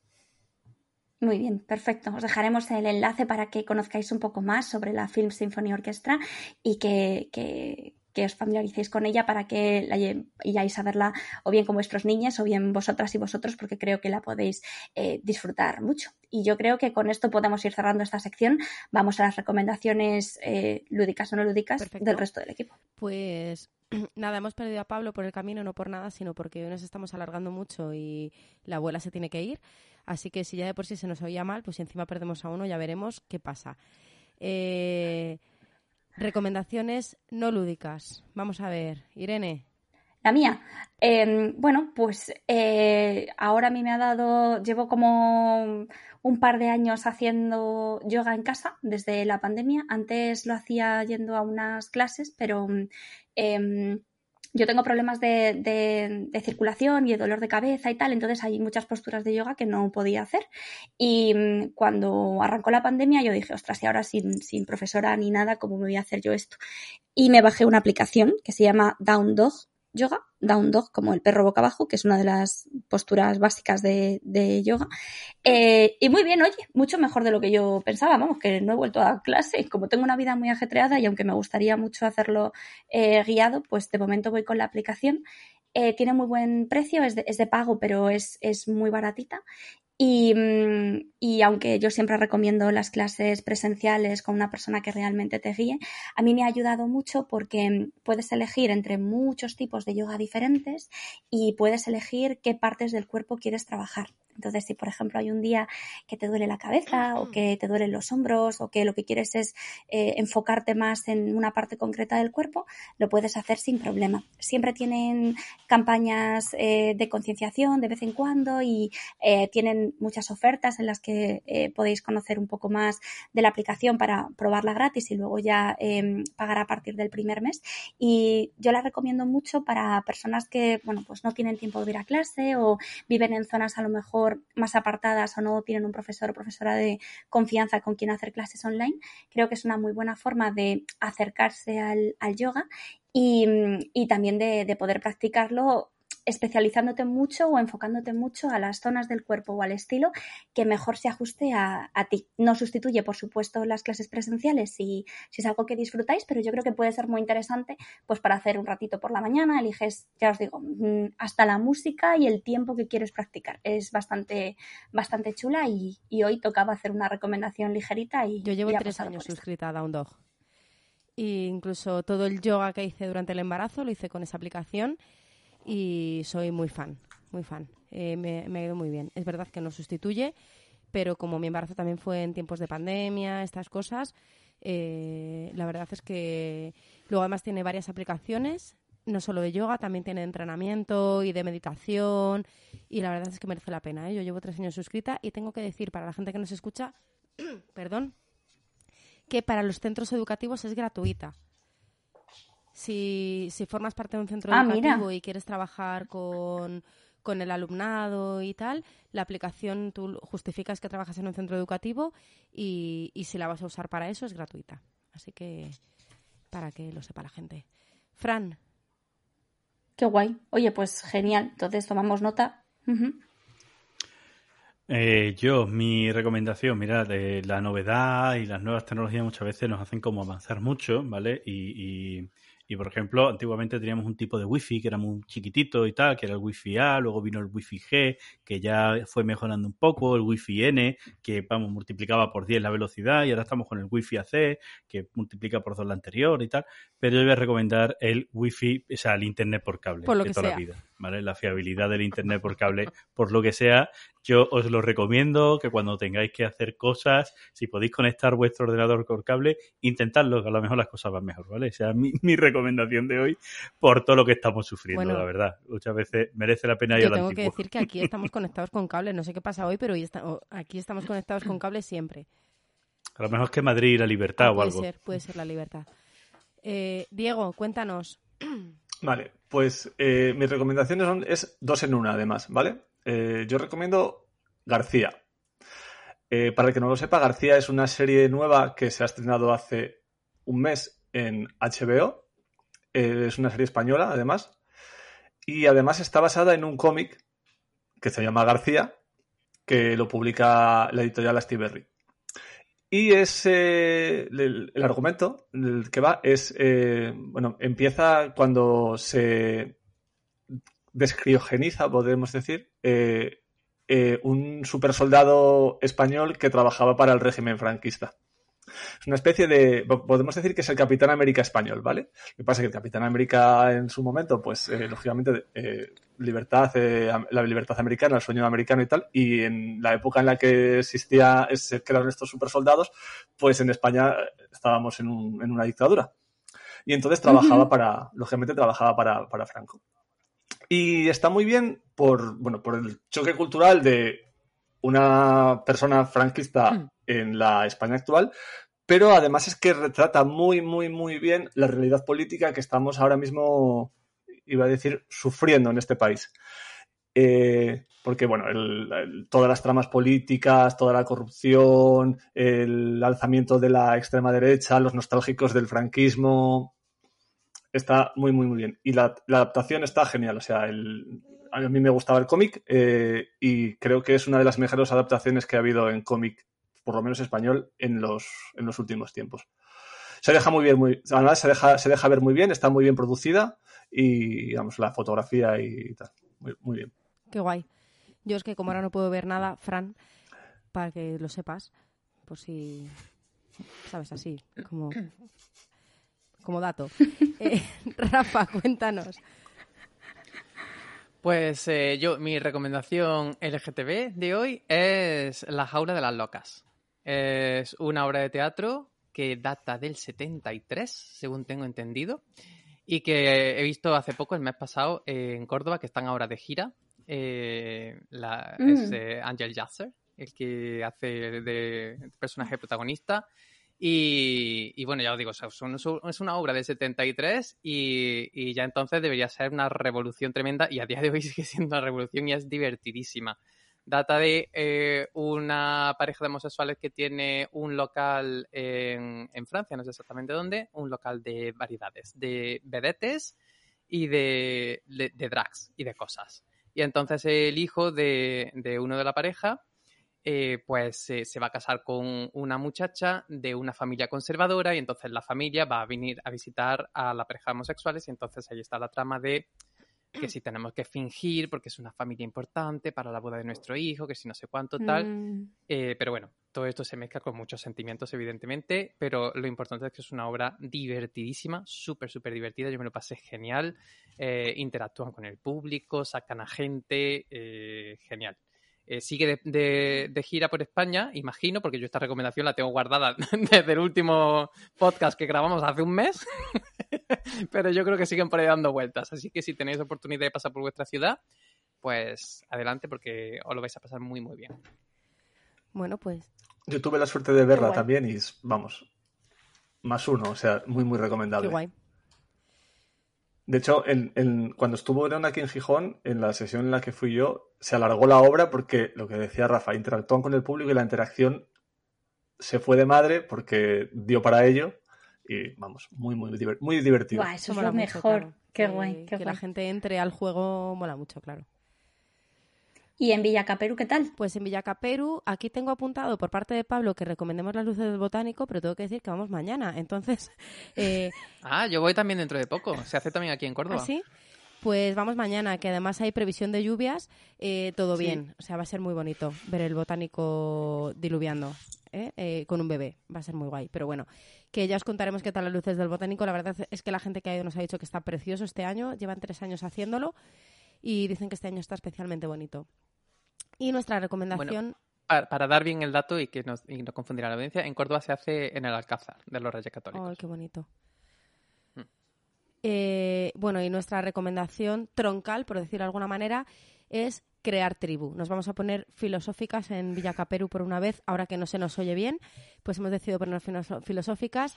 Muy bien, perfecto. Os dejaremos el enlace para que conozcáis un poco más sobre la Film Symphony Orchestra y que, que, que os familiaricéis con ella para que la vayáis a verla o bien con vuestros niños o bien vosotras y vosotros porque creo que la podéis eh, disfrutar mucho. Y yo creo que con esto podemos ir cerrando esta sección. Vamos a las recomendaciones eh, lúdicas o no lúdicas Perfecto. del resto del equipo. Pues nada, hemos perdido a Pablo por el camino, no por nada, sino porque hoy nos estamos alargando mucho y la abuela se tiene que ir. Así que si ya de por sí se nos oía mal, pues si encima perdemos a uno, ya veremos qué pasa. Eh, Recomendaciones no lúdicas. Vamos a ver, Irene. La mía. Eh, bueno, pues eh, ahora a mí me ha dado, llevo como un par de años haciendo yoga en casa desde la pandemia. Antes lo hacía yendo a unas clases, pero eh, yo tengo problemas de, de, circulación y de dolor de cabeza y tal, entonces hay muchas posturas de yoga que no podía hacer. Y mm, cuando arrancó la pandemia yo dije, ostras, y ahora sin, sin profesora ni nada, ¿cómo me voy a hacer yo esto? Y me bajé una aplicación que se llama Down Dog, yoga, down dog, como el perro boca abajo, que es una de las posturas básicas de, de yoga. Eh, y muy bien, oye, mucho mejor de lo que yo pensaba, vamos, que no he vuelto a clase. Como tengo una vida muy ajetreada y aunque me gustaría mucho hacerlo eh, guiado, pues de momento voy con la aplicación. Eh, tiene muy buen precio, es de, es de pago, pero es, es muy baratita. Y, y, aunque yo siempre recomiendo las clases presenciales con una persona que realmente te guíe, a mí me ha ayudado mucho porque puedes elegir entre muchos tipos de yoga diferentes y puedes elegir qué partes del cuerpo quieres trabajar. Entonces, si por ejemplo hay un día que te duele la cabeza o que te duelen los hombros o que lo que quieres es eh, enfocarte más en una parte concreta del cuerpo, lo puedes hacer sin problema. Siempre tienen campañas eh, de concienciación de vez en cuando y eh, tienen muchas ofertas en las que eh, podéis conocer un poco más de la aplicación para probarla gratis y luego ya em, pagar a partir del primer mes. Y yo la recomiendo mucho para personas que, bueno, pues no tienen tiempo de ir a clase o viven en zonas a lo mejor más apartadas o no tienen un profesor o profesora de confianza con quien hacer clases online, creo que es una muy buena forma de acercarse al, al yoga y, también de, poder practicarlo especializándote mucho o enfocándote mucho a las zonas del cuerpo o al estilo que mejor se ajuste a, a ti. No sustituye, por supuesto, las clases presenciales si, si, es algo que disfrutáis, pero yo creo que puede ser muy interesante pues para hacer un ratito por la mañana, eliges, ya os digo, mm, hasta la música y el tiempo que quieres practicar. Es bastante, bastante chula y, y hoy tocaba hacer una recomendación ligerita y yo llevo tres años suscrita a Down Dog. Incluso todo el yoga que hice durante el embarazo lo hice con esa aplicación y soy muy fan, muy fan. Eh, me, ha ido muy bien. Es verdad que no sustituye, pero como mi embarazo también fue en tiempos de pandemia, estas cosas, eh, la verdad es que luego además tiene varias aplicaciones, no solo de yoga, también tiene de entrenamiento y de meditación y la verdad es que merece la pena. ¿eh? Yo llevo tres años suscrita y tengo que decir para la gente que nos escucha, perdón, que para los centros educativos es gratuita. Si, si formas parte de un centro Ah, educativo mira. y quieres trabajar con, con el alumnado y tal, la aplicación tú justificas que trabajas en un centro educativo y, y si la vas a usar para eso es gratuita. Así que para que lo sepa la gente. Fran, Qué guay. Oye, pues genial. Entonces tomamos nota. Eh, yo, mi recomendación, mirad, eh, la novedad y las nuevas tecnologías muchas veces nos hacen como avanzar mucho, ¿vale? Y, y, y, por ejemplo, antiguamente teníamos un tipo de wifi que era muy chiquitito y tal, que era el wifi A, luego vino el wifi G, que ya fue mejorando un poco, el wifi N, que vamos, multiplicaba por 10 la velocidad, y ahora estamos con el wifi AC, que multiplica por 2 la anterior y tal. Pero yo voy a recomendar el wifi, o sea, el internet por cable Por lo de que toda sea. la vida, ¿vale? La fiabilidad del internet por cable, por lo que sea, yo os lo recomiendo que cuando tengáis que hacer cosas, si podéis conectar vuestro ordenador por cable, intentadlo, que a lo mejor las cosas van mejor, ¿vale? O sea, mi, mi recomendación de hoy por todo lo que estamos sufriendo, Bueno. la verdad. Muchas veces merece la pena ir yo a la tengo que decir que aquí estamos conectados con cable. No sé qué pasa hoy, pero hoy está- aquí estamos conectados con cable siempre. A lo mejor es que Madrid y la libertad Ah, o puede algo. ser, puede ser la libertad. Eh, Diego, cuéntanos. Vale, pues eh, mis recomendaciones son es dos en una además, ¿vale? Eh, yo recomiendo García. Eh, para el que no lo sepa, García es una serie nueva que se ha estrenado hace un mes en HBO. Eh, es una serie española, además. Y además está basada en un cómic que se llama García, que lo publica la editorial Astiberri. Y es eh, el, el argumento el que va es, eh, bueno, empieza cuando se descriogeniza, podemos decir, eh, eh, un supersoldado español que trabajaba para el régimen franquista. Es una especie de, po- podemos decir que es el Capitán América español, ¿vale? Lo que pasa es que el Capitán América en su momento, pues, eh, lógicamente, eh, libertad, eh, la libertad americana, el sueño americano y tal, y en la época en la que existía, se crearon estos supersoldados, pues en España estábamos en, un- en una dictadura. Y entonces trabajaba para, lógicamente trabajaba para, para Franco. Y está muy bien por, bueno, por el choque cultural de una persona franquista en la España actual, pero además es que retrata muy, muy, muy bien la realidad política que estamos ahora mismo, iba a decir, sufriendo en este país. Eh, porque, bueno, todas las tramas políticas, toda la corrupción, el alzamiento de la extrema derecha, los nostálgicos del franquismo, está muy, muy, muy bien. Y la, la adaptación está genial. O sea, el- a mí me gustaba el cómic eh, y creo que es una de las mejores adaptaciones que ha habido en cómic, por lo menos español, en los, en los últimos tiempos. Se deja muy bien, muy, además se deja, se deja ver muy bien, está muy bien producida y, digamos, la fotografía y tal. Muy, muy bien. Qué guay. Yo es que como ahora no puedo ver nada, Fran, para que lo sepas, por si, sabes, así, como, como dato. Eh, Rafa, cuéntanos. Pues eh, yo, mi recomendación LGTB de hoy es La jaula de las locas. Es una obra de teatro que data del 73, según tengo entendido, y que he visto hace poco, el mes pasado, eh, en Córdoba, que están ahora de gira. Eh, la- Mm. Es eh, Angel Jasser, el que hace de personaje protagonista. Y, y bueno, ya os digo, o sea, son- son- es una obra del 73 y, y ya entonces debería ser una revolución tremenda y a día de hoy sigue siendo una revolución y es divertidísima. Data de eh, una pareja de homosexuales que tiene un local en, Francia, no sé exactamente dónde, un local de variedades, de vedetes y de, de, de drags y de cosas. Y entonces el hijo de, de uno de la pareja eh, pues eh, se va a casar con una muchacha de una familia conservadora y entonces la familia va a venir a visitar a la pareja de homosexuales y entonces ahí está la trama de que si tenemos que fingir porque es una familia importante para la boda de nuestro hijo, que si no sé cuánto tal. Mm, Eh, pero bueno, todo esto se mezcla con muchos sentimientos, evidentemente, pero lo importante es que es una obra divertidísima, súper, súper divertida. Yo me lo pasé genial. eh, interactúan con el público, sacan a gente, eh, genial. Eh, sigue de, de- de gira por España, imagino, porque yo esta recomendación la tengo guardada desde el último podcast que grabamos hace un mes, pero yo creo que siguen por ahí dando vueltas. Así que si tenéis oportunidad de pasar por vuestra ciudad, pues adelante porque os lo vais a pasar muy, muy bien. Bueno, pues Yo tuve la suerte de verla también y, vamos, más uno, o sea, muy, muy Qué recomendable. guay. De hecho, en, en- cuando estuvo León aquí en Gijón, en la sesión en la que fui yo, se alargó la obra porque, lo que decía Rafa, interactúan con el público y la interacción se fue de madre porque dio para ello. Y vamos, muy, muy, diver- muy divertido. Guau, eso es lo mucho, mejor. claro. Qué Que- guay, qué que guay. la gente entre al juego mola mucho, claro. ¿Y en Villacaperu qué tal? Pues en Villacaperu, aquí tengo apuntado por parte de Pablo que recomendemos las luces del botánico, pero tengo que decir que vamos mañana. Entonces, eh, Ah, yo voy también dentro de poco. Se hace también aquí en Córdoba. ¿así? Pues vamos mañana, que además hay previsión de lluvias, eh, todo Sí. bien. O sea, va a ser muy bonito ver el botánico diluviando ¿eh? Eh, con un bebé. Va a ser muy guay. Pero bueno, que ya os contaremos qué tal las luces del botánico. La verdad es que la gente que ha ido nos ha dicho que está precioso este año. Llevan tres años haciéndolo y dicen que este año está especialmente bonito. Y nuestra recomendación... Para, para dar bien el dato y que no, y no confundir a la audiencia, en Córdoba se hace en el Alcázar de los Reyes Católicos. Ay, qué bonito. Mm. Eh, bueno, y nuestra recomendación troncal, por decirlo de alguna manera, es crear tribu. Nos vamos a poner filosóficas en Villacaperu por una vez, ahora que no se nos oye bien, pues hemos decidido ponernos filosóficas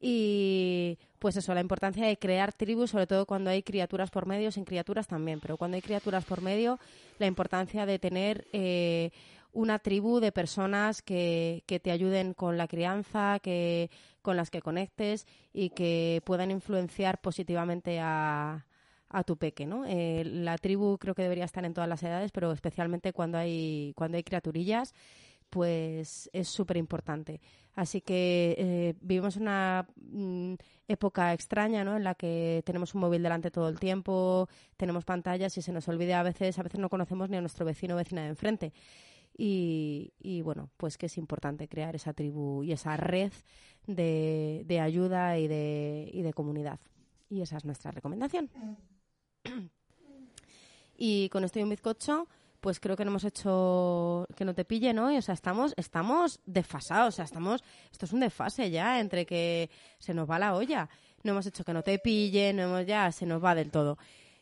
y pues eso, la importancia de crear tribus, sobre todo cuando hay criaturas por medio, sin criaturas también, pero cuando hay criaturas por medio, la importancia de tener eh, una tribu de personas que, que te ayuden con la crianza, que con las que conectes y que puedan influenciar positivamente a, a tu peque, ¿no? Eh, la tribu creo que debería estar en todas las edades, pero especialmente cuando hay cuando hay criaturillas, pues es súper importante. Así que eh, vivimos una mm, época extraña, ¿no? En la que tenemos un móvil delante todo el tiempo, tenemos pantallas y se nos olvida a veces, a veces no conocemos ni a nuestro vecino o vecina de enfrente. Y, y, bueno, pues que es importante crear esa tribu y esa red de, de ayuda y de, y de comunidad. Y esa es nuestra recomendación. Y con esto y un bizcocho, pues creo que no hemos hecho que no te pille, ¿no? Y, o sea, estamos, estamos desfasados, o sea, estamos, esto es un desfase ya entre que se nos va la olla. No hemos hecho que no te pille, no hemos ya, se nos va del todo.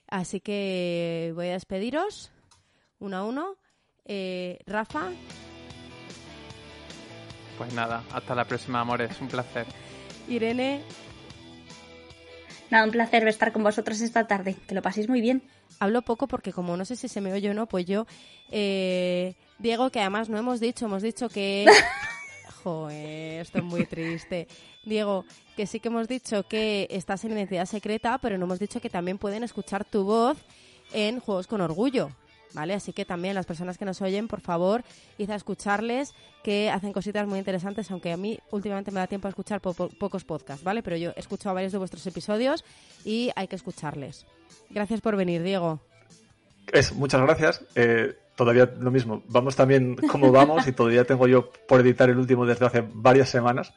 Así que voy a despediros uno a uno. Eh, Rafa, Pues nada, hasta la próxima, amores. Un placer. Irene, Nada, un placer estar con vosotros esta tarde. Que lo paséis muy bien. hablo poco porque como no sé si se me oye o no, pues yo, eh, Diego, que además no hemos dicho, hemos dicho que... Joder, esto es muy triste. Diego, que sí que hemos dicho que estás en identidad secreta, pero no hemos dicho que también pueden escuchar tu voz en Juegos con Orgullo. ¿Vale? Así que también las personas que nos oyen, por favor, id a escucharles, que hacen cositas muy interesantes, aunque a mí últimamente me da tiempo a escuchar po- po- pocos podcasts, ¿vale? Pero yo he escuchado varios de vuestros episodios y hay que escucharles. Gracias por venir, Diego. Es, muchas gracias. Eh, todavía lo mismo. Vamos también como vamos y todavía tengo yo por editar el último desde hace varias semanas.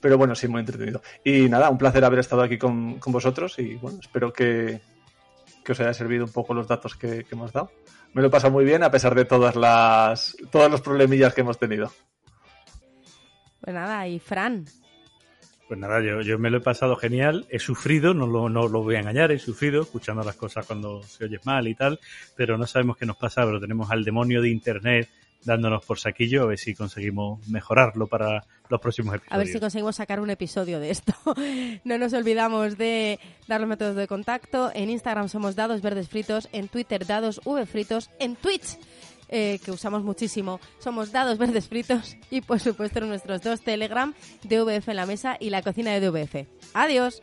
Pero bueno, sí, muy entretenido. Y nada, un placer haber estado aquí con, con vosotros y bueno, espero que, que os haya servido un poco los datos que, que hemos dado. Me lo he pasado muy bien a pesar de todas las todos los problemillas que hemos tenido. Pues nada, y Fran, Pues nada, yo, yo me lo he pasado genial, he sufrido, no lo, no lo voy a engañar, he sufrido escuchando las cosas cuando se oye mal y tal, pero no sabemos qué nos pasa, pero tenemos al demonio de Internet dándonos por saquillo, a ver si conseguimos mejorarlo para los próximos episodios. a ver si conseguimos sacar un episodio de esto. No nos olvidamos de dar los métodos de contacto. En Instagram somos Dados Verdes Fritos, en Twitter Dados V Fritos, en Twitch, eh, que usamos muchísimo, somos Dados Verdes Fritos y por supuesto en nuestros dos Telegram, DVF en la mesa y la cocina de DVF. Adiós.